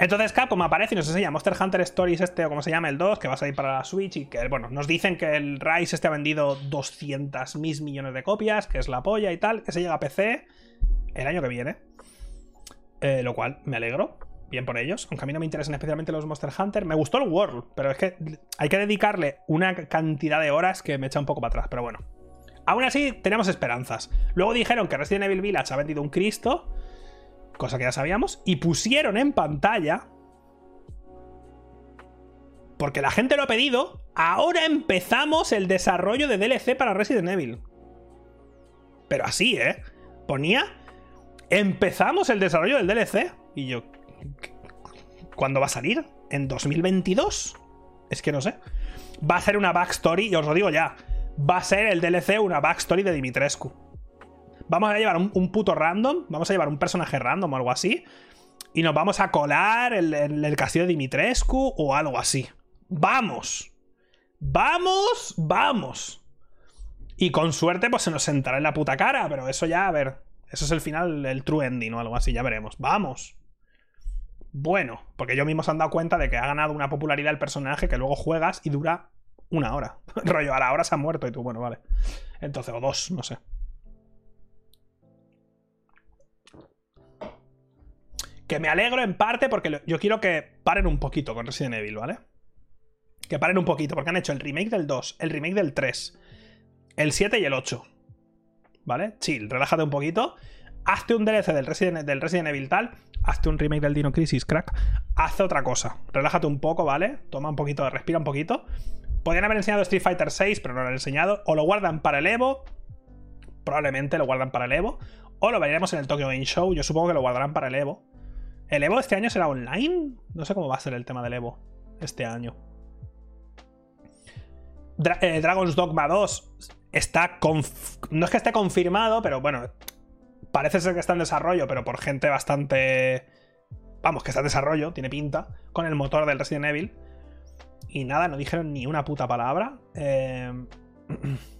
Speaker 1: Entonces Capcom aparece y nos enseña Monster Hunter Stories este, o como se llama, el 2, que va a salir para la Switch y que, bueno, nos dicen que el Rise este ha vendido 200 mil millones de copias, que es la polla y tal, que se llega a PC el año que viene. Eh, lo cual me alegro bien por ellos, aunque a mí no me interesan especialmente los Monster Hunter. Me gustó el World, pero es que hay que dedicarle una cantidad de horas que me echa un poco para atrás, pero bueno. Aún así, tenemos esperanzas. Luego dijeron que Resident Evil Village ha vendido un Cristo, cosa que ya sabíamos, y pusieron en pantalla, porque la gente lo ha pedido, ahora empezamos el desarrollo de DLC para Resident Evil. Pero así, ¿eh? Ponía, empezamos el desarrollo del DLC. Y yo, ¿Cuándo va a salir? ¿En 2022? Es que no sé. Va a ser una backstory, y os lo digo ya. Va a ser el DLC una backstory de Dimitrescu. Vamos a llevar un, puto random, vamos a llevar un personaje random o algo así. Y nos vamos a colar en el, el, castillo de Dimitrescu o algo así. ¡Vamos! ¡Vamos! ¡Vamos! Y con suerte, pues se nos sentará en la puta cara, pero eso ya, a ver. Eso es el final, el true ending o algo así, ya veremos. ¡Vamos! bueno, porque ellos mismos se han dado cuenta de que ha ganado una popularidad el personaje que luego juegas y dura una hora. [laughs] Rollo, a la hora se ha muerto y tú, bueno, vale. Entonces, o dos, no sé. Que me alegro en parte porque yo quiero que paren un poquito con Resident Evil, ¿vale? Que paren un poquito, porque han hecho el remake del 2, el remake del 3, el 7 y el 8. ¿Vale? Chill, relájate un poquito. Hazte un DLC del Resident, del Resident Evil tal. Hazte un remake del Dino Crisis, crack. Haz otra cosa. Relájate un poco, ¿vale? Toma un poquito, respira un poquito. Podrían haber enseñado Street Fighter 6, pero no lo han enseñado. O lo guardan para el Evo. Probablemente lo guardan para el Evo. O lo veremos en el Tokyo Game Show. Yo supongo que lo guardarán para el Evo. ¿El Evo este año será online? No sé cómo va a ser el tema del Evo este año. Eh, Dragon's Dogma 2 está. No es que esté confirmado, pero bueno. Parece ser que está en desarrollo, pero por gente bastante. Vamos, que está en desarrollo, tiene pinta. Con el motor del Resident Evil. Y nada, no dijeron ni una puta palabra. Eh. [clears throat]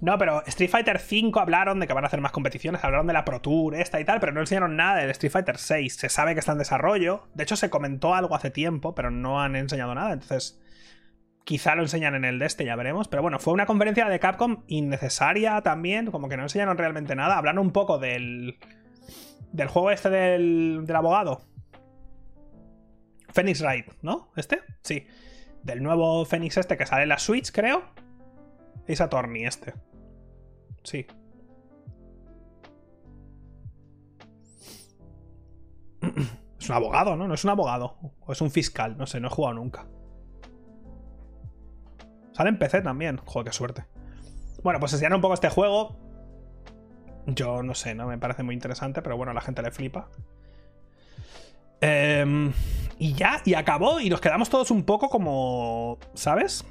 Speaker 1: No, pero Street Fighter V hablaron de que van a hacer más competiciones, hablaron de la Pro Tour esta y tal, pero no enseñaron nada del Street Fighter VI. Se sabe que está en desarrollo. De hecho, se comentó algo hace tiempo, pero no han enseñado nada. Entonces, quizá lo enseñan en el de este, ya veremos. Pero bueno, fue una conferencia de Capcom innecesaria también, como que no enseñaron realmente nada. Hablaron un poco del. del juego este del, del abogado. Phoenix Wright, ¿no? ¿Este? Sí. Del nuevo Phoenix este que sale en la Switch, creo. Es Attorney este. Sí. [clears throat] Es un abogado, ¿no? No es un abogado. O es un fiscal. No sé, no he jugado nunca. Sale en PC también. Joder, qué suerte. Bueno, pues enseñaron un poco este juego. Yo no sé, no me parece muy interesante, pero bueno, a la gente le flipa. Em, y ya, y acabó, y nos quedamos todos un poco como. ¿Sabes?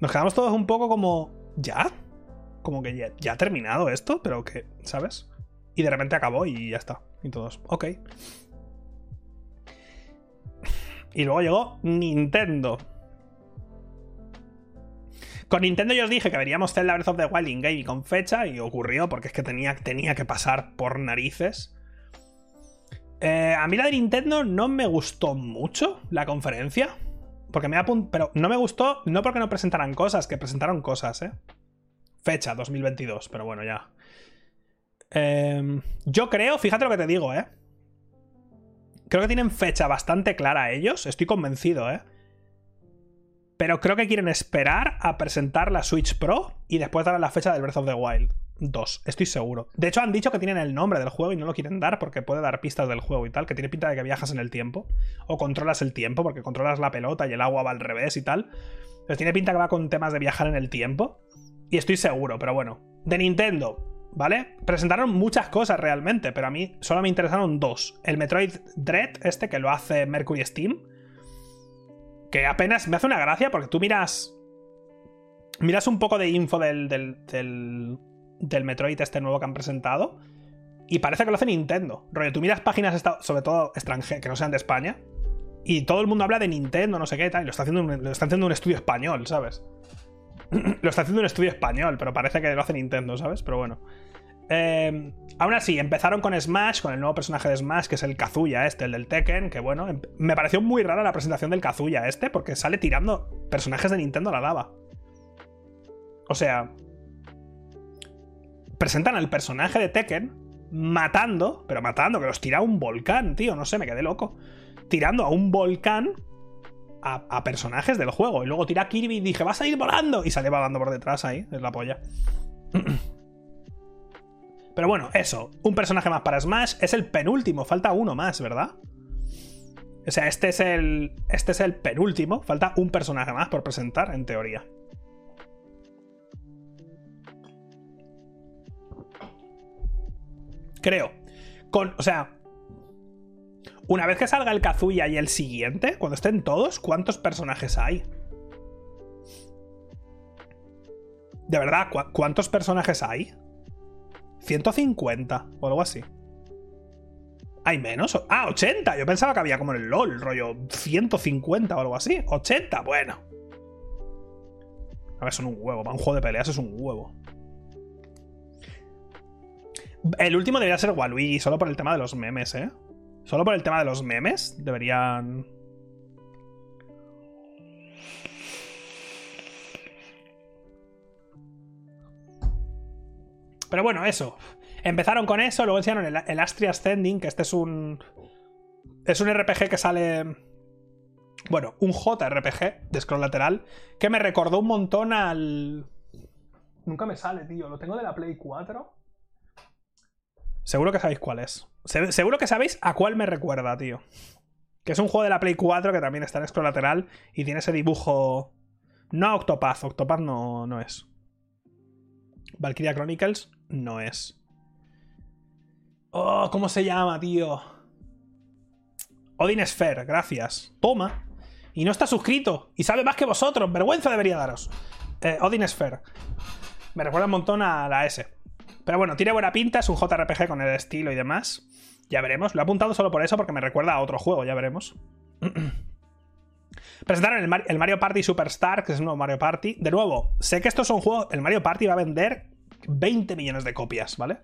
Speaker 1: Nos quedamos todos un poco como. ¿Ya? como que ya, ha terminado esto, pero que, ¿sabes? Y de repente acabó y ya está. Y todos, ok. Y luego llegó Nintendo. Con Nintendo yo os dije que veríamos Zelda Breath of the Wild in game y con fecha, y ocurrió porque es que tenía, tenía que pasar por narices. Eh, a mí la de Nintendo no me gustó mucho la conferencia. Porque me Pero no me gustó, no porque no presentaran cosas, que presentaron cosas, ¿eh? Fecha 2022, pero bueno, ya. Em, yo creo, fíjate lo que te digo, ¿eh? Creo que tienen fecha bastante clara ellos, estoy convencido, ¿eh? Pero creo que quieren esperar a presentar la Switch Pro y después dar la fecha del Breath of the Wild 2, estoy seguro. De hecho, han dicho que tienen el nombre del juego y no lo quieren dar porque puede dar pistas del juego y tal, que tiene pinta de que viajas en el tiempo o controlas el tiempo porque controlas la pelota y el agua va al revés y tal. Pero tiene pinta que va con temas de viajar en el tiempo. Y estoy seguro, pero bueno. De Nintendo, ¿vale? Presentaron muchas cosas realmente, pero a mí solo me interesaron dos. El Metroid Dread, este que lo hace Mercury Steam. Que apenas me hace una gracia porque tú miras. Miras un poco de info del, del, del, Metroid este nuevo que han presentado. Y parece que lo hace Nintendo. Rollo, tú miras páginas, sobre todo extranjeras, que no sean de España. Y todo el mundo habla de Nintendo, no sé qué tal. Y lo está haciendo lo está haciendo un estudio español, ¿sabes? [clears throat] lo está haciendo un estudio español, pero parece que lo hace Nintendo, ¿sabes? Pero bueno. Eh, aún así, empezaron con Smash, con el nuevo personaje de Smash, que es el Kazuya este, el del Tekken, que bueno, em, me pareció muy rara la presentación del Kazuya este, porque sale tirando personajes de Nintendo a la lava. O sea, presentan al personaje de Tekken matando, pero matando, que los tira a un volcán, tío, no sé, me quedé loco. Tirando a un volcán a, personajes del juego. Y luego tira Kirby y dije, vas a ir volando. Y sale volando por detrás ahí, es la polla. [clears throat] Pero bueno, eso. Un personaje más para Smash. Es el penúltimo. Falta uno más, ¿verdad? O sea, este es el. Este es el penúltimo. Falta un personaje más por presentar, en teoría. Creo. Con. O sea, una vez que salga el Kazuya y el siguiente, cuando estén todos, ¿cuántos personajes hay? De verdad, ¿cuántos personajes hay? 150 o algo así. ¿Hay menos? Ah, 80. Yo pensaba que había como en el LOL, rollo 150 o algo así. 80, bueno. A ver, son un huevo. Para un juego de peleas es un huevo. El último debería ser Waluigi, solo por el tema de los memes, ¿eh? Solo por el tema de los memes deberían... Pero bueno, eso. Empezaron con eso, luego enseñaron el, el Astria Ascending, que este es un. Es un RPG que sale. Bueno, un JRPG de scroll lateral. Que me recordó un montón al. Nunca me sale, tío. Lo tengo de la Play 4. Seguro que sabéis cuál es. seguro que sabéis a cuál me recuerda, tío. Que es un juego de la Play 4 que también está en scroll lateral y tiene ese dibujo. No Octopath, Octopath no, no es. Valkyria Chronicles no es. Oh, ¿cómo se llama, tío? Odin Sphere, gracias. Toma. Y no está suscrito. Y sabe más que vosotros. Vergüenza debería daros. Eh, Odin Sphere. Me recuerda un montón a la S. Pero bueno, tiene buena pinta. Es un JRPG con el estilo y demás. Ya veremos. Lo he apuntado solo por eso, porque me recuerda a otro juego. Ya veremos. [clears throat] Presentaron el, el, Mario Party Superstar, que es un nuevo Mario Party. De nuevo, sé que esto es un juego. El Mario Party va a vender 20 millones de copias, ¿vale?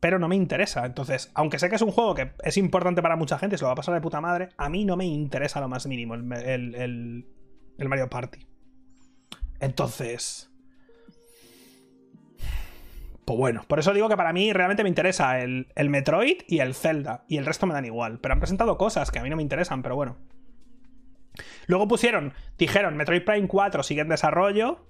Speaker 1: Pero no me interesa. Entonces, aunque sé que es un juego que es importante para mucha gente, se lo va a pasar de puta madre, a mí no me interesa lo más mínimo el, el, Mario Party. Entonces... Pues bueno, por eso digo que para mí realmente me interesa el, el, Metroid y el Zelda. Y el resto me dan igual. Pero han presentado cosas que a mí no me interesan, pero bueno. Luego pusieron, dijeron, Metroid Prime 4 sigue en desarrollo.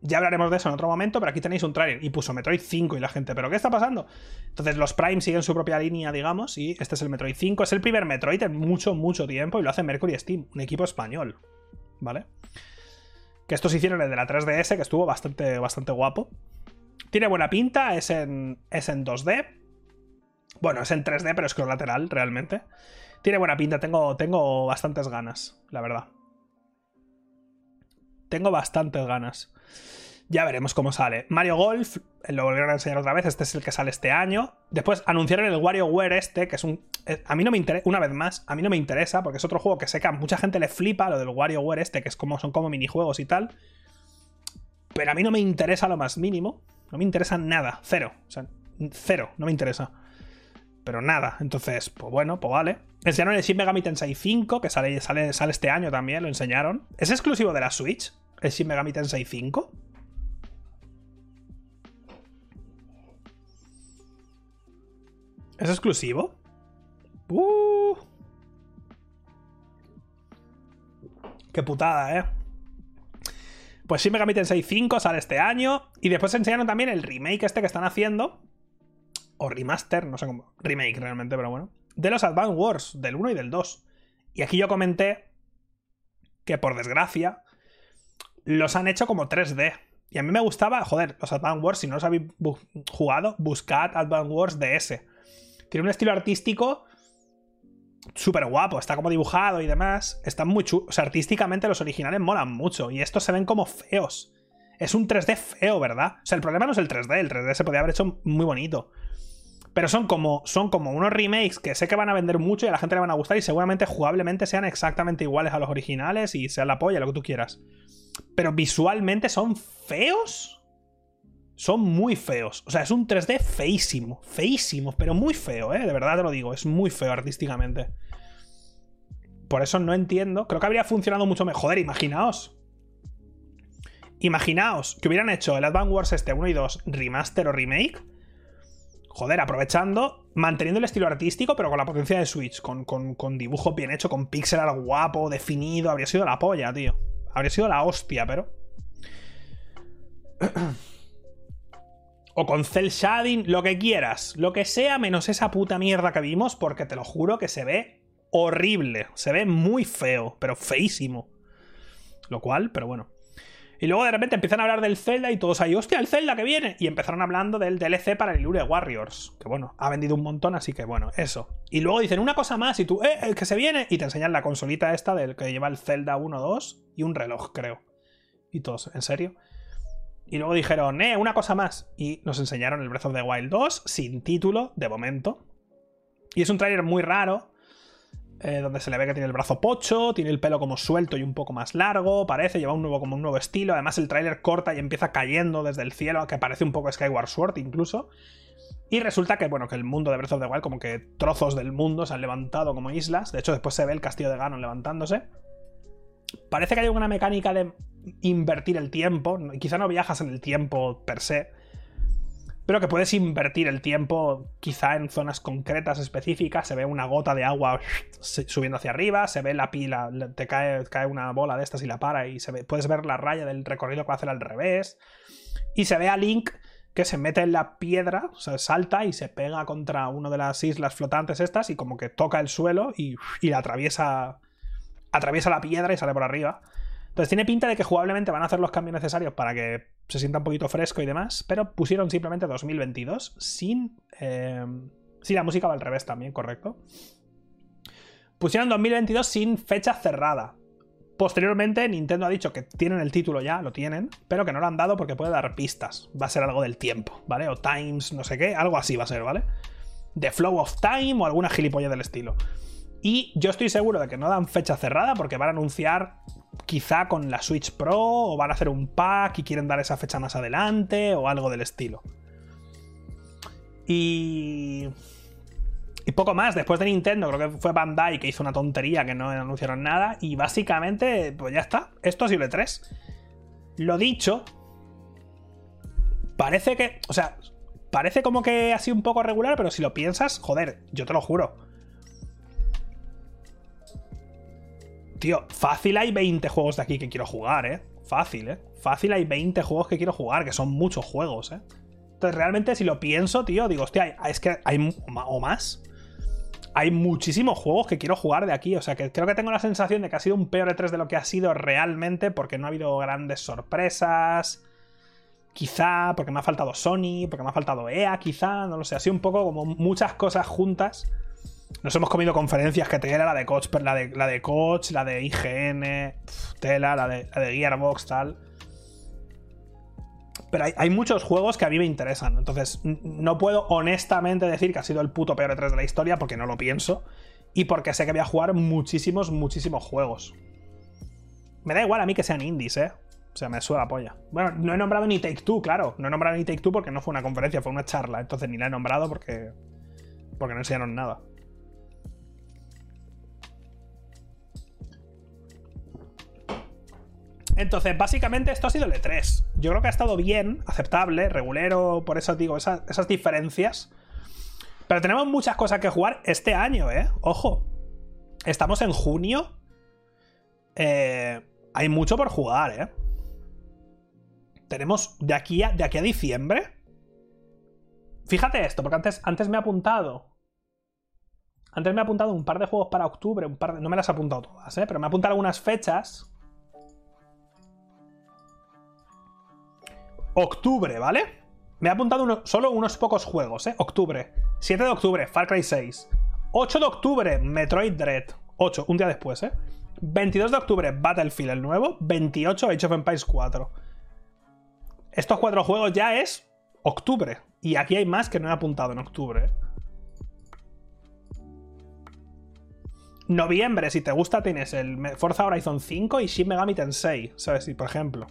Speaker 1: Ya hablaremos de eso en otro momento, pero aquí tenéis un trailer. Y puso Metroid 5 y la gente, ¿pero qué está pasando? Entonces los Prime siguen su propia línea, digamos, y este es el Metroid 5. Es el primer Metroid en mucho, mucho tiempo y lo hace Mercury Steam, un equipo español. ¿Vale? Que estos hicieron el de la 3DS, que estuvo bastante, bastante guapo. Tiene buena pinta, es en, es en 2D. Bueno, es en 3D, pero es con lateral, realmente. Tiene buena pinta, tengo, tengo bastantes ganas, la verdad. Tengo bastantes ganas. Ya veremos cómo sale. Mario Golf, lo volvieron a enseñar otra vez, este es el que sale este año. Después anunciaron el WarioWare este, que es un... Eh, a mí no me interesa, una vez más, a mí no me interesa, porque es otro juego que sé que a mucha gente le flipa, lo del WarioWare este, que es como, son como minijuegos y tal. Pero a mí no me interesa lo más mínimo. No me interesa nada, cero. O sea, cero, no me interesa. Pero nada, entonces, pues bueno, pues vale. Enseñaron el Shin Megami Tensei 5, que sale, sale, sale este año también, lo enseñaron. ¿Es exclusivo de la Switch? ¿El Shin Megami Tensei 5? ¿Es exclusivo? Uh. Qué putada, ¿eh? Pues Shin Megami Tensei 5 sale este año. Y después enseñaron también el remake este que están haciendo. O remaster, no sé cómo. Remake realmente, pero bueno. De los Advance Wars, del 1 y del 2. Y aquí yo comenté que por desgracia los han hecho como 3D. Y a mí me gustaba, joder, los Advance Wars, si no los habéis jugado, buscad Advance Wars DS. Tiene un estilo artístico súper guapo, está como dibujado y demás. Están muy chulos. O sea, artísticamente los originales molan mucho. Y estos se ven como feos. Es un 3D feo, ¿verdad? O sea, el problema no es el 3D, el 3D se podría haber hecho muy bonito. Pero son como, son como unos remakes que sé que van a vender mucho y a la gente le van a gustar y seguramente jugablemente sean exactamente iguales a los originales y sean la polla, lo que tú quieras. Pero visualmente son feos. Son muy feos. O sea, es un 3D feísimo. Feísimo, pero muy feo, ¿eh? De verdad te lo digo. Es muy feo artísticamente. Por eso no entiendo. Creo que habría funcionado mucho mejor. Joder, imaginaos. Imaginaos que hubieran hecho el Advance Wars este 1 y 2 remaster o remake. Joder, aprovechando, manteniendo el estilo artístico, pero con la potencia de Switch, con, con, con dibujo bien hecho, con pixel art guapo, definido. Habría sido la polla, tío. Habría sido la hostia, pero. [clears throat] o con cel shading, lo que quieras, lo que sea menos esa puta mierda que vimos, porque te lo juro que se ve horrible, se ve muy feo, pero feísimo. Lo cual, pero bueno. Y luego de repente empiezan a hablar del Zelda y todos ahí, hostia, el Zelda que viene. Y empezaron hablando del DLC para el Illuria Warriors. Que bueno, ha vendido un montón, así que bueno, eso. Y luego dicen una cosa más y tú, eh, el que se viene. Y te enseñan la consolita esta del que lleva el Zelda 1, 2 y un reloj, creo. Y todos, ¿en serio? Y luego dijeron, eh, una cosa más. Y nos enseñaron el Breath of the Wild 2 sin título, de momento. Y es un tráiler muy raro, eh, donde se le ve que tiene el brazo pocho, tiene el pelo como suelto y un poco más largo, parece, lleva un nuevo, como un nuevo estilo. Además, el tráiler corta y empieza cayendo desde el cielo, que parece un poco Skyward Sword incluso. Y resulta que, bueno, que el mundo de Breath of the Wild, como que trozos del mundo se han levantado como islas. De hecho, después se ve el castillo de Ganon levantándose. Parece que hay una mecánica de invertir el tiempo. Quizá no viajas en el tiempo per se. Pero que puedes invertir el tiempo quizá en zonas concretas específicas. Se ve una gota de agua subiendo hacia arriba. Se ve la pila. Te cae, cae una bola de estas y la para. Y se ve, puedes ver la raya del recorrido que va a hacer al revés. Y se ve a Link que se mete en la piedra, o sea, salta y se pega contra una de las islas flotantes estas y como que toca el suelo y, y atraviesa, atraviesa la piedra y sale por arriba. Entonces tiene pinta de que jugablemente van a hacer los cambios necesarios para que se sienta un poquito fresco y demás, pero pusieron simplemente 2022 sin... Eh, sí, la música va al revés también, correcto. Pusieron 2022 sin fecha cerrada. Posteriormente, Nintendo ha dicho que tienen el título ya, lo tienen, pero que no lo han dado porque puede dar pistas. Va a ser algo del tiempo, ¿vale? O Times, no sé qué, algo así va a ser, ¿vale? The Flow of Time o alguna gilipollas del estilo. Y yo estoy seguro de que no dan fecha cerrada porque van a anunciar quizá con la Switch Pro o van a hacer un pack y quieren dar esa fecha más adelante o algo del estilo. Y y poco más, después de Nintendo, creo que fue Bandai que hizo una tontería que no anunciaron nada. Y básicamente, pues ya está. Esto ha sido el 3. Lo dicho. Parece que. O sea, parece como que ha sido un poco regular, pero si lo piensas, joder, yo te lo juro. Tío, fácil hay 20 juegos de aquí que quiero jugar, ¿eh? Fácil, ¿eh? Fácil hay 20 juegos que quiero jugar, que son muchos juegos, ¿eh? Entonces, realmente, si lo pienso, tío, digo, hostia, es que hay o más hay muchísimos juegos que quiero jugar de aquí. O sea, que creo que tengo la sensación de que ha sido un peor E3 de lo que ha sido realmente, porque no ha habido grandes sorpresas. Quizá porque me ha faltado Sony, porque me ha faltado EA, quizá, no lo sé. Ha sido un poco como muchas cosas juntas. Nos hemos comido conferencias que te era la de Coach, la de, la de Coach, la de IGN, Tela, la de, la de Gearbox, tal. Pero hay, muchos juegos que a mí me interesan. Entonces, no puedo honestamente decir que ha sido el puto peor E3 de la historia porque no lo pienso. Y porque sé que voy a jugar muchísimos, muchísimos juegos. Me da igual a mí que sean indies, ¿eh? O sea, me suena la polla. Bueno, no he nombrado ni Take Two, claro. No he nombrado ni Take Two porque no fue una conferencia, fue una charla. Entonces ni la he nombrado porque. Porque no enseñaron nada. Entonces, básicamente esto ha sido el E3. Yo creo que ha estado bien, aceptable, regulero, por eso digo, esas, diferencias. Pero tenemos muchas cosas que jugar este año, ¿eh? Ojo. Estamos en junio. Eh, hay mucho por jugar, ¿eh? Tenemos de aquí a, de aquí a diciembre. Fíjate esto, porque antes, antes me he apuntado. Antes me he apuntado un par de juegos para octubre, un par de, no me las he apuntado todas, ¿eh? pero me he apuntado algunas fechas Octubre, ¿vale? Me he apuntado solo unos pocos juegos, ¿eh? Octubre. 7 de octubre, Far Cry 6. 8 de octubre, Metroid Dread. 8, un día después, ¿eh? 22 de octubre, Battlefield el nuevo. 28, Age of Empires 4. Estos cuatro juegos ya es octubre. Y aquí hay más que no he apuntado en octubre. ¿eh? Noviembre, si te gusta, tienes el Forza Horizon 5 y Shin Megami Tensei, ¿sabes? Si, por ejemplo.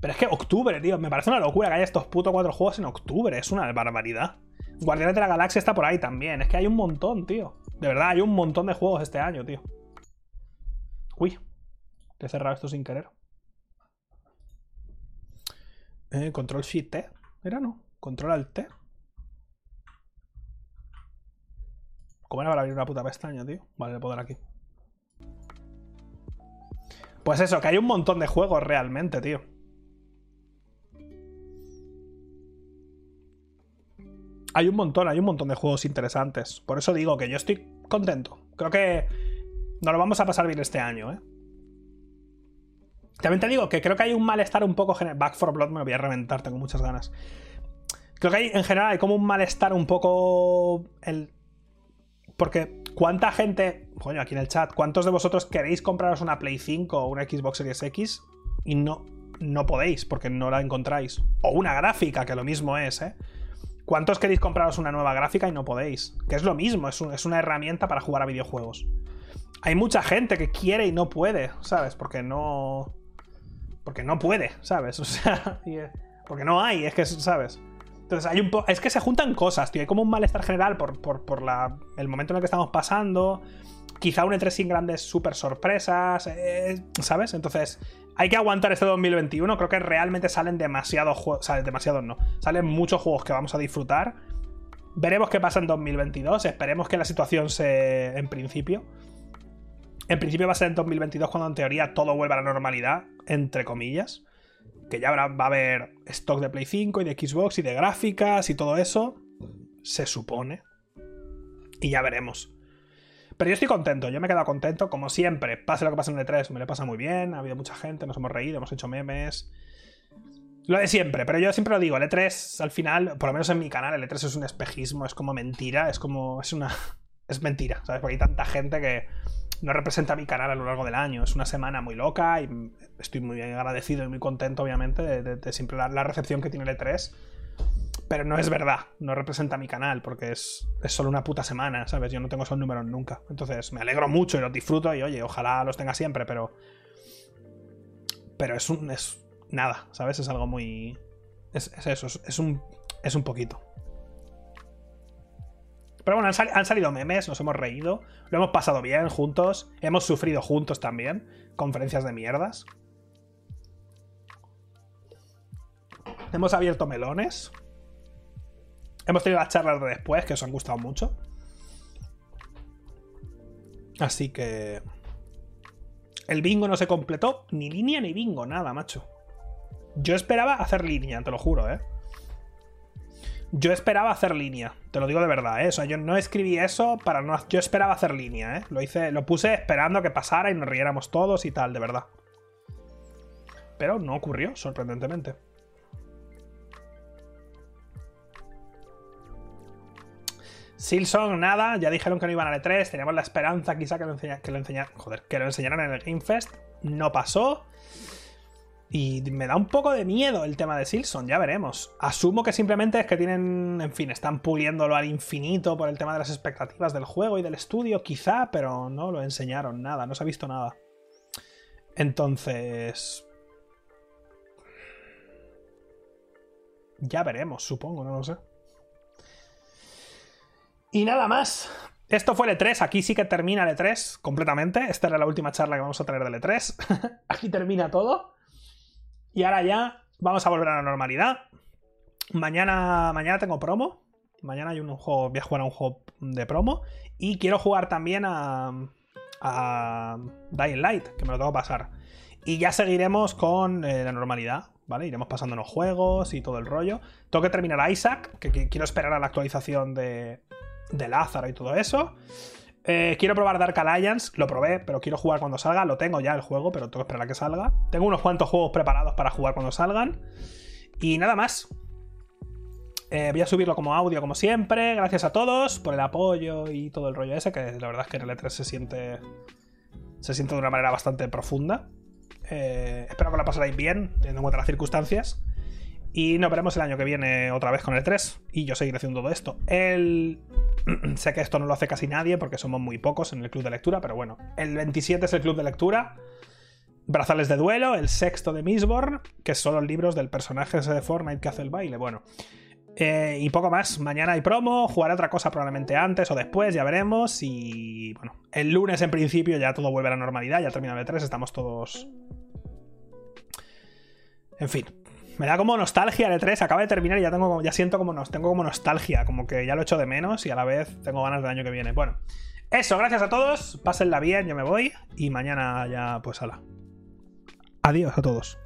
Speaker 1: Pero es que octubre, tío. Me parece una locura que haya estos putos cuatro juegos en octubre. Es una barbaridad. Guardianes de la Galaxia está por ahí también. Es que hay un montón, tío. De verdad, hay un montón de juegos este año, tío. Uy. Te he cerrado esto sin querer. Eh, control Shift T. Era no. Control Alt T. ¿Cómo era para abrir una puta pestaña, tío? Vale, le puedo dar aquí. Pues eso, que hay un montón de juegos realmente, tío. Hay un montón, hay un montón de juegos interesantes. Por eso digo que yo estoy contento. Creo que nos lo vamos a pasar bien este año, ¿eh? También te digo que creo que hay un malestar un poco general. Back for Blood me lo voy a reventar, tengo muchas ganas. Creo que hay, en general hay como un malestar un poco. El... Porque, ¿cuánta gente. Coño, aquí en el chat, ¿cuántos de vosotros queréis compraros una Play 5 o una Xbox Series X y no, no podéis porque no la encontráis? O una gráfica, que lo mismo es, ¿eh? ¿Cuántos queréis compraros una nueva gráfica y no podéis? Que es lo mismo, es, una herramienta para jugar a videojuegos. Hay mucha gente que quiere y no puede, ¿sabes? Porque no. Porque no puede, ¿sabes? [laughs] O sea, porque no hay, es que, ¿sabes? Entonces hay un Es que se juntan cosas, tío. Hay como un malestar general por, por, la... el momento en el que estamos pasando. Quizá un E3 sin grandes super sorpresas. Eh, ¿Sabes? Entonces, hay que aguantar este 2021. Creo que realmente salen demasiados juegos. O demasiados no. Salen muchos juegos que vamos a disfrutar. Veremos qué pasa en 2022. Esperemos que la situación se. En principio. En principio va a ser en 2022 cuando en teoría todo vuelva a la normalidad. Entre comillas que ya va a haber stock de Play 5 y de Xbox y de gráficas y todo eso. Se supone. Y ya veremos. Pero yo estoy contento, yo me he quedado contento, como siempre. Pase lo que pase en el E3, me le pasa muy bien. Ha habido mucha gente, nos hemos reído, hemos hecho memes. Lo de siempre, pero yo siempre lo digo, el E3 al final, por lo menos en mi canal, el E3 es un espejismo, es como mentira, es como. es una. [laughs] es mentira, ¿sabes? Porque hay tanta gente que no representa mi canal a lo largo del año. Es una semana muy loca y estoy muy agradecido y muy contento, obviamente, de, siempre la, recepción que tiene el E3. Pero no es verdad, no representa mi canal, porque es, es solo una puta semana, ¿sabes? Yo no tengo esos números nunca. Entonces me alegro mucho y los disfruto y oye, ojalá los tenga siempre, pero. Pero es un. es nada, ¿sabes? Es algo muy. Es, eso, es un. Es un poquito. Pero bueno, han, salido memes, nos hemos reído, lo hemos pasado bien juntos, hemos sufrido juntos también, conferencias de mierdas. Hemos abierto melones. Hemos tenido las charlas de después que os han gustado mucho. Así que... El bingo no se completó, ni línea ni bingo, nada, macho. Yo esperaba hacer línea, te lo juro, ¿eh? Yo esperaba hacer línea, te lo digo de verdad, ¿eh? O sea, yo no escribí eso para no. Yo esperaba hacer línea, ¿eh? Lo hice, lo puse esperando que pasara y nos riéramos todos y tal, de verdad. Pero no ocurrió, sorprendentemente. Silson, nada, ya dijeron que no iban a E3, teníamos la esperanza quizá que lo, enseñaran. Joder, que lo enseñaran en el Game Fest. No pasó. Y me da un poco de miedo el tema de Silson, ya veremos. Asumo que simplemente es que tienen, en fin, están puliéndolo al infinito por el tema de las expectativas del juego y del estudio, quizá, pero no lo enseñaron nada, no se ha visto nada. Entonces... Ya veremos, supongo, no lo sé. Y nada más. Esto fue el E3, aquí sí que termina el E3 completamente. Esta era la última charla que vamos a tener del E3. aquí termina todo. Y ahora ya vamos a volver a la normalidad. Mañana, mañana tengo promo. Mañana hay un juego, voy a jugar a un juego de promo. Y quiero jugar también a, a Dying Light, que me lo tengo que pasar. Y ya seguiremos con eh, la normalidad, ¿vale? Iremos pasándonos juegos y todo el rollo. Tengo que terminar Isaac, que, quiero esperar a la actualización de, de Lázaro y todo eso. Eh, quiero probar Dark Alliance, lo probé, pero quiero jugar cuando salga. Lo tengo ya el juego, pero tengo que esperar a que salga. Tengo unos cuantos juegos preparados para jugar cuando salgan. Y nada más. Eh, voy a subirlo como audio, como siempre. Gracias a todos por el apoyo y todo el rollo ese, que la verdad es que en el E3 se siente. Se siente de una manera bastante profunda. Eh, espero que la pasaréis bien, teniendo en cuenta las circunstancias. Y nos veremos el año que viene otra vez con el 3. Y yo seguiré haciendo todo esto. El... [clears throat] sé que esto no lo hace casi nadie porque somos muy pocos en el club de lectura, pero bueno. El 27 es el club de lectura. Brazales de duelo, el sexto de Mistborn, que son los libros del personaje ese de Fortnite que hace el baile. Bueno. Eh, y poco más. Mañana hay promo, jugaré otra cosa probablemente antes o después, ya veremos. Y bueno, el lunes en principio ya todo vuelve a la normalidad, ya termina el 3, estamos todos... En fin, me da como nostalgia el E3, acaba de terminar y ya tengo ya siento como nos tengo como nostalgia, como que ya lo echo de menos y a la vez tengo ganas del año que viene. Bueno, eso, gracias a todos, pásenla bien, yo me voy y mañana ya pues hala. Adiós a todos.